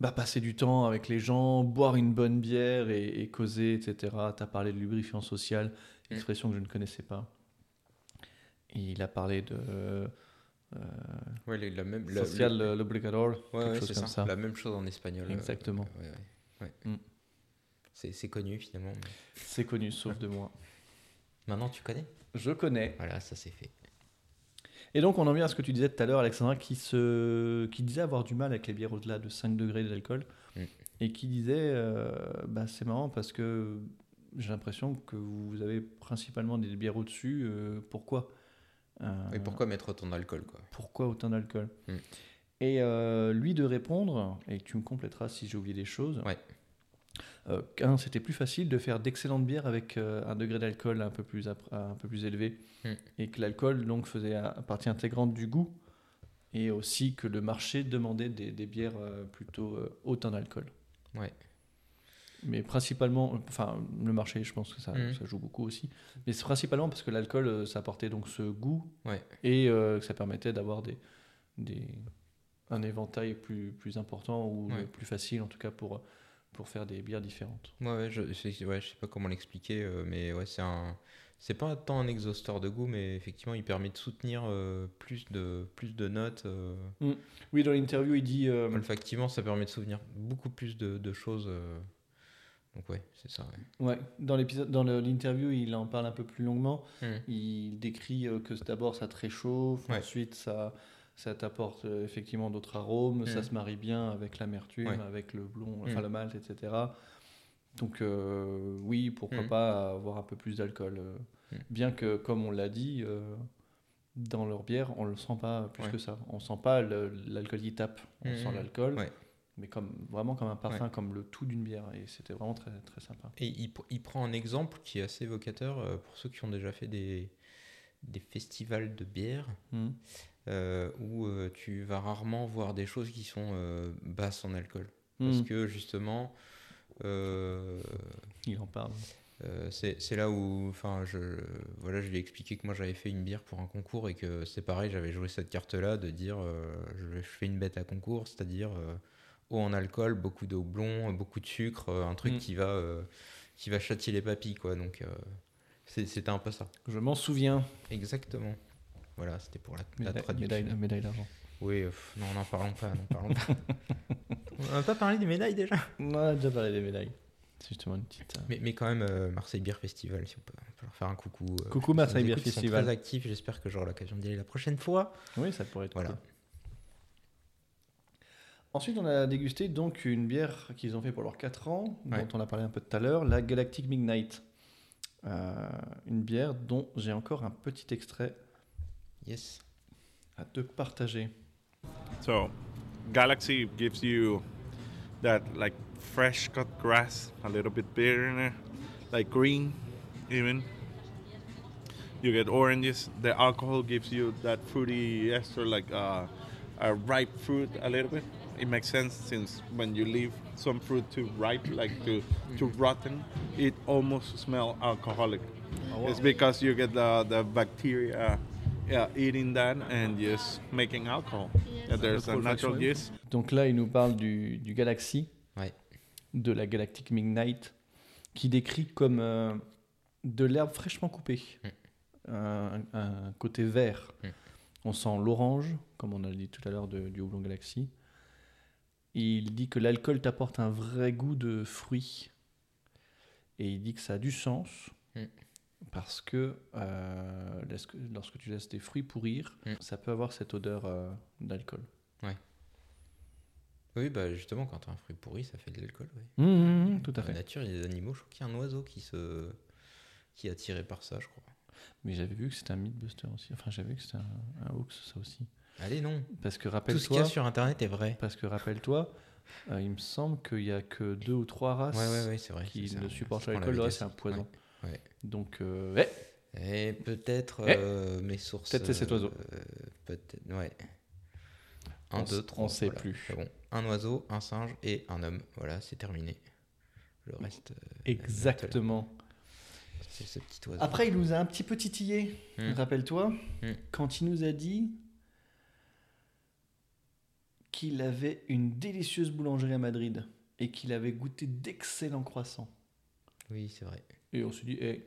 A: bah, passer du temps avec les gens, boire une bonne bière et, et causer, etc. Tu as parlé de lubrifiant social,
B: Mm.
A: expression que je ne connaissais pas. Et il a parlé de euh,
B: Ouais, le- la même. la-
A: social
B: le- Ouais,
A: quelque
B: ouais,
A: chose comme
B: ça.
A: ça.
B: La même chose en espagnol.
A: Exactement.
B: ouais, ouais. C'est c'est connu finalement. mais-
A: C'est connu sauf de moi. *laughs*
B: Maintenant tu connais?
A: Je connais.
B: Voilà, ça c'est fait.
A: Et donc, on en vient à ce que tu disais tout à l'heure, Alexandra, qui, se... qui disait avoir du mal avec les bières au-delà de 5 degrés d'alcool.
B: Mm.
A: Et qui disait, euh, bah, c'est marrant parce que j'ai l'impression que vous avez principalement des bières au-dessus. euh, pourquoi? Euh,
B: Et pourquoi mettre autant d'alcool, quoi?
A: pourquoi autant d'alcool?
B: Mm.
A: Et lui de répondre, et tu me compléteras si j'ai oublié des choses.
B: Ouais.
A: Euh, qu'un, c'était plus facile de faire d'excellentes bières avec euh, un degré d'alcool un peu plus un peu plus élevé,
B: Mm.
A: et que l'alcool donc faisait un- partie intégrante du goût, et aussi que le marché demandait des, des bières euh, plutôt hautes en alcool.
B: Ouais.
A: Mais principalement, enfin le marché, je pense que ça,
B: Mm.
A: ça joue beaucoup aussi. Mais c'est principalement parce que l'alcool, ça apportait donc ce goût
B: Ouais.
A: et euh, que ça permettait d'avoir des, des, un éventail plus, plus important ou
B: Ouais.
A: plus facile en tout cas pour, pour faire des bières différentes.
B: Ouais, je, c'est- ouais, je sais pas comment l'expliquer, euh, mais ouais, c'est un. C'est pas tant un exhausteur de goût, mais effectivement, il permet de soutenir euh, plus, de, plus de notes. euh,
A: Oui, dans l'interview, il dit euh,
B: olfactivement, ça permet de soutenir beaucoup plus de, de choses. euh, donc, ouais, c'est ça. Ouais.
A: ouais, dans l'épisode, dans le- l'interview, il en parle un peu plus longuement.
B: Hmm.
A: Il décrit euh, que d'abord ça te réchauffe,
B: Ouais.
A: ensuite ça, ça t'apporte euh, effectivement d'autres arômes, ça
B: Mm.
A: se marie bien avec l'amertume,
B: Ouais.
A: avec le blond, enfin
B: Mm.
A: le malt, etc. Donc euh, oui, pourquoi
B: Mm.
A: pas avoir un peu plus d'alcool. euh. Bien que, comme on l'a dit, euh, dans leur bière, on le sent pas plus
B: Ouais.
A: que ça. On sent pas l'alcool qui tape, on sent l'alcool,
B: Ouais.
A: mais comme vraiment comme un parfum, comme le tout d'une bière. Et c'était vraiment très très sympa.
B: Et il, pr- il prend un exemple qui est assez évocateur pour ceux qui ont déjà fait des, des festivals de bière. Euh, où euh, tu vas rarement voir des choses qui sont euh, basses en alcool. Parce
A: Mm.
B: que justement, euh,
A: Il en parle.
B: euh, c'est là où, enfin, je, voilà, je lui ai expliqué que moi j'avais fait une bière pour un concours et que c'est pareil, j'avais joué cette carte-là de dire euh, je, je fais une bête à concours, c'est-à-dire euh, haut en alcool, beaucoup de houblon, beaucoup de sucre, un truc
A: Mm.
B: qui va, euh, qui va châtier les papilles, quoi. Donc euh, c'est- c'était un peu ça.
A: Je m'en souviens.
B: Exactement. Voilà, c'était pour la, la
A: Médaille,
B: traduction.
A: médaille, médaille d'argent.
B: Oui, euh, pff, non, n'en parlons pas, n'en parlons pas. *laughs* On n'a pas parlé des médailles déjà
A: On a déjà parlé des médailles. C'est justement une petite. euh,
B: mais, mais quand même, euh, Marseille Beer Festival, si on peut, on peut leur faire un coucou. euh,
A: Coucou Marseille Beer
B: écoutent, ils sont
A: Festival.
B: très actifs, j'espère que j'aurai l'occasion d'y aller la prochaine fois.
A: Oui, ça pourrait être
B: Voilà.
A: cool. Ensuite, on a dégusté donc une bière qu'ils ont fait pour leurs 4 ans,
B: Ouais.
A: dont on a parlé un peu tout à l'heure, la Galactic Midnight. Euh, une bière dont j'ai encore un petit extrait
B: Yes.
A: à te partager.
C: So, Galaxy gives you that like fresh cut grass, a little bit bitter like green, even. You get oranges. The alcohol gives you that fruity ester, like uh, a ripe fruit, a little bit. It makes sense since when you leave some fruit too ripe, like to too rotten, it almost smell alcoholic. It's because you get the, the bacteria yeah, eating that and just making alcohol. Yeah, there's a natural yeast.
A: Donc là, il nous parle du, du Galaxy,
B: Ouais.
A: de la Galactic Midnight, qui décrit comme euh, de l'herbe fraîchement coupée,
B: Mm.
A: un, un côté vert.
B: Mm.
A: On sent l'orange, comme on a dit tout à l'heure du houblon Galaxy. Il dit que l'alcool t'apporte un vrai goût de fruits. Et il dit que ça a du sens,
B: Mm.
A: Parce que euh, lorsque, lorsque tu laisses des fruits pourrir,
B: Mm.
A: ça peut avoir cette odeur euh, d'alcool.
B: Oui, bah justement, quand tu as un fruit pourri, ça fait de l'alcool. ouais.
A: Mmh, tout à
B: Dans la
A: fait.
B: nature, il y a des animaux, je crois qu'il y a un oiseau qui, se... qui est attiré par ça, je crois.
A: Mais j'avais vu que c'était un Mythbuster aussi. Enfin, j'avais vu que c'était un, un hoax, ça aussi.
B: Allez, non.
A: Parce que
B: Tout ce qu'il y
A: rappelle-toi,
B: a sur Internet est vrai.
A: parce que rappelle-toi, euh, il me semble qu'il y a que deux ou trois races
B: Ouais, ouais, ouais, vrai.
A: qui ne
B: ouais.
A: supportent l'alcool. Le reste, c'est un poison. Donc, euh, ouais,
B: Et peut-être euh, mes sources.
A: Peut-être c'est cet oiseau.
B: euh, peut-être, ouais.
A: On
B: Un, deux,
A: on
B: trois.
A: sait
B: voilà.
A: plus.
B: C'est bon. Un oiseau, un singe et un homme. Voilà, c'est terminé. Le reste.
A: exactement.
B: C'est ce petit oiseau.
A: Après, il nous a un petit peu titillé.
B: Hmm.
A: Rappelle-toi,
B: Hmm.
A: quand il nous a dit qu'il avait une délicieuse boulangerie à Madrid et qu'il avait goûté d'excellents croissants.
B: Oui, c'est vrai.
A: Et on s'est dit, eh,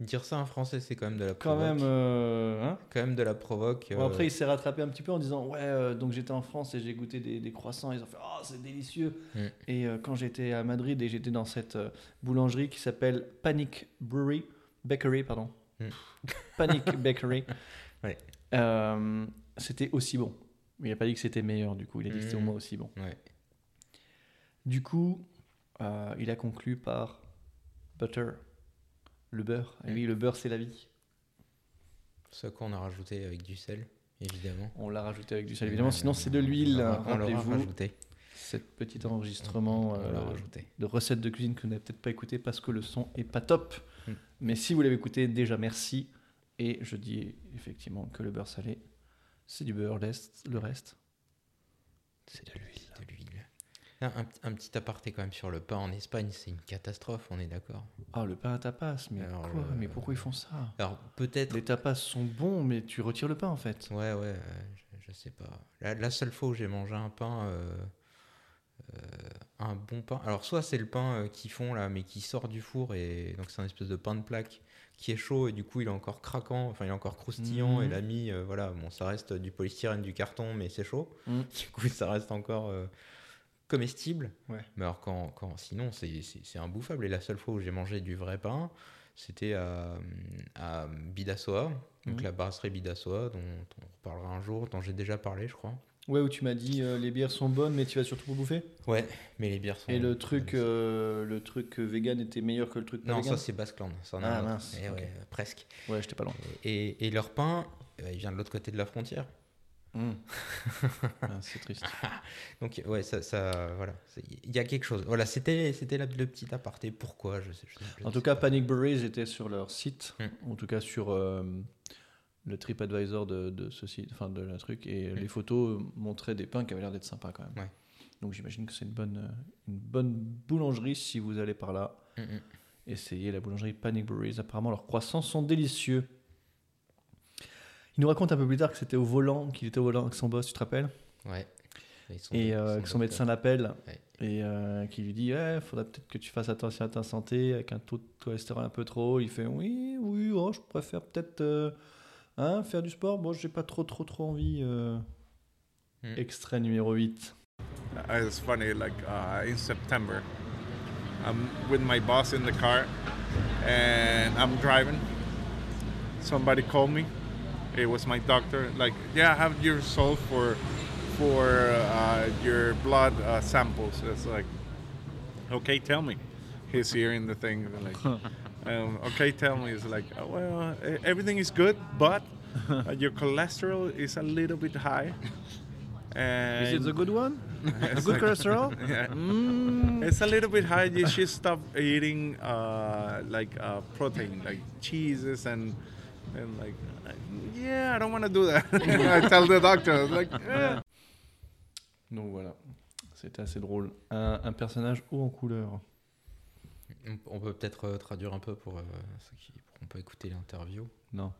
B: Dire ça en français, c'est quand même de la
A: quand
B: provoque.
A: même, euh, hein
B: Quand même de la provoque.
A: Bon,
B: euh,
A: après, il s'est rattrapé un petit peu en disant Ouais, euh, donc j'étais en France et j'ai goûté des, des croissants. Ils ont fait Oh, c'est délicieux.
B: Mm.
A: Et quand j'étais à Madrid et j'étais dans cette boulangerie qui s'appelle Panic Brewery, Bakery, pardon.
B: Mm. *laughs*
A: Panic Bakery. *laughs*
B: Ouais.
A: C'était aussi bon. Il n'a pas dit que c'était meilleur, du coup. Il a dit que c'était au
B: Mhm.
A: moins aussi bon.
B: Ouais.
A: Du coup, il a conclu par butter, le beurre. Et
B: Mm.
A: oui, le beurre, c'est la vie.
B: Ce qu'on a rajouté avec du sel, évidemment.
A: On l'a rajouté avec du sel, évidemment.
B: Ouais,
A: Sinon,
B: on-
A: c'est de l'huile.
B: On l'aura
A: Rappelez-vous,
B: rajouté.
A: cet petit enregistrement
B: l'a
A: euh, de recettes de cuisine que vous n'avez peut-être pas écouté parce que le son est pas top.
B: Mm.
A: Mais si vous l'avez écouté, déjà merci. Et je dis effectivement que le beurre salé, c'est du beurre. l'est- Le reste, c'est de l'huile.
B: L'huile. Un, petit aparté quand même sur le pain en Espagne, c'est une catastrophe, on est d'accord.
A: Ah, le pain à tapas, mais
B: Alors,
A: quoi
B: le-
A: Mais pourquoi ils font ça?
B: Alors peut-être.
A: Les tapas sont bons, mais tu retires le pain en fait.
B: Ouais, ouais, euh, je, je sais pas. La, la seule fois où j'ai mangé un pain, euh, euh, un bon pain. Alors soit c'est le pain euh, qu'ils font là, mais qui sort du four et donc c'est un espèce de pain de plaque qui est chaud et du coup il est encore craquant, enfin il est encore croustillant
A: Mhm.
B: et la mie, euh, voilà, bon ça reste du polystyrène, du carton, mais c'est chaud.
A: Mhm. *laughs*
B: Du coup ça reste encore euh, comestible.
A: Ouais.
B: Mais alors quand, quand sinon c'est imbouffable et la seule fois où j'ai mangé du vrai pain, c'était à, à Bidassoa, donc
A: Mhm.
B: la brasserie Bidassoa, dont on reparlera un jour, dont j'ai déjà parlé, je crois.
A: Ouais, où tu m'as dit euh, les bières sont bonnes, mais tu vas surtout pour bouffer?
B: Ouais, mais les bières sont.
A: Et le truc, euh, le truc euh, vegan était meilleur que le truc pas
B: Non,
A: vegan?
B: ça c'est Basqueland, ça
A: Ah, mince,
B: Eh
A: ok.
B: ouais, presque.
A: Ouais, j'étais pas loin.
B: Et, et leur pain, euh, il vient de l'autre côté de la frontière.
A: Mm. *laughs* Ah, c'est triste. *laughs*
B: Donc ouais, ça, ça voilà, il y a quelque chose. Voilà, c'était c'était le petit aparté. Pourquoi je sais. je sais- je
A: En tout cas. Panic Berries était sur leur site,
B: Mm.
A: en tout cas sur euh, le TripAdvisor de, de ce site, enfin de la truc, et les photos montraient des pains qui avaient l'air d'être sympas quand même.
B: Ouais.
A: Donc j'imagine que c'est une bonne, euh, une bonne boulangerie si vous allez par là. Essayez la boulangerie Panic Berries. Apparemment, leurs croissants sont délicieux. Il nous raconte un peu plus tard que c'était au volant, qu'il était au volant avec son boss, tu te rappelles
B: Ouais.
A: Et euh, que son médecin l'appelle
B: Ouais.
A: et euh, qui lui dit il faudrait peut-être que tu fasses attention à ta santé avec un taux de cholestérol un peu trop haut. Il fait oui, oui, oh, je préfère peut-être euh, hein, faire du sport. Moi, j'ai pas trop, trop, trop envie. euh.
B: Mm.
A: Extrait numéro 8.
C: Uh, it's funny, like uh, in September, I'm with my boss in the car and I'm driving. Somebody called me. It was my doctor. Like, yeah, I have your result for for uh, your blood uh, samples. It's like, okay, tell me. He's hearing the thing. Like, *laughs* um, okay, tell me. It's like, oh, well, everything is good, but uh, your cholesterol is a little bit high. And *laughs*
A: Is it the good one? *laughs* A good cholesterol?
C: yeah.
A: Mm.
C: It's a little bit high. You should stop eating uh, like uh, protein, like cheeses and and like. Yeah, I don't want to do that. *laughs* I tell the doctor, like, *laughs* eh.
A: Donc voilà, c'était assez drôle. Un, un personnage haut en couleur.
B: On, on peut peut-être euh, traduire un peu pour euh, ceux qui pourront pas écouter l'interview.
A: Non,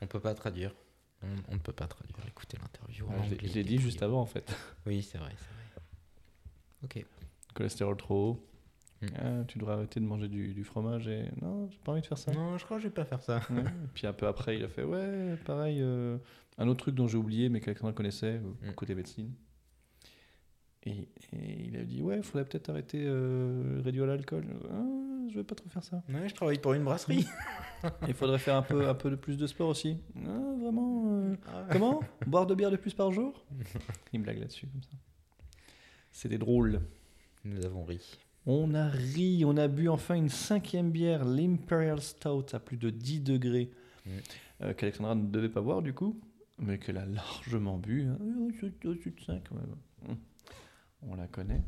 B: On peut pas traduire. On, on ne peut pas traduire. Écouter l'interview.
A: Ah, je l'ai- dit juste avant en fait.
B: Oui, c'est vrai, c'est vrai. Ok.
A: Cholestérol trop haut.
B: Mm.
A: Ah, tu devrais arrêter de manger du, du fromage et non, j'ai pas envie de faire ça.
B: Non, je crois que je vais pas faire ça.
A: Ouais. Et puis un peu après, il a fait ouais, pareil. euh, un autre truc dont j'ai oublié, mais qu'Alexandra connaissait euh,
B: Mm.
A: côté médecine. Et, et il a dit ouais, il faudrait peut-être arrêter euh, réduire l'alcool. Ah, je vais pas trop faire ça.
B: Ouais, je travaille pour une brasserie. *laughs*
A: Il faudrait faire un peu, un peu de plus de sport aussi. Ah, vraiment euh,
B: Ah.
A: Comment? Boire deux bières de plus par jour? *laughs* Il me blague là-dessus comme ça. C'était drôle.
B: Nous avons ri.
A: On a ri, on a bu enfin une cinquième bière, l'Imperial Stout à plus de 10 degrés, euh, qu'Alexandra ne devait pas boire du coup, mais qu'elle a largement bu. hein. Au-dessus de cinq, ouais, ouais. Mm. On la connaît.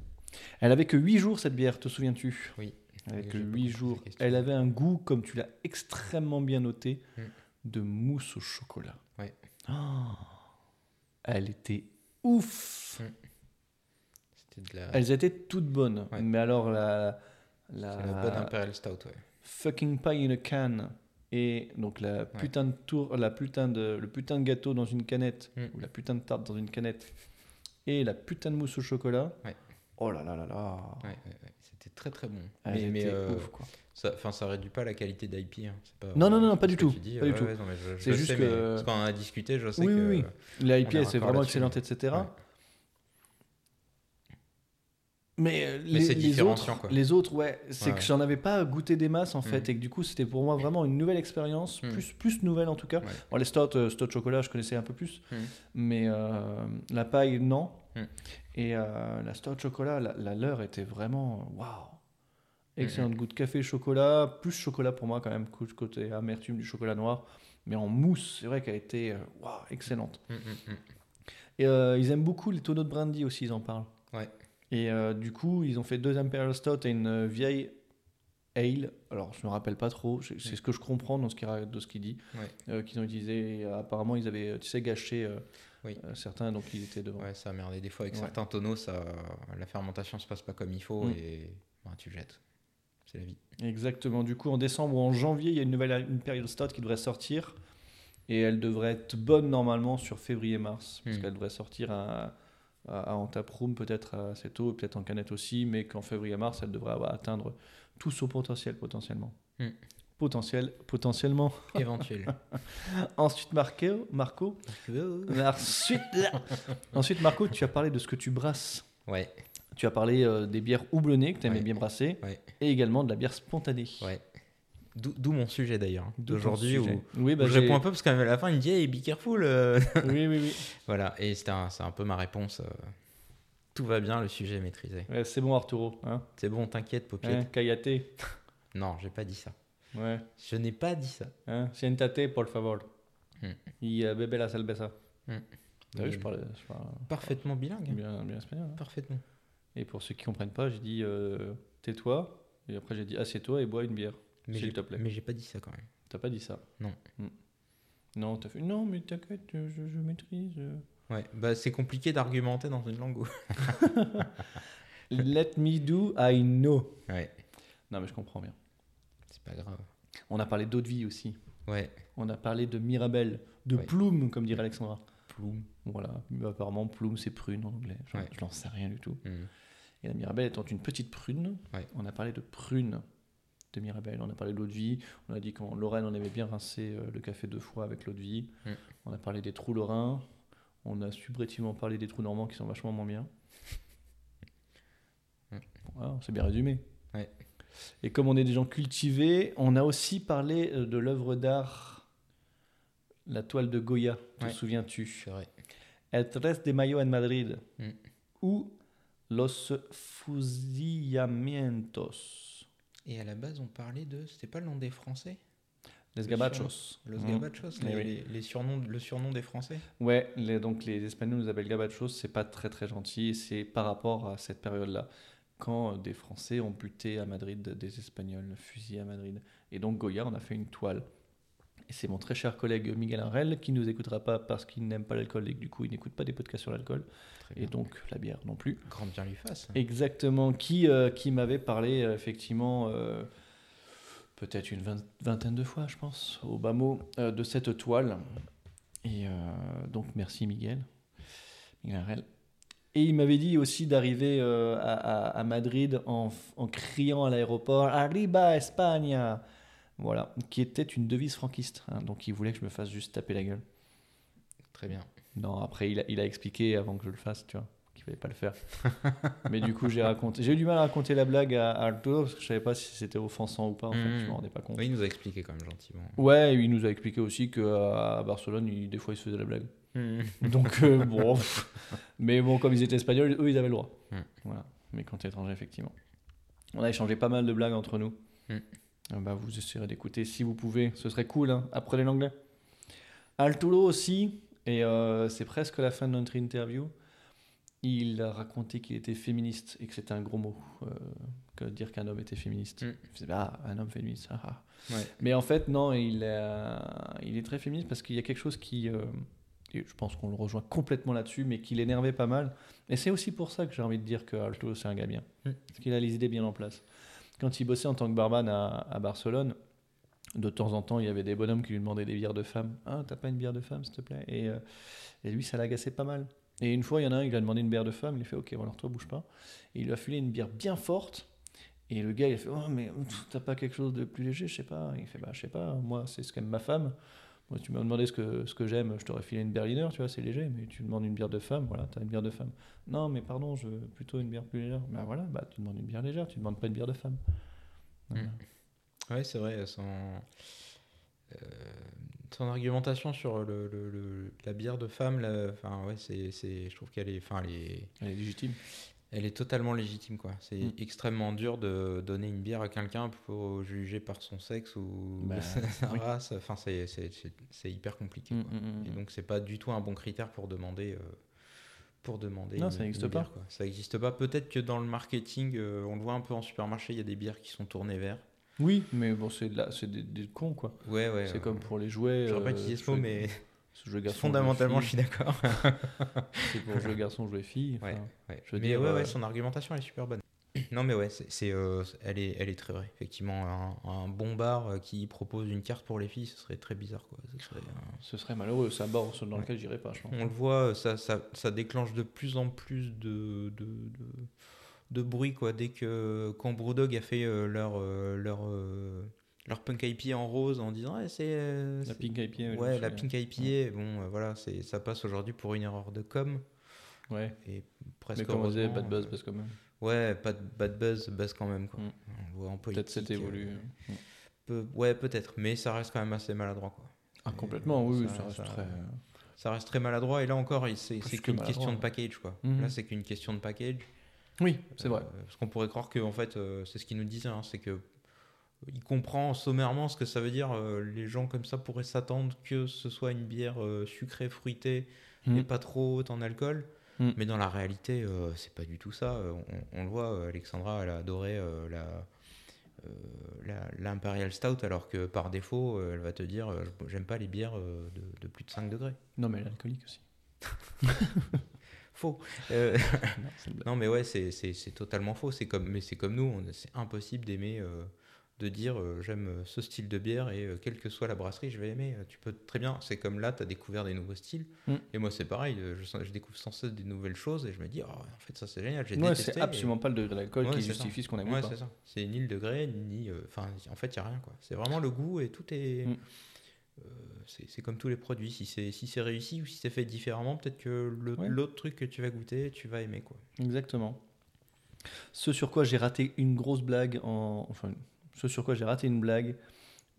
A: Elle avait que 8 jours cette bière, te souviens-tu?
B: Oui. Oui,
A: que
B: j'ai pas
A: 8
B: compris
A: jours. Elle avait un goût, comme tu l'as extrêmement bien noté, de mousse au chocolat.
B: Ouais.
A: Oh, elle était ouf
B: la,
A: Elles étaient toutes bonnes,
B: Ouais.
A: mais alors la, la,
B: c'est la bonne Imperial Stout, ouais.
A: fucking pie in a can et donc la putain de tour, la putain de le putain de gâteau dans une canette
B: Mm.
A: ou la putain de tarte dans une canette et la putain de mousse au chocolat.
B: Ouais.
A: Oh là là là là.
B: Ouais, ouais, ouais. C'était très très bon.
A: Elles
B: mais mais euh,
A: ouf, quoi.
B: ça, ça réduit pas la qualité d'IP. Hein. C'est pas-
A: Non, non, non,
B: c'est
A: pas du tout,
B: dis.
A: pas du
B: Ouais,
A: tout.
B: ouais, non,
A: C'est juste que-
B: qu'on en a discuté, je sais
A: Oui,
B: que.
A: oui, oui. IPA c'est vraiment excellente, etc. Mais, euh,
B: Mais
A: les,
B: c'est
A: les autres,
B: quoi.
A: les autres, ouais, c'est
B: Ouais,
A: que j'en avais pas goûté des masses en fait,
B: Mhm.
A: et que du coup c'était pour moi vraiment une nouvelle expérience,
B: Mhm.
A: plus, plus nouvelle en tout cas.
B: Ouais.
A: Bon, les stouts, euh, stout chocolat, je connaissais un peu plus,
B: Mhm.
A: mais euh, la paille, non. Et euh, la stout chocolat, la, la leur était vraiment waouh! Excellent
B: Mhm.
A: goût de café chocolat, plus chocolat pour moi quand même, côté amertume du chocolat noir, mais en mousse, c'est vrai qu'elle était waouh, excellente. Et ils aiment beaucoup les tonneaux de brandy aussi, ils en parlent.
B: Ouais.
A: Et euh, du coup, ils ont fait deux Imperial Stout et une euh, vieille ale. Alors, je me rappelle pas trop, c'est ce que je comprends dans ce de ce qu'il dit,
B: Ouais.
A: euh, qu'ils ont utilisé. Et, apparemment, ils avaient, tu sais, gâché euh,
B: Oui.
A: certains, donc ils étaient devant.
B: Ouais, ça a merdé. Des fois, avec
A: Ouais.
B: certains tonneaux, ça, la fermentation se passe pas comme il faut
A: Mm.
B: et bah, tu jettes. C'est la vie.
A: Exactement. Du coup, en décembre ou en janvier, il y a une nouvelle Imperial Stout qui devrait sortir. Et elle devrait être bonne normalement sur février-mars. Parce
B: Hmm.
A: qu'elle devrait sortir à, à, en taproom peut-être assez tôt, peut-être en canette aussi. Mais qu'en février-mars, elle devrait avoir- atteindre tout son potentiel potentiellement.
B: Hmm.
A: Potentiel, potentiellement. *laughs*
B: Éventuel.
A: Ensuite, Marco, Marco. Ensuite, ensuite, Marco, tu as parlé de ce que tu brasses.
B: ouais,
A: Tu as parlé euh, des bières houblonnées que tu aimais
B: Ouais.
A: bien brasser.
B: ouais,
A: Et également de la bière spontanée.
B: ouais. D'où mon sujet d'ailleurs,
A: ton
B: d'aujourd'hui où.
A: Oui, bah,
B: où je réponds un peu parce qu'à la fin il me dit hey, be careful. euh. *laughs*
A: oui, oui, oui. *laughs*
B: voilà, et c'était un- c'est un, peu ma réponse. euh, Tout va bien, le sujet est maîtrisé.
A: Ouais, c'est bon, Arturo. Hein
B: C'est bon, t'inquiète, Popiette.
A: Hein, Cállate.
B: Non, j'ai pas dit ça.
A: Ouais.
B: Je n'ai pas dit ça.
A: Hein Siéntate, por favor.
B: Hmm.
A: Y uh, bebe la cerveza.
B: Oui.
A: je parle, je parle
B: Parfaitement bilingue. hein.
A: bien, bien espagnol. hein.
B: Parfaitement.
A: Et pour ceux qui comprennent pas, j'ai dit euh, tais-toi. Et après, j'ai dit assieds-toi et bois une bière.
B: Mais
A: S'il
B: j'ai-
A: te plaît.
B: Mais j'ai pas dit ça quand même.
A: T'as pas dit ça
B: Non.
A: Hmm. Non, t'as fait non, mais t'inquiète, je, je maîtrise. euh.
B: Ouais, bah c'est compliqué d'argumenter dans une langue. où-
A: Let me do, I know.
B: Ouais,
A: Non, mais je comprends bien.
B: c'est pas grave.
A: On a parlé d'eau de vie aussi.
B: Ouais,
A: On a parlé de Mirabelle, de
B: Ouais.
A: Plume, comme dirait Alexandra.
B: Plume.
A: Voilà, apparemment Plume c'est prune en anglais. Je,
B: Ouais.
A: je n'en sais rien du tout.
B: Hmm.
A: Et la Mirabelle étant une petite prune,
B: Ouais.
A: on a parlé de prune de Mirabelle. On a parlé de l'eau de vie. On a dit qu'en Lorraine, on aimait bien rincer euh, le café deux fois avec l'eau de vie.
B: Mm.
A: On a parlé des trous lorrains. On a subrétivement parlé des trous normands qui sont vachement moins bien.
B: Mm.
A: Voilà, c'est bien résumé.
B: Ouais.
A: Et comme on est des gens cultivés, on a aussi parlé euh, de l'œuvre d'art, la toile de Goya. Te
B: Ouais.
A: souviens-tu? El Tres de Mayo en Madrid.
B: Mm.
A: Ou Los Fusillamientos.
B: Et à la base, on parlait de. C'était pas le nom des Français?
A: Les
B: Le
A: Gabachos.
B: Los
A: Mm.
B: Gabachos les,
A: oui.
B: les- les surnoms, Le surnom des Français?
A: Ouais, les- donc les Espagnols nous appellent Gabachos, c'est pas très très gentil, et c'est par rapport à cette période-là, quand des Français ont buté à Madrid des Espagnols, fusillé à Madrid. Et donc Goya, on a fait une toile. Et c'est mon très cher collègue Miguel Arel qui nous écoutera pas parce qu'il n'aime pas l'alcool et que du coup il n'écoute pas des podcasts sur l'alcool, et donc la bière non plus.
B: Grand bien lui fasse.
A: Exactement, qui, euh, qui m'avait parlé euh, effectivement euh, peut-être une vingt- vingtaine de fois, je pense, au bas mot, euh, de cette toile. Et donc merci Miguel, Miguel Arel. Et il m'avait dit aussi d'arriver à, à- à Madrid en, en criant à l'aéroport Arriba España Voilà, qui était une devise franquiste. hein. donc il voulait que je me fasse juste taper la gueule.
B: Très bien.
A: Non, après, il a, il a expliqué avant que je le fasse, tu vois, qu'il fallait pas le faire. *laughs* Mais du coup, j'ai raconté. J'ai eu du mal à raconter la blague à, à Arturo parce que je savais pas si c'était offensant ou pas. En fait,
B: Mhm.
A: je me rendais pas compte.
B: Oui, il nous a expliqué quand même gentiment.
A: Ouais, il nous a expliqué aussi qu'à Barcelone, il- des fois, il se faisait la blague.
B: Hmm.
A: Donc, euh, *laughs* bon. Mais bon, comme ils étaient espagnols, eux, ils avaient le droit.
B: Mm.
A: Voilà. Mais quand t'es étranger, effectivement. On a échangé pas mal de blagues entre nous. Ah bah, vous essayerez d'écouter si vous pouvez. Ce serait cool. Hein. Apprenez l'anglais. Arturo aussi, et euh, c'est presque la fin de notre interview. Il a raconté qu'il était féministe et que c'était un gros mot euh, que dire qu'un homme était féministe.
B: Mm.
A: Il faisait, ah, un homme féministe. ah, ah.
B: Ouais.
A: Mais en fait, non, il est, il est très féministe parce qu'il y a quelque chose qui. euh, et je pense qu'on le rejoint complètement là-dessus, mais qui l'énervait pas mal. Et c'est aussi pour ça que j'ai envie de dire que Alto, c'est un gars bien.
B: Mm.
A: Parce qu'il a les idées bien en place. Quand il bossait en tant que barman à, Barcelone, de temps en temps, il y avait des bonhommes qui lui demandaient des bières de femmes. Ah, t'as pas une bière de femme, s'il te plaît? Et, euh, et lui, ça l'agaçait pas mal. Et une fois, il y en a un, il lui a demandé une bière de femme. Il a fait Ok, alors toi, bouge pas. Et il lui a filé une bière bien forte. Et le gars, il a fait Oh, mais t'as pas quelque chose de plus léger? Je sais pas. Il fait Bah, je sais pas, moi, c'est ce qu'aime ma femme. Moi, tu m'as demandé ce que, ce que j'aime, je t'aurais filé une Berliner, tu vois, c'est léger, mais tu demandes une bière de femme, voilà, tu as une bière de femme. Non, mais pardon, je veux plutôt une bière plus légère. Bah voilà, bah, tu demandes une bière légère, tu demandes pas une bière de femme. Voilà.
B: Ouais, c'est vrai, son, euh, son argumentation sur le, le- le- la bière de femme, la- ouais, c'est, je trouve qu'elle est, enfin, elle est,
A: Elle est légitime.
B: Elle est totalement légitime, quoi. C'est
A: Mm.
B: extrêmement dur de donner une bière à quelqu'un pour juger par son sexe ou
A: Bah, *laughs*
B: sa
A: oui.
B: race. Enfin, c'est, hyper compliqué.
A: Mm,
B: quoi.
A: mm,
B: Et donc, c'est pas du tout un bon critère pour demander. euh, pour demander
A: Non,
B: une-
A: ça n'existe pas.
B: quoi. Ça n'existe pas. Peut-être que dans le marketing, euh, on le voit un peu en supermarché, il y a des bières qui sont tournées vers.
A: Oui, mais bon, c'est de des, des cons, quoi.
B: Ouais, ouais.
A: c'est comme pour les jouets.
B: Pas
A: euh,
B: utilisé ce mot,
A: jouets- *laughs*
B: fondamentalement, je suis d'accord. *laughs*
A: C'est pour jouer garçon, jouer fille.
B: Ouais,
A: enfin,
B: ouais.
A: je
B: mais
A: dire,
B: ouais,
A: euh,
B: ouais, son argumentation elle est super bonne. *clears throat* Non, mais ouais, c'est, euh, elle, est, elle est très vraie. Effectivement, un, un bon bar euh, qui propose une carte pour les filles, ce serait très bizarre. Quoi. Ce serait, euh,
A: Ce serait malheureux, c'est un bord dans
B: Ouais.
A: lequel j'irais pas, je pense.
B: On le voit, ça, ça, ça déclenche de plus en plus de, de, de, de bruit. Quoi. Dès que quand Brewdog a fait euh, leur, euh, leur, euh, leur punk IPA en rose en disant ouais, c'est. euh,
A: La
B: c'est-
A: pink IPA.
B: Ouais, la pink IPA, bon, euh, voilà, c'est, ça passe aujourd'hui pour une erreur de com.
A: Ouais.
B: Et presque.
A: Mais comme on disait,
B: heureusement,
A: bad buzz,
B: euh,
A: parce que même.
B: Ouais, pas de bad buzz, buzz quand même. Quoi.
A: Mm.
B: On le voit en
A: Peut-être
B: politique.
A: c'est évolue.
B: euh, peu- ouais, peut-être, mais ça reste quand même assez maladroit. Quoi.
A: Ah, complètement, oui,
B: ça-
A: ça reste
B: ça-
A: très.
B: Ça reste très maladroit, et là encore, c'est, c'est
A: que
B: qu'une question de
A: ouais.
B: package. Quoi.
A: Mhm.
B: Là, c'est qu'une question de package.
A: Oui, c'est vrai.
B: Euh, parce qu'on pourrait croire que, en fait, euh, c'est ce qu'il nous disait, hein, c'est que euh, il comprend sommairement ce que ça veut dire. euh, les gens comme ça pourraient s'attendre que ce soit une bière euh, sucrée, fruitée,
A: Mhm.
B: et pas trop haute en alcool.
A: Mm.
B: Mais dans la réalité, euh, c'est pas du tout ça. Euh, On, on le voit, Alexandra, elle a adoré euh, la, euh, l'Imperial Stout, alors que par défaut, elle va te dire j'aime pas les bières de, de plus de 5 degrés.
A: Non, mais elle est alcoolique aussi. *laughs*
B: Faux. *laughs*
A: Non, *laughs*
B: mais ouais, c'est, totalement faux. C'est comme, mais c'est comme nous, c'est impossible d'aimer, de dire euh, j'aime euh, ce style de bière et euh, quelle que soit la brasserie, je vais aimer. Tu peux très bien, c'est comme là, tu as découvert des nouveaux styles.
A: Mm.
B: Et moi, c'est pareil, je, découvre sans cesse des nouvelles choses et je me dis, oh, en fait, ça c'est génial, j'ai
A: Ouais, c'est
B: et-
A: absolument pas le degré d'alcool
B: Ouais,
A: qui justifie
B: ça.
A: ce qu'on aime
B: Ouais, c'est ça. C'est ni le degré, ni. euh, Enfin, en fait, il n'y a rien, quoi. C'est vraiment le goût et tout est.
A: Mm.
B: c'est comme tous les produits. Si c'est si réussi ou si c'est fait différemment, peut-être que l'autre truc que tu vas goûter, tu vas aimer, quoi.
A: Exactement. Ce sur quoi j'ai raté une grosse blague, en... enfin, ce sur quoi j'ai raté une blague,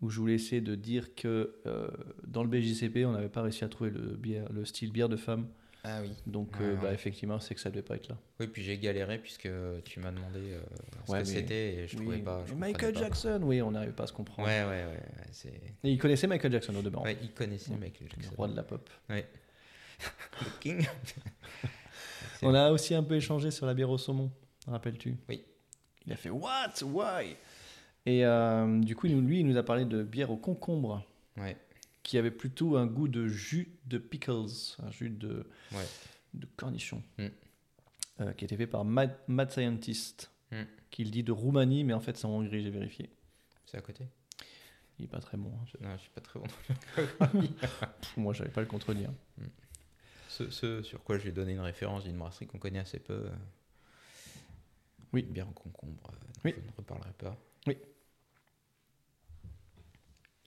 A: où je voulais essayer de dire que euh, dans le BJCP, on n'avait pas réussi à trouver le, bière, le style bière de femme.
B: Ah oui.
A: Donc, euh,
B: ouais.
A: bah, effectivement, c'est que ça devait pas être là.
B: Oui, puis j'ai galéré puisque tu m'as demandé euh, ce
A: Ouais,
B: que c'était et je
A: Oui,
B: trouvais pas. je
A: Michael
B: pas.
A: Jackson, oui, on n'arrivait pas à se comprendre.
B: Ouais, ouais, ouais.
A: Et il connaissait Michael Jackson au demeurant.
B: Ouais, il connaissait
A: Ouais.
B: Michael
A: le
B: Jackson.
A: roi de la pop.
B: Ouais. *laughs* Le King. *laughs*
A: On a aussi un peu échangé sur la bière au saumon, rappelles-tu?
B: Oui.
A: Il a fait What? Why? Et euh, du coup, lui, il nous a parlé de bière au concombre,
B: Ouais.
A: qui avait plutôt un goût de jus de pickles, un jus de,
B: Ouais.
A: de cornichon,
B: Mm.
A: euh, qui était fait par Mad, Mad Scientist,
B: Mm.
A: qui le dit de Roumanie, mais en fait, c'est en Hongrie, j'ai vérifié.
B: C'est à côté?
A: Il est pas très bon. hein.
B: Je- Non, je suis pas très bon. *laughs*
A: Pff, Moi, j'avais pas le contredire.
B: Ce, ce sur quoi je lui ai donné une référence d'une brasserie qu'on connaît assez peu. euh,
A: Oui.
B: Une bière en concombre. euh,
A: Oui.
B: Je ne reparlerai pas.
A: Oui.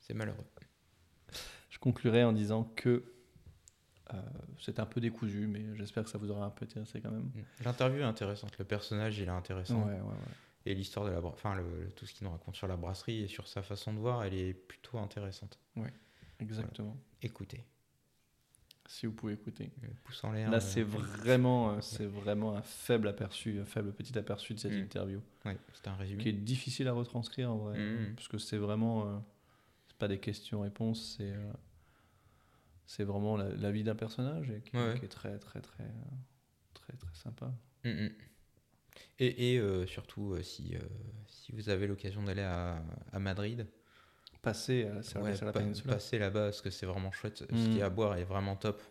B: C'est malheureux.
A: Je conclurai en disant que euh, c'est un peu décousu, mais j'espère que ça vous aura un peu intéressé quand même.
B: L'interview est intéressante. Le personnage, il est intéressant.
A: Ouais, ouais, ouais.
B: Et l'histoire de la enfin le- le- tout ce qu'il nous raconte sur la brasserie et sur sa façon de voir, elle est plutôt intéressante.
A: Exactement.
B: Écoutez,
A: Si vous pouvez écouter.
B: euh, pouce en l'air.
A: Là,
B: euh,
A: c'est vraiment, euh, c'est vraiment un faible aperçu, un faible petit aperçu de cette
B: Mm.
A: interview,
B: ouais, c'est un résumé.
A: qui est difficile à retranscrire en vrai,
B: Mm.
A: parce que c'est vraiment, pas des questions-réponses, c'est, euh, c'est vraiment la, la vie d'un personnage et qui,
B: Ouais, ouais.
A: qui est très, très, très, très, très sympa.
B: Mm, mm. Et, et, euh, surtout, euh, si, si vous avez l'occasion d'aller à, à Madrid,
A: Passer à la,
B: ouais,
A: la
B: pa- là-bas parce que c'est vraiment chouette. Ce
A: Mm.
B: qu'il y a à boire est vraiment top.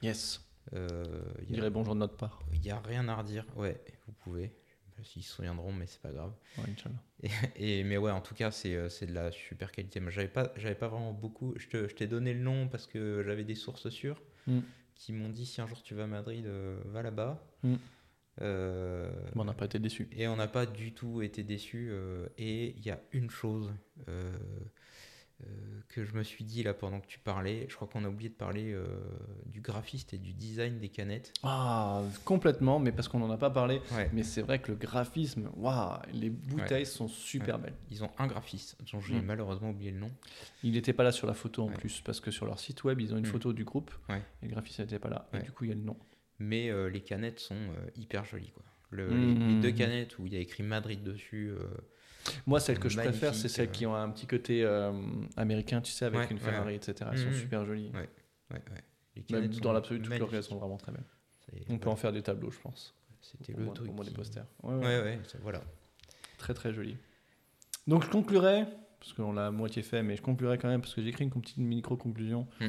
A: Yes.
B: Euh, y, a-
A: bonjour de notre part.
B: il y a rien à redire. Ouais, vous pouvez. S'ils se souviendront, mais c'est pas grave.
A: Ouais.
B: Et, et- mais ouais, en tout cas, c'est euh, c'est de la super qualité. J'avais pas, j'avais pas vraiment beaucoup. Je te- je t'ai donné le nom parce que j'avais des sources sûres
A: Mm.
B: qui m'ont dit si un jour tu vas à Madrid, euh, va là-bas.
A: Mm.
B: Euh,
A: on n'a pas été déçus.
B: et on n'a pas du tout été déçus. euh, et il y a une chose, euh, que je me suis dit là pendant que tu parlais. Je crois qu'on a oublié de parler euh, du graphiste et du design des canettes.
A: Ah, complètement, mais parce qu'on n'en a pas parlé.
B: Ouais.
A: Mais c'est vrai que le graphisme, waouh, les bouteilles sont super
B: Ouais.
A: belles.
B: Ils ont un graphiste dont j'ai
A: Mm.
B: malheureusement oublié le nom.
A: Il n'était pas là sur la photo en plus, parce que sur leur site web, ils ont une
B: Mm.
A: photo du groupe, et le graphiste n'était pas là. Et du coup, il y a le nom.
B: Mais euh, les canettes sont euh, hyper jolies. Quoi. Le-
A: Mm.
B: les, les deux canettes où il y a écrit Madrid dessus.
A: Moi, celles que je
B: Magnifique,
A: préfère, c'est celles
B: euh.
A: qui ont un petit côté euh, américain, tu sais, avec
B: Ouais,
A: une Ferrari,
B: ouais.
A: etc. Elles sont
B: Mhm.
A: super jolies.
B: Ouais.
A: Même dans l'absolu, toutes leurs elles sont vraiment très belles. On peut en faire des tableaux, je pense.
B: C'était le
A: moins-
B: truc.
A: Au moins des posters. Ouais,
B: voilà.
A: Très très joli. Donc je conclurai, parce qu'on l'a à moitié fait, mais je conclurai quand même, parce que j'ai écrit une petite micro-conclusion,
B: Mm.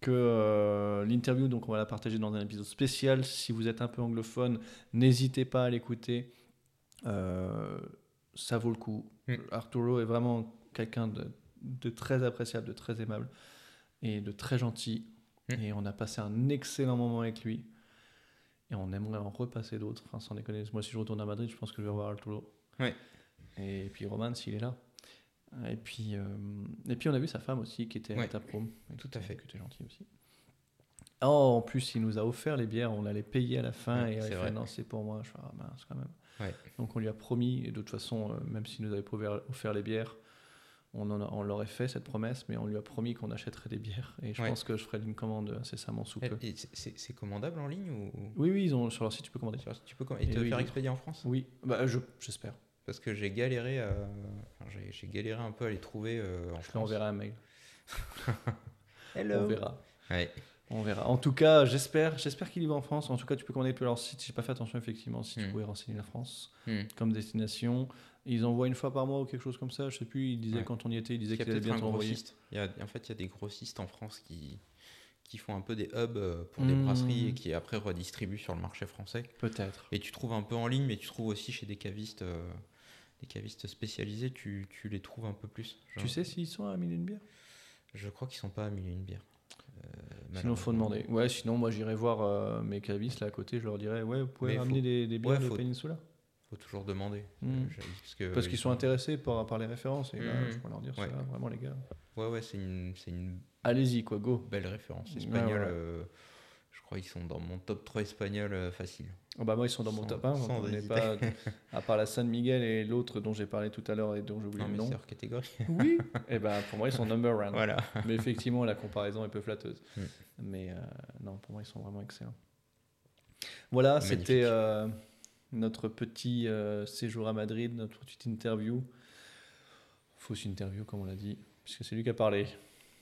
A: que euh, l'interview, donc on va la partager dans un épisode spécial. Si vous êtes un peu anglophone, n'hésitez pas à l'écouter. Euh, ça vaut le coup.
B: Mm.
A: Arturo est vraiment quelqu'un de, de très appréciable, de très aimable et de très gentil.
B: Mm.
A: Et on a passé un excellent moment avec lui. Et on aimerait en repasser d'autres. Enfin, sans déconner. Moi, si je retourne à Madrid, je pense que je vais revoir Arturo.
B: Ouais.
A: Et puis Roman, s'il est là. Et puis, euh, et puis on a vu sa femme aussi qui était à
B: Ouais.
A: ta prom.
B: Tout à fait.
A: Qui était gentille aussi. Oh, en plus, il nous a offert les bières. On allait payer à la fin.
B: Ouais,
A: et il a fait non, c'est pour moi. Je fais ah mince quand même.
B: Ouais.
A: Donc on lui a promis. Et de toute façon, euh, même s'il nous avait pas offert- les bières, on, en a- on l'aurait fait cette promesse. Mais on lui a promis qu'on achèterait des bières. Et je
B: Ouais.
A: pense que je ferai une commande incessamment sous peu.
B: Et c'est- commandable en ligne ou? Ou-
A: Oui, oui, ils ont, sur leur site, tu peux commander.
B: Tu peux com- et
A: Et
B: te
A: oui,
B: faire expédier en France?
A: Oui, bah, je- j'espère.
B: Parce que j'ai galéré à... enfin, j'ai- j'ai galéré un peu à les trouver euh, en
A: Je lui
B: France.
A: enverrai un mail. *laughs*
B: Hello.
A: On verra.
B: Ouais.
A: On verra. En tout cas, j'espère, j'espère qu'il y va en France. En tout cas, tu peux commander depuis leur site. J'ai pas fait attention effectivement si tu
B: Hmm.
A: pouvais renseigner la France
B: Hmm.
A: comme destination. Ils envoient une fois par mois ou quelque chose comme ça. Je sais plus. Ils disaient
B: Ouais.
A: quand on y était, ils disaient
B: Il y a
A: qu'ils allaient
B: peut-être un
A: bientôt envoyer.
B: Il y a, en fait, il y a des grossistes en France qui, qui font un peu des hubs euh, pour des
A: Hmm.
B: brasseries et qui après redistribuent sur le marché français.
A: Peut-être.
B: Et tu trouves un peu en ligne, mais tu trouves aussi chez des cavistes, euh, des cavistes spécialisés, tu, tu les trouves un peu plus. Genre,
A: Tu sais s'ils sont à 1000 une bière
B: Je crois qu'ils sont pas à mille une bière. Euh,
A: Sinon, faut
B: malheureusement.
A: demander. Ouais, sinon, moi, j'irai voir euh, mes cavistes là à côté. Je leur dirais, ouais, vous pouvez
B: Mais
A: ramener
B: faut-
A: des, des bières
B: ouais,
A: de
B: faut-
A: Peninsula
B: Faut toujours demander.
A: Hmm.
B: Euh, j'ai- parce
A: qu'ils sont intéressés par, par les références. Et là,
B: Hmm.
A: je peux leur dire,
B: Ouais.
A: ça vraiment, les gars.
B: Ouais, ouais, c'est une, une
A: Allez-y, quoi, go.
B: belle référence espagnole.
A: ouais.
B: euh, crois qu'ils sont dans mon top 3 espagnol euh, facile.
A: Oh bah moi ils sont dans mon
B: Sans-
A: top 1,
B: sans
A: on pas, *laughs* à part la San Miguel et l'autre dont j'ai parlé tout à l'heure et dont j'ai oublié
B: Non,
A: le nom.
B: hors catégorie. *laughs*
A: Oui. et ben pour moi ils sont number one.
B: voilà.
A: Mais effectivement la comparaison est peu flatteuse.
B: Mm.
A: Mais euh, non pour moi ils sont vraiment excellents. Voilà c'était euh, notre petit euh, séjour à Madrid, notre petite interview. Fausse interview comme on l'a dit puisque c'est lui qui a parlé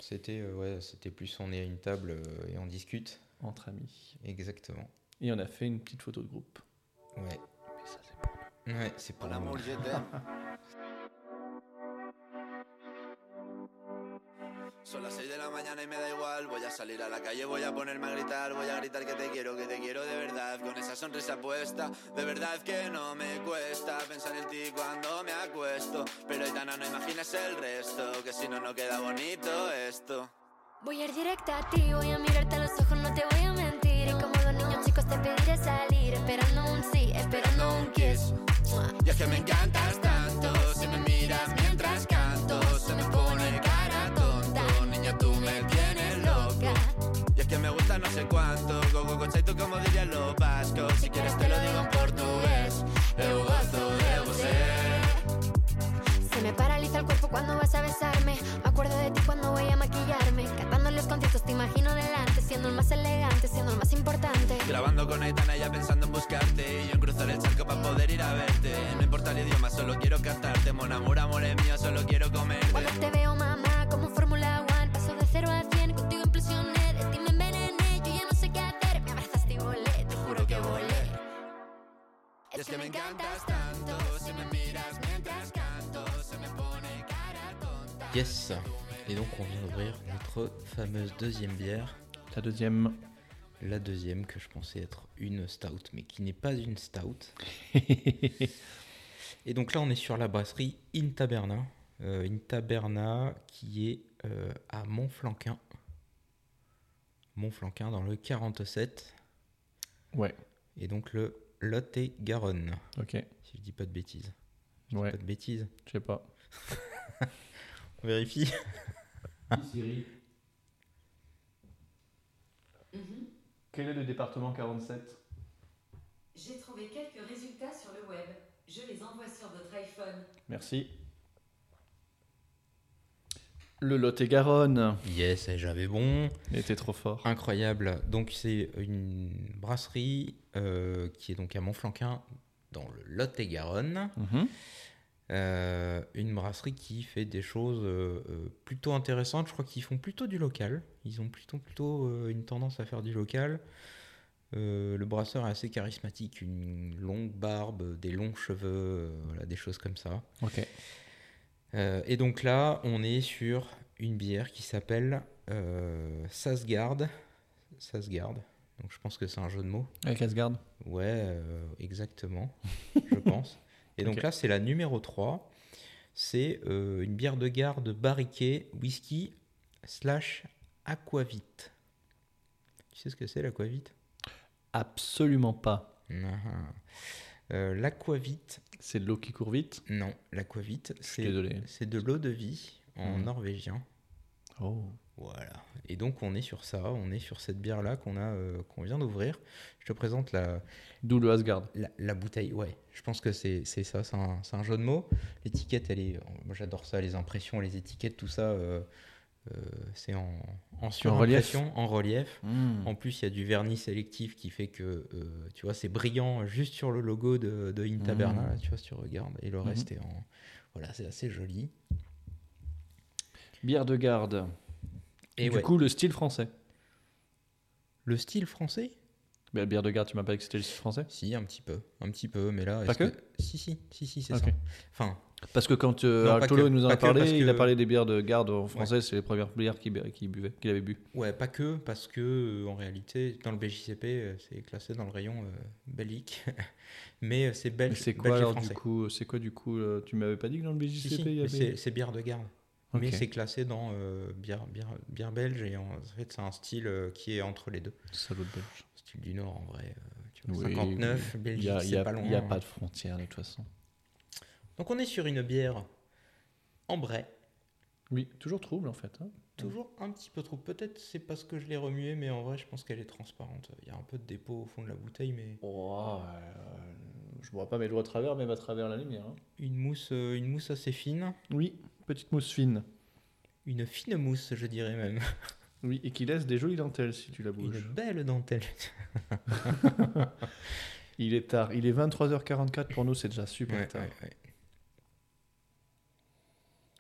B: C'était ouais, c'était plus on est à une table et on discute.
A: Entre amis
B: Exactement.
A: et on a fait une petite photo de groupe.
B: Ouais.
A: Mais ça c'est pour nous.
B: Ouais, c'est pour
J: L'amour. Son las 6 de la mañana y me da igual. Voy a salir a la calle, voy a ponerme a gritar. Voy a gritar que te quiero, que te quiero de verdad. Con esa sonrisa puesta, de verdad que no me cuesta pensar en ti cuando me acuesto. Pero Aitana, no imagines el resto, que si no, no queda bonito esto.
D: Voy a ir directa a ti, voy a mirarte a los esperando un sí, esperando un kiss.
J: Y es que me encantas tanto, si me miras mientras canto, se me pone cara tonta. Niña, tú me tienes loca. Y es que me gusta no sé cuánto, go go go chaito como dirían los vascos. Si quieres te lo digo en portugués, eu gosto de você.
D: Se me paraliza el cuerpo cuando vas a besarme. Me acuerdo de ti cuando voy a maquillarme. Cantando los conciertos te imagino delante, siendo el más elegante, siendo el más importante.
J: Grabando con Aitana ya pensando en buscarte Y yo en cruzar el charco para poder ir a verte No importa el idioma, solo quiero cantarte Mon amor, amor es mío, solo quiero comerte
D: Cuando te veo, mamá, como Fórmula One, paso de 0 a 100, contigo implosioné, de ti me envenené, yo ya no sé qué hacer, me abrazaste y volé, te juro que volé.
J: Y es que me encantas tanto Si me miras mientras canto Se me pone cara tonta
B: Yes. Et donc on vient d'ouvrir notre fameuse deuxième bière.
A: La deuxième.
B: La deuxième que je pensais être une stout, mais qui n'est pas une stout. *laughs* Et donc là, on est sur la brasserie Intaberna. Euh, Intaberna qui est euh, à Montflanquin. Montflanquin dans le 47.
A: ouais.
B: Et donc le Lot-et-Garonne.
A: Ok.
B: Si je dis pas de bêtises.
A: Ouais.
B: Pas de bêtises.
A: Je sais pas. *laughs*
B: On vérifie. *laughs*
A: Quel est le département 47
K: J'ai trouvé quelques résultats sur le web. Je les envoie sur votre iPhone.
A: Merci. Le Lot-et-Garonne.
B: Yes, j'avais bon.
A: Il était trop fort.
B: Incroyable. Donc c'est une brasserie euh, qui est donc à Montflanquin dans le Lot-et-Garonne.
A: Mhm.
B: Euh, une brasserie qui fait des choses euh, euh, plutôt intéressantes. Je crois qu'ils font plutôt du local. Ils ont plutôt, plutôt euh, une tendance à faire du local. Le brasseur est assez charismatique, une longue barbe, des longs cheveux, voilà, des choses comme ça.
A: Ok.
B: Et donc là, on est sur une bière qui s'appelle Sasgard. Sasgard. Donc je pense que c'est un jeu de mots.
A: Avec Asgard.
B: Ouais, exactement, *laughs* je pense. Et donc là, c'est la numéro 3. C'est euh, une bière de garde barriquée whisky slash aquavit. Tu sais ce que c'est l'aquavit?
A: Absolument pas.
B: Ah. Euh, L'aquavit,
A: C'est de l'eau qui court vite?
B: non, l'aquavit, c'est de l'eau de vie en
A: Mhm.
B: norvégien.
A: Oh.
B: Voilà. Et donc on est sur ça, on est sur cette bière là qu'on a, euh, qu'on vient d'ouvrir. Je te présente la,
A: D'où le Asgard.
B: la, la bouteille. Ouais, je pense que c'est ça, c'est un, c'est un jeu de mots. L'étiquette, elle est, moi j'adore ça, les impressions, les étiquettes, tout ça. euh, euh, c'est en, en surimpression, en relief.
A: Mm.
B: En plus, il y a du vernis sélectif qui fait que, tu vois, c'est brillant juste sur le logo de, de In Taberna,
A: Mhm.
B: là, tu vois, si tu regardes. Et le
A: Mhm.
B: reste est en... Voilà, c'est assez joli.
A: Bière de garde.
B: Et
A: du
B: ouais,
A: coup, le style français.
B: le style français?
A: Mais la bière de garde, tu m'as pas dit que c'était le style français?
B: Si, un petit peu, un petit peu, mais là...
A: Pas
B: est-ce
A: que?
B: Si, si, si, si, c'est
A: Ok.
B: ça. Enfin,
A: Parce que quand euh,
B: que-
A: nous en a
B: que,
A: parlé, il a
B: que-
A: parlé des bières de garde en français, c'est les premières bières qu'il bu- qu'il buvait, qu'il avait bu.
B: ouais, pas que, parce que, euh, en réalité, dans le BJCP, euh, c'est classé dans le rayon belgique. *laughs* mais c'est belge,
A: c'est quoi alors du coup C'est quoi du coup Tu m'avais pas dit que dans le BJCP
B: si,
A: il y avait
B: c'est c'est bière de garde.
A: Ok.
B: Mais c'est classé dans euh, bière, bière, bière belge et en, en fait c'est un style euh, qui est entre les deux.
A: Salaud belge.
B: Style du Nord en vrai. euh, tu vois,
A: Oui,
B: 59,
A: Il
B: Belgique, c'est pas loin.
A: il y a pas de frontière de toute façon.
B: Donc on est sur une bière ambrée,
A: Oui, toujours trouble en fait. hein.
B: toujours un petit peu trop. Peut-être c'est parce que je l'ai remuée, mais en vrai je pense qu'elle est transparente. Il y a un peu de dépôt au fond de la bouteille, mais
A: Oh, euh, je vois pas mes doigts à travers, même à travers la lumière. hein.
B: une mousse, une mousse assez fine.
A: Oui, petite mousse fine.
B: Une fine mousse, je dirais même.
A: Oui, et qui laisse des jolies dentelles si tu la
B: Une
A: bouges.
B: belle dentelle. *laughs*
A: Il est tard, il est 23h44 pour nous, c'est déjà super
B: Ouais,
A: tard.
B: ouais, ouais.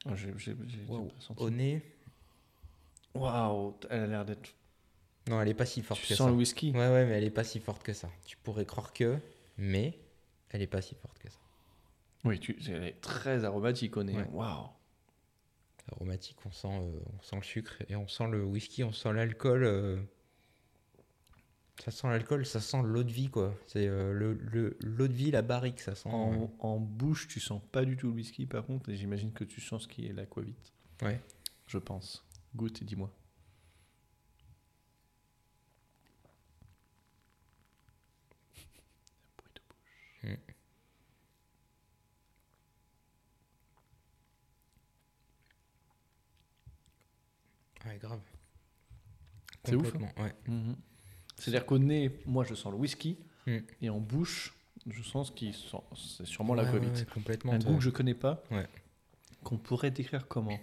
A: Ah, j'ai- j'ai- j'ai- pas senti.
B: Au nez,
A: Waouh, elle a l'air d'être.
B: non, elle est pas si forte
A: Tu
B: que
A: sens
B: ça.
A: le whisky?
B: Ouais, ouais, mais elle est pas si forte que ça. Tu pourrais croire que, mais elle est pas si forte que ça.
A: Oui, tu... elle est très aromatique au nez. Waouh.
B: Aromatique, on sent, euh, on sent le sucre et on sent le whisky, on sent l'alcool. euh, Ça sent l'alcool, ça sent l'eau de vie, quoi. C'est euh, le, le- l'eau de vie, la barrique, ça sent.
A: En, en bouche, tu sens pas du tout le whisky par contre, et j'imagine que tu sens ce qui est l'aquavit.
B: Ouais.
A: Je pense. Goûte et dis-moi. Bruit de bouche.
B: Ouais, grave.
A: C'est ouf, hein.
B: Ouais.
A: Mhm. C'est-à-dire qu'au nez, moi je sens le whisky,
B: Mm.
A: et en bouche, je sens ce qui sent. C'est sûrement
B: Ouais, ouais, complètement.
A: Un
B: toi.
A: goût que je connais pas,
B: Ouais.
A: qu'on pourrait décrire comment?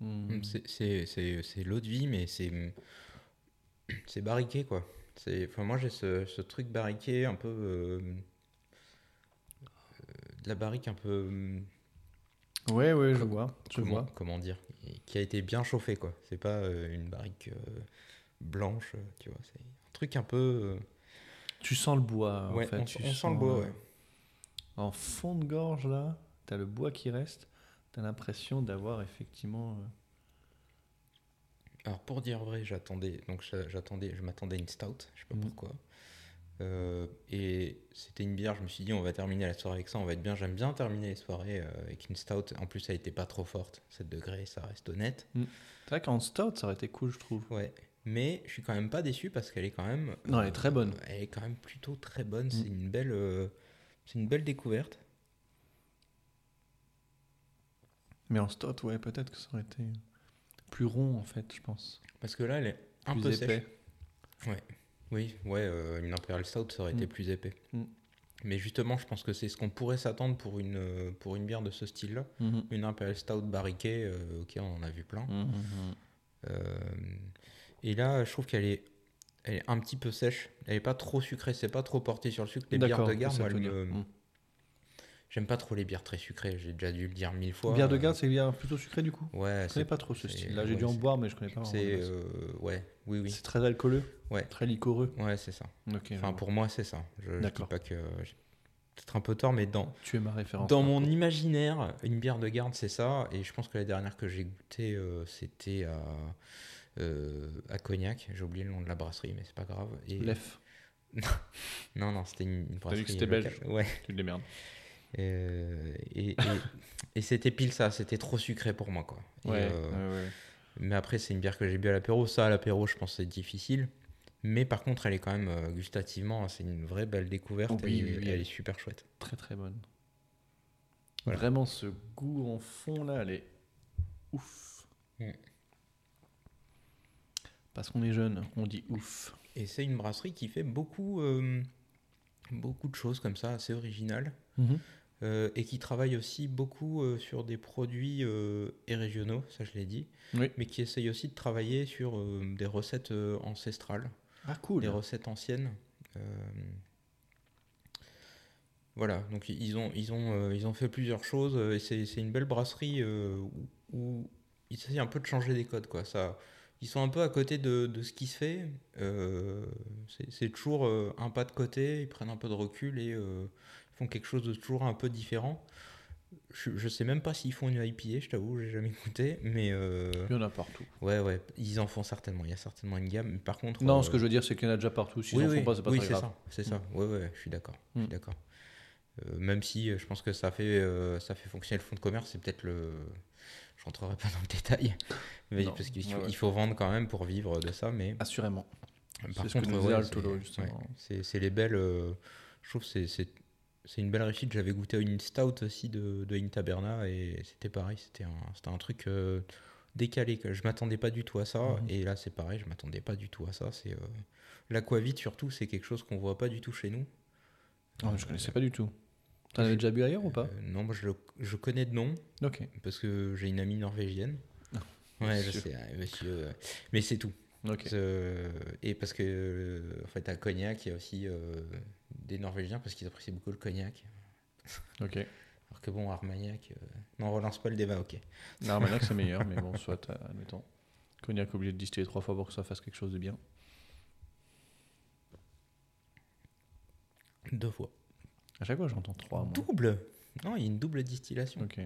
A: Hmm.
B: C'est- C'est c'est- c'est l'eau de vie, mais c'est c'est barriqué, quoi. C'est- Enfin, moi, j'ai ce, ce truc barriqué, un peu. euh, euh, de la barrique un peu.
A: Ouais, ouais, je vois. Je
B: comment,
A: vois.
B: comment dire Qui a été bien chauffé, quoi. C'est pas euh, une barrique euh, blanche, euh, tu vois. C'est un truc un peu. euh,
A: Tu sens le bois, en fait.
B: on,
A: tu
B: on sent
A: sens,
B: le bois, ouais.
A: En fond de gorge, là, t'as le bois qui reste. T'as l'impression d'avoir effectivement.
B: Alors pour dire vrai, j'attendais, donc j'a- j'attendais, je m'attendais à une stout, je sais pas
A: Mhm.
B: pourquoi. Euh, et c'était une bière, je me suis dit on va terminer la soirée avec ça, on va être bien. J'aime bien terminer les soirées euh, avec une stout. En plus, elle était pas trop forte, 7 degrés, ça reste honnête.
A: C'est vrai qu'en stout, ça aurait été cool, je trouve.
B: Ouais. Mais je suis quand même pas déçu parce qu'elle est quand même.
A: Non, elle est très bonne.
B: Elle est quand même plutôt très bonne. C'est une belle, euh, c'est une belle découverte.
A: Mais en stout, ouais, peut-être que ça aurait été plus rond, en fait, je pense.
B: Parce que là, elle est un
A: Plus
B: peu
A: épais.
B: sèche. Ouais. Oui, ouais, euh, une Imperial Stout, ça aurait été
A: Mm.
B: plus épais.
A: Mm.
B: Mais justement, je pense que c'est ce qu'on pourrait s'attendre pour une, euh, pour une bière de ce style-là.
A: Mhm.
B: Une Imperial Stout barriquée, euh, ok, on en a vu plein.
A: Mhm.
B: Euh, et là, je trouve qu'elle est, elle est un petit peu sèche. Elle est pas trop sucrée, c'est pas trop porté sur le sucre. Les bières de garde, moi, elles me-. J'aime pas trop les bières très sucrées. J'ai déjà dû le dire mille fois.
A: Bière de garde, c'est une bière plutôt sucrée, du coup
B: Ouais,
A: Je connais pas trop ce style-là. J'ai
B: ouais,
A: dû en boire, mais je connais pas.
B: C'est euh, ouais, oui, oui.
A: C'est très alcooleux
B: Ouais.
A: Très liquoreux
B: Ouais, c'est ça. Enfin, pour moi, c'est ça. Je, je dis pas que peut-être un peu tort, mais dans
A: Tu es ma référence.
B: dans mon imaginaire, une bière de garde, c'est ça. Et je pense que la dernière que j'ai goûtée, euh, c'était à euh, à Cognac. J'ai oublié le nom de la brasserie, mais c'est pas grave. Et...
A: L'EF. *laughs*
B: non, non, c'était une, une
A: T'as
B: brasserie.
A: dit que c'était belge.
B: Ouais.
A: Tu te démerdes.
B: Euh, et, et, et c'était pile ça, c'était trop sucré pour moi quoi. Et, euh,
A: ouais, ouais.
B: Mais après c'est une bière que j'ai bu à l'apéro, ça à l'apéro je pense que c'est difficile. Mais par contre elle est quand même euh, gustativement, c'est une vraie belle découverte,
A: oui,
B: elle, est-
A: oui, oui,
B: elle
A: elle-
B: est super chouette.
A: Très très bonne.
B: Voilà.
A: Vraiment, ce goût en fond là, elle est ouf.
B: Mm.
A: Parce qu'on est jeune, on dit ouf.
B: Et c'est une brasserie qui fait beaucoup, beaucoup de choses comme ça, assez originales.
A: Mhm.
B: Euh, et qui travaille aussi beaucoup euh, sur des produits euh, et régionaux, ça je l'ai dit,
A: Oui.
B: mais qui essaye aussi de travailler sur des recettes ancestrales.
A: Ah, cool.
B: des recettes anciennes. Voilà, donc ils ont, ils ont, ils ont fait plusieurs choses et c'est une belle brasserie où, où ils essayent un peu de changer des codes. Quoi. Ça, ils sont un peu à côté de, de ce qui se fait. euh, c'est- toujours euh, un pas de côté, ils prennent un peu de recul et euh, font quelque chose de toujours un peu différent. Je, je sais même pas s'ils font une IPA, je t'avoue, j'ai jamais goûté, mais. euh,
A: Il y en a partout.
B: Ouais, ouais, ils en font certainement. Il y a certainement une gamme. Mais par contre.
A: Non,
B: euh,
A: ce que je veux dire, c'est qu'il y en a déjà partout. S'ils
B: oui,
A: en
B: oui,
A: font pas, c'est pas
B: oui,
A: très
B: c'est
A: grave.
B: ça, c'est ça. Ouais, ouais, je suis d'accord. Je suis
A: Mm.
B: d'accord. Euh, même si je pense que ça fait, ça fait fonctionner le fonds de commerce, c'est peut-être le. Je rentrerai pas dans le détail, *laughs* mais
A: Non.
B: parce qu'il faut,
A: Ouais, ouais.
B: il faut vendre quand même pour vivre de ça. Mais
A: Assurément.
B: par
A: C'est ce
B: contre, ouais,
A: justement.
B: c'est les belles. je trouve que c'est c'est une belle réussite. J'avais goûté une stout aussi de, de Intaberna et c'était pareil. C'était un, un truc euh, décalé. Je m'attendais pas du tout à ça.
A: Mhm.
B: Et là, c'est pareil. Je m'attendais pas du tout à ça. C'est euh, l'aquavite surtout. C'est quelque chose qu'on voit pas du tout chez nous.
A: Ah, je connaissais pas du tout. T'en avais déjà bu ailleurs ou pas?
B: Euh, Non, moi je, le- je connais de nom.
A: Ok.
B: Parce que j'ai une amie norvégienne.
A: Ah,
B: ouais, je sais, monsieur. euh, Mais c'est tout. Euh, et parce que, euh, en fait, à Cognac, il y a aussi euh, des Norvégiens parce qu'ils apprécient beaucoup le cognac.
A: Ok.
B: Alors que bon, Armagnac, euh, non, on relance pas le débat, ok.
A: L'armagnac, c'est meilleur, mais bon, soit, admettons. Cognac obligé de distiller trois fois pour que ça fasse quelque chose de bien.
B: Deux fois.
A: À chaque fois, j'entends trois. moi.
B: Double Non, il y a une double distillation.
A: Ok.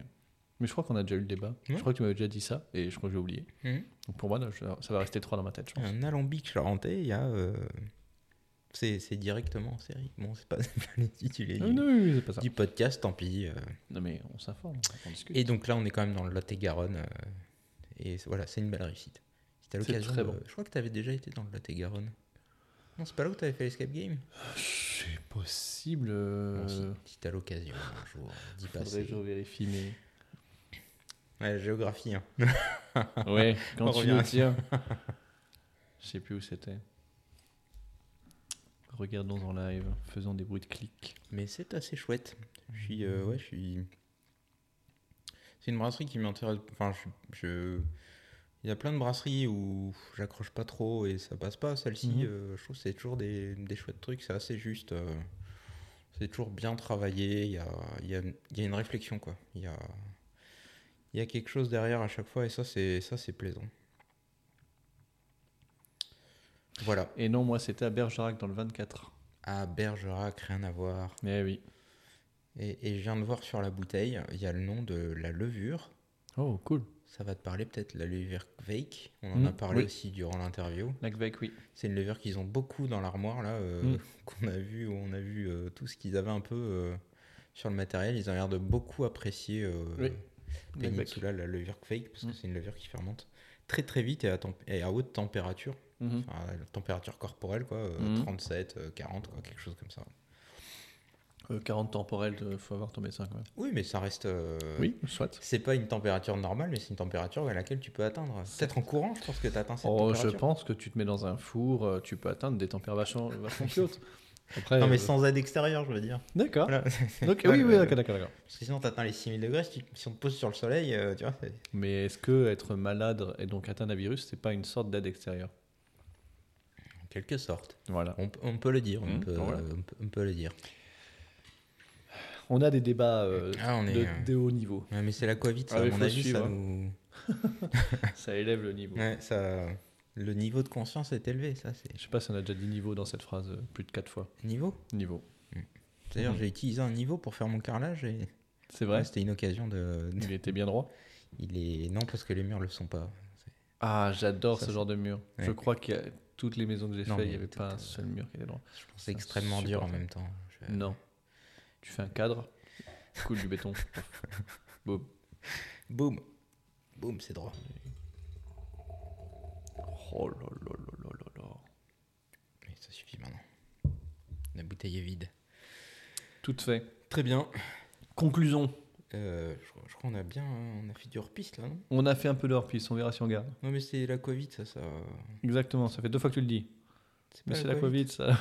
A: Mais je crois qu'on a déjà eu le débat. Je crois que tu m'avais déjà dit ça et je crois que j'ai oublié. Donc pour moi, là, je- ça va rester trois dans ma tête, je pense.
B: Un alambic charentais, il y a. euh, c'est directement en série. Bon, c'est pas, *laughs* pas l'intitulé
A: Ah,
B: du,
A: non, oui, pas ça.
B: du podcast, tant pis. euh.
A: Non, mais on s'informe, on discute.
B: Et donc là, on est quand même dans le Lot-et-Garonne. euh, et voilà, c'est une belle réussite. Si t'as l'occasion
A: bon.
B: Je crois que tu avais déjà été dans le Lot-et-Garonne. Non, c'est pas là où tu avais fait l'escape game?
A: C'est possible.
B: Bon, si si t'as l'occasion un jour d'y
A: faudrait
B: passer.
A: que je vérifie, mais.
B: Ouais, géographie. Hein. *laughs*
A: Ouais, quand
B: On
A: tu
B: à-
A: tiens. *laughs* Je sais plus où c'était. Regardons en live, faisons des bruits de clics.
B: Mais c'est assez chouette. Je suis. euh, ouais, je suis. C'est une brasserie qui m'intéresse. Enfin, je, je- Il y a plein de brasseries où j'accroche pas trop et ça passe pas. Celle-ci,
A: Mhm.
B: euh, je trouve que c'est toujours des, des chouettes trucs. C'est assez juste. euh, c'est toujours bien travaillé. Il y a, y, a, y a une réflexion, quoi. Il y a, il y a quelque chose derrière à chaque fois et ça, c'est, ça, c'est plaisant. Voilà.
A: Et non, moi c'était à Bergerac dans le 24.
B: À Bergerac, rien à voir.
A: Eh oui.
B: Et, et je viens de voir sur la bouteille, il y a le nom de la levure.
A: Oh, cool.
B: Ça va te parler peut-être la levure Kveik. On en a
A: Mm,
B: parlé
A: oui.
B: aussi durant l'interview.
A: La Kvek, oui.
B: C'est une levure qu'ils ont beaucoup dans l'armoire là, euh,
A: Mm. *laughs*
B: qu'on a vu, où on a vu euh, tout ce qu'ils avaient un peu euh, sur le matériel. Ils ont l'air de beaucoup apprécier
A: La
B: levure Kveik, parce
A: Mm.
B: que c'est une levure qui fermente très très vite et à, temp- et à haute température.
A: Mhm.
B: Enfin, à la température corporelle, quoi, euh,
A: Mhm.
B: 37, euh, 40, quoi, quelque chose comme ça.
A: Euh, 40 temporels, il faut avoir ton médecin quand même.
B: Oui, mais ça reste. euh,
A: Oui, soit.
B: C'est pas une température normale, mais c'est une température à laquelle tu peux atteindre. Peut-être en courant, je pense que tu atteins cette
A: Oh, je
B: température.
A: pense que tu te mets dans un four, euh, tu peux atteindre des températures vachement, vachement plus *laughs* hautes. Après,
B: Non, mais
A: euh,
B: sans aide extérieure, je veux dire.
A: D'accord.
B: Voilà.
A: Donc, *laughs* oui, oui, d'accord, d'accord, d'accord.
B: Parce que sinon, tu atteins les 6000 degrés. Si, tu- si on te pose sur le soleil, euh, tu vois. c'est-
A: Mais est-ce que être malade et donc atteint d'un virus, c'est pas une sorte d'aide extérieure?
B: En quelque sorte.
A: Voilà.
B: On, peut- on peut le dire. On,
A: Mmh,
B: peut,
A: voilà.
B: on, peut, on peut le dire.
A: On a des débats euh,
B: Ah, on est,
A: de,
B: euh,
A: de haut niveau.
B: Ouais, mais c'est la Covid, ça,
A: Ah
B: à mon avis,
A: suivre,
B: ça
A: hein.
B: nous. *laughs*
A: Ça élève le niveau.
B: Ouais, ça... Le niveau de conscience est élevé, ça, c'est.
A: Je sais pas si on a déjà dit niveau dans cette phrase euh, plus de 4 fois.
B: Niveau
A: Niveau.
B: D'ailleurs,
A: Mhm.
B: j'ai utilisé un niveau pour faire mon carrelage et.
A: C'est vrai
B: Ouais, C'était une occasion de. *laughs*
A: Il était bien droit
B: Il est. Non, parce que les murs le sont pas.
A: Ah, j'adore ce genre de mur.
B: Ouais.
A: Je crois que toutes les maisons que j'ai
B: Non,
A: fait, il n'y avait pas un seul mur qui était droit.
B: Je pense c'est extrêmement dur en même temps. Je-
A: Non. Tu fais un cadre, coule du béton. *laughs* Boum.
B: Boum. Boum, c'est droit.
A: Oh là là là là là là.
B: Mais ça suffit maintenant. La bouteille est vide.
A: Tout fait.
B: Très bien.
A: Conclusion.
B: Euh, je, crois- je crois qu'on a bien. On a fait du hors-piste là, non?
A: On a fait un peu de hors-piste, on verra si on garde.
B: Non, mais c'est la Covid, ça. ça...
A: Exactement, ça fait deux fois que tu le dis.
B: C'est
A: Mais
B: pas
A: c'est la Covid, ça.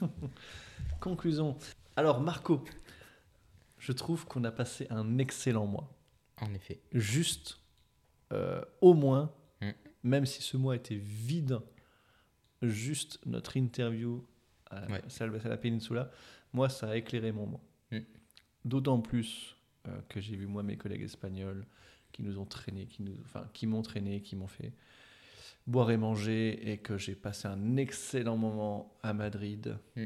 A: *laughs* Conclusion. Alors, Marco, je trouve qu'on a passé un excellent mois.
B: En effet.
A: Juste, euh, au moins. Même si ce mois était vide, juste notre interview à
B: Ouais.
A: Salve à la Peninsula, moi, ça a éclairé mon mois.
B: Mm.
A: D'autant plus euh, que j'ai vu, moi, mes collègues espagnols qui nous ont traînés, qui nous, enfin, qui m'ont traîné, qui m'ont fait boire et manger, et que j'ai passé un excellent moment à Madrid.
B: Mm.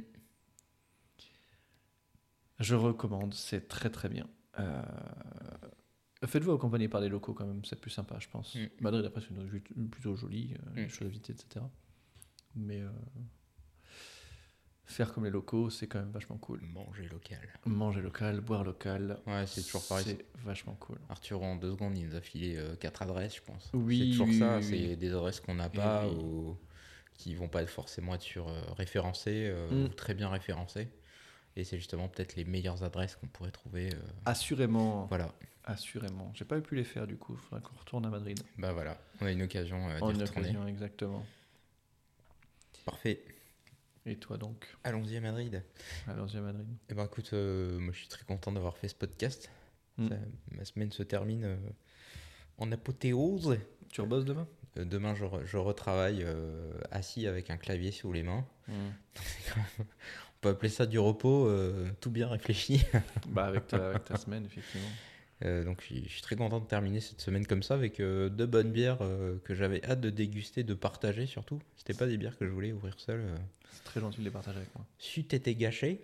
A: Je recommande, c'est très très bien. Euh, Faites-vous accompagner par des locaux quand même, c'est plus sympa, je pense.
B: Mm.
A: Madrid, après, c'est une ville plutôt jolie, euh, des
B: Mm.
A: choses à visiter, etc. Mais euh, faire comme les locaux, c'est quand même vachement cool.
B: Manger local.
A: Manger local, boire local.
B: Ouais, c'est toujours pareil.
A: C'est vachement cool.
B: Arthur, en deux secondes, il nous a filé euh, quatre adresses, je pense.
A: Oui,
B: c'est toujours
A: oui,
B: ça.
A: oui,
B: c'est des adresses qu'on n'a
A: Et
B: pas
A: oui.
B: ou qui vont pas forcément être sur euh, référencées
A: Mm.
B: ou très bien référencées. Et c'est justement peut-être les meilleures adresses qu'on pourrait trouver. euh,
A: Assurément.
B: Voilà.
A: Assurément. J'ai pas pu les faire du coup, il faudra qu'on retourne à Madrid.
B: Bah voilà, on a une occasion euh, d'y retourner.
A: occasion, exactement.
B: Parfait.
A: Et toi donc?
B: Allons-y à Madrid.
A: Allons-y à Madrid.
B: Eh ben écoute, euh, moi je suis très content d'avoir fait ce podcast.
A: Mm.
B: Ça- ma semaine se termine euh, en apothéose.
A: Tu rebosses demain?
B: Euh, demain, je, re- je retravaille euh, assis avec un clavier sous les mains. *laughs*
A: Mm.
B: On peut appeler ça du repos, euh, tout bien réfléchi. *laughs*
A: Bah avec ta, avec ta semaine, effectivement.
B: Euh, donc je suis, très content de terminer cette semaine comme ça avec euh, deux bonnes bières que j'avais hâte de déguster, de partager surtout. C'était pas des bières que je voulais ouvrir seul.
A: C'est très gentil de les partager avec moi.
B: C'eût été gâché.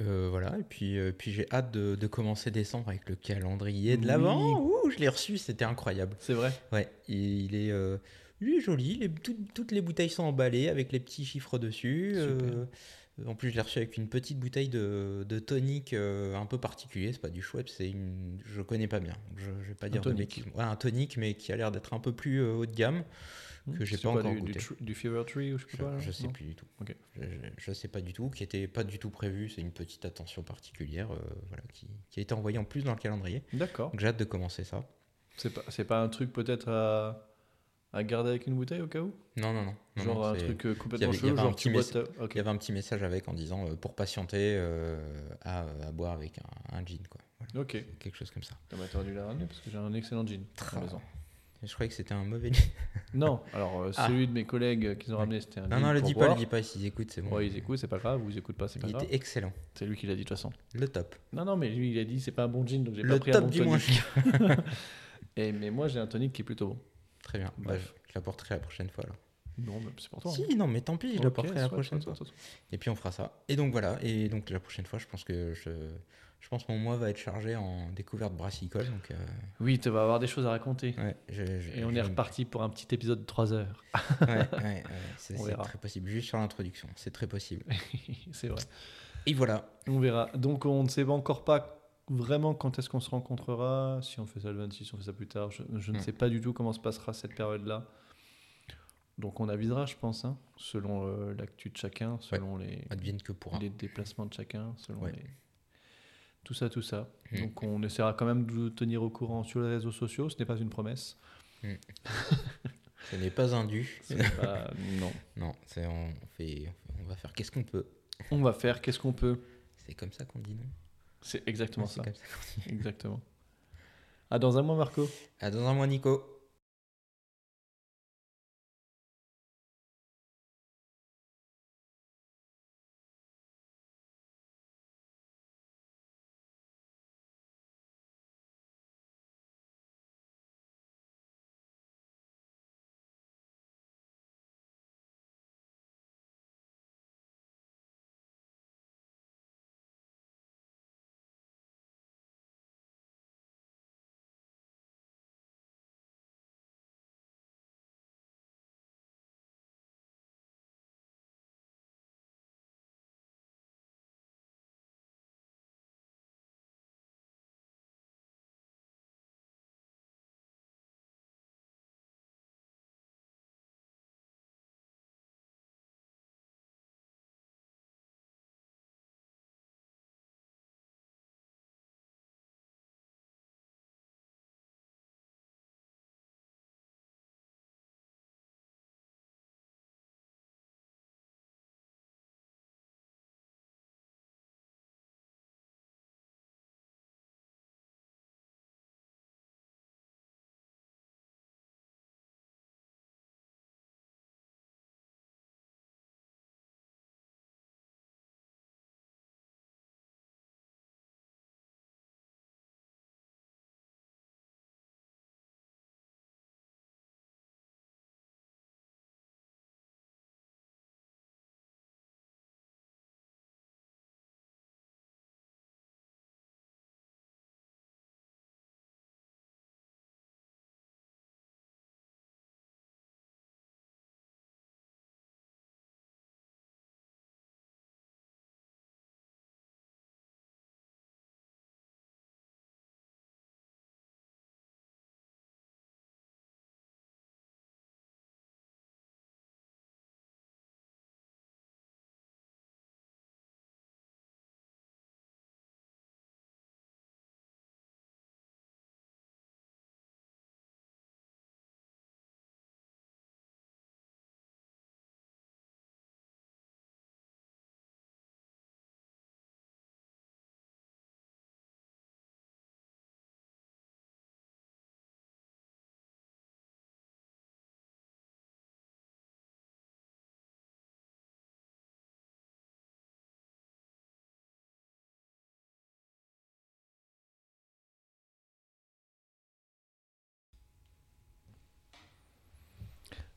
B: Voilà, et puis, puis j'ai hâte de, de commencer décembre avec le calendrier de
A: Oui.
B: l'avant. Ouh, je l'ai reçu, c'était incroyable.
A: C'est vrai
B: Ouais, il, il est, il est joli, les- tout- toutes les bouteilles sont emballées avec les petits chiffres dessus. euh, en plus, je l'ai reçu avec une petite bouteille de, de tonic euh, un peu particulier. C'est pas du Schweppes, c'est une. Je connais pas bien. Je, je vais pas
A: Un
B: dire de. Ouais, un tonic, mais qui a l'air d'être un peu plus euh, haut de gamme. Que j'ai pas encore
A: du, du
B: goûté.
A: tr- Du, Fever Tree ou je sais
B: Je,
A: pas
B: je sais
A: Non
B: plus du tout. Je, je- je sais pas du tout, qui était pas du tout prévu. C'est une petite attention particulière, euh, voilà, qui, qui a été envoyée en plus dans le calendrier.
A: D'accord.
B: Donc j'ai hâte de commencer ça.
A: C'est pas, c'est pas un truc peut-être à, à garder avec une bouteille au cas où
B: Non, non, non.
A: Genre
B: non,
A: un truc euh,
B: Il y
A: complètement
B: il
A: chelou, genre tu bois ta-
B: il y avait un petit message avec en disant euh, pour patienter euh, à, à boire avec un, un gin, quoi. Voilà.
A: Ok.
B: Quelque chose comme ça.
A: T'as dû la ramener parce que j'ai un excellent gin maison.
B: Et Je croyais que c'était un mauvais gin. *laughs*
A: Non, alors euh,
B: Ah.
A: celui de mes collègues qu'ils ont ramené, c'était un
B: Non, non, le dis pas, le dis pas. S'ils écoutent, c'est bon.
A: Ouais, ils écoutent, c'est pas grave. Vous écoutez pas, c'est pas
B: Il
A: grave.
B: était excellent.
A: C'est lui qui l'a dit de toute façon.
B: Le top.
A: Non, non, mais lui, il a dit c'est pas un bon gin, donc j'ai
B: Le
A: pas pris
B: top
A: un bon
B: du moins
A: tonic. *laughs* Et mais moi, j'ai un tonic qui est plutôt bon.
B: Très bien.
A: Bref.
B: Bah, je l'apporterai la prochaine fois. Alors.
A: Non, mais c'est pour toi.
B: Si,
A: hein.
B: non, mais tant pis, je
A: Ok,
B: l'apporterai la prochaine
A: soit,
B: fois.
A: soit, soit.
B: Et puis on fera ça. Et donc voilà. Et donc la prochaine fois, je pense que je, je pense que mon mois va être chargé en découverte brassicole. Donc, euh,
A: Oui, tu vas avoir des choses à raconter.
B: ouais, je- je-
A: Et on est reparti pour un petit épisode de 3 heures.
B: Ouais, ouais, ouais, *laughs* c'est très possible. Juste sur l'introduction, c'est très possible. *laughs*
A: c'est vrai.
B: Et voilà.
A: On verra. Donc on ne sait pas encore pas vraiment quand est-ce qu'on se rencontrera, si on fait ça le 26, si on fait ça plus tard. Je, je ne
B: Mm.
A: sais pas du tout comment se passera cette période-là. Donc on avisera, je pense, hein, selon euh, l'actu de chacun, selon les,
B: que
A: déplacements de chacun, selon
B: Ouais.
A: les... tout ça, tout ça.
B: Mm.
A: Donc on essaiera quand même de vous tenir au courant sur les réseaux sociaux. Ce n'est pas une promesse. *laughs*
B: Ce n'est pas un dû.
A: Pas- *laughs* non.
B: non, on fait, on va faire qu'est-ce qu'on peut.
A: On va faire qu'est-ce qu'on peut.
B: C'est comme ça qu'on dit non?
A: C'est exactement
B: Ouais,
A: ça.
B: comme ça.
A: Exactement. Ah, dans un mois, Marco?
B: À dans un mois, Nico.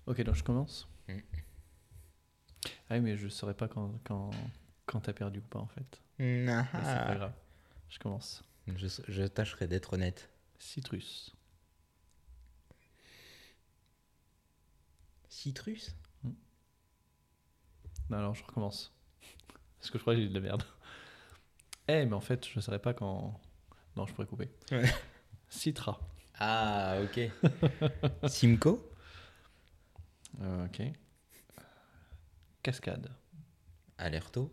A: Ok, donc je commence.
B: Mm.
A: Ah oui, mais je ne saurais pas quand, quand, quand t'as perdu ou pas en fait. C'est pas grave. Je commence.
B: Je, je tâcherai d'être honnête.
A: Citrus.
B: Citrus?
A: Non, alors je recommence. *laughs* Parce que je crois que j'ai dit de la merde. Eh, mais en fait, je ne saurais pas quand. Non, je pourrais couper.
B: Ouais.
A: Citra.
B: Ah, ok. *laughs* Simco
A: Euh, ok. Cascade.
B: Alerto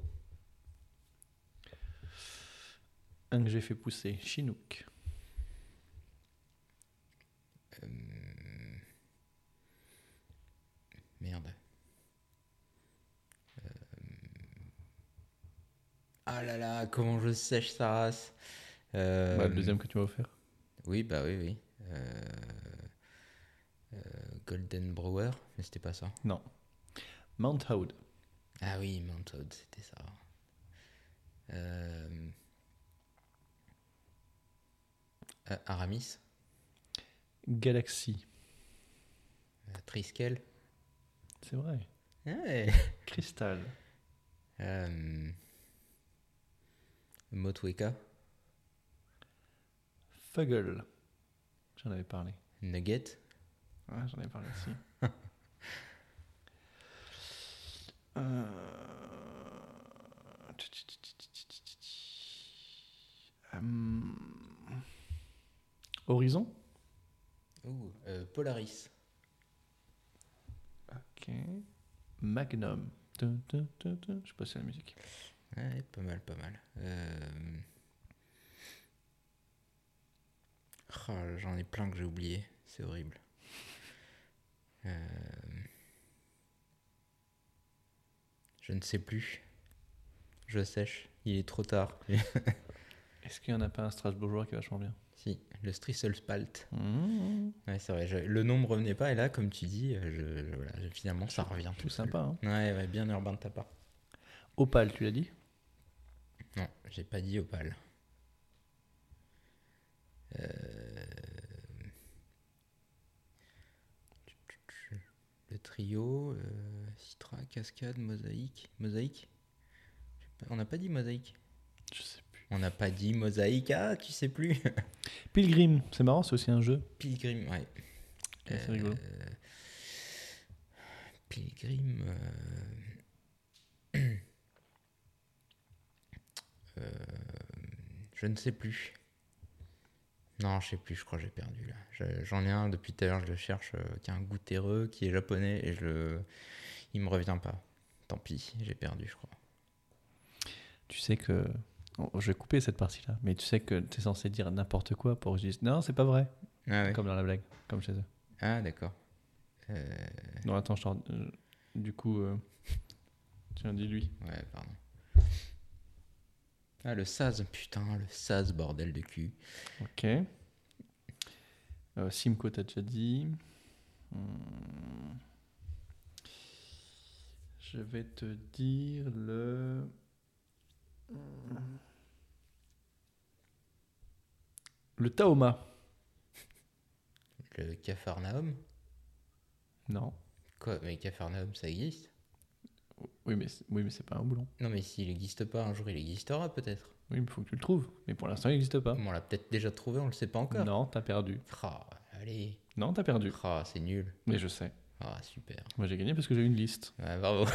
A: Un que j'ai fait pousser. Chinook.
B: Euh, Merde. Euh, Ah là là, comment je sèche sa race? Euh,
A: Bah, le deuxième que tu m'as offert.
B: Oui, bah oui, oui. Euh, euh, Golden Brewer, mais c'était pas ça.
A: Non. Mount Hood.
B: Ah oui, Mount Toad, c'était ça. Euh, euh, Aramis,
A: Galaxy.
B: euh, Triskel,
A: C'est vrai.
B: ouais. *laughs*
A: Crystal.
B: euh, Motweka,
A: Fuggle. J'en avais parlé.
B: Nugget,
A: Ouais, j'en avais parlé aussi. Euh, Hum, Horizon
B: Ouh, euh, Polaris,
A: Ok. Magnum. Je sais pas si la musique.
B: Ouais, pas mal, pas mal. Euh, oh, J'en ai plein que j'ai oublié. C'est horrible. Euh, Je ne sais plus. Je sèche. Il est trop tard. *laughs*
A: Est-ce qu'il y en a pas un Strasbourgeois qui est vachement bien?
B: Si, le Strisselspalt.
A: Mmh.
B: Ouais, c'est vrai. je- le nom me revenait pas. Et là, comme tu dis, euh, je, je- voilà, je- finalement, ça revient.
A: Tout
B: tout
A: sympa. Hein
B: Ouais, ouais, bien urbain de ta part.
A: Opal, tu l'as dit?
B: Non, j'ai pas dit Opal. Euh, Le trio, euh, Citra, Cascade, Mosaïque. Mosaïque On n'a pas dit Mosaïque
A: Je sais plus.
B: On n'a pas dit Mosaïque, ah, tu sais plus *laughs*
A: Pilgrim, c'est marrant, c'est aussi un jeu.
B: Pilgrim, ouais.
A: Ouais, c'est rigolo.
B: Euh, Pilgrim. euh, *clears throat* euh, je ne sais plus. Non, je sais plus, je crois que j'ai perdu là. Je- J'en ai un depuis tout à l'heure, je le cherche, euh, qui a un goût terreux, qui est japonais, et je le... il me revient pas. Tant pis, j'ai perdu, je crois.
A: Tu sais que. oh, je vais couper cette partie-là, mais tu sais que tu es censé dire n'importe quoi pour dise non, c'est pas vrai.
B: Ah ouais.
A: Comme dans la blague, comme chez eux.
B: Ah, d'accord. Euh,
A: Non, attends, je euh, du coup. euh, *laughs* Tiens, dis-lui.
B: Ouais, pardon. Ah, le Saz, putain, le Saz, bordel de cul.
A: Ok. Euh, Simco, t'as déjà dit. Hmm. Je vais te dire le. Le Taoma.
B: Le Capharnaüm
A: Non.
B: Quoi Mais Capharnaüm, ça existe?
A: Oui, mais c'est- oui, mais c'est pas un boulon.
B: Non, mais s'il n'existe pas, un jour il existera peut-être.
A: Oui, mais faut que tu le trouves. Mais pour l'instant, il n'existe pas.
B: On l'a peut-être déjà trouvé, on le sait pas encore.
A: Non, t'as perdu.
B: Ah, allez.
A: Non, t'as perdu.
B: Ah, c'est nul.
A: Mais je sais.
B: Ah, super.
A: Moi, j'ai gagné parce que j'ai une liste.
B: Ouais, bravo. *laughs* *laughs*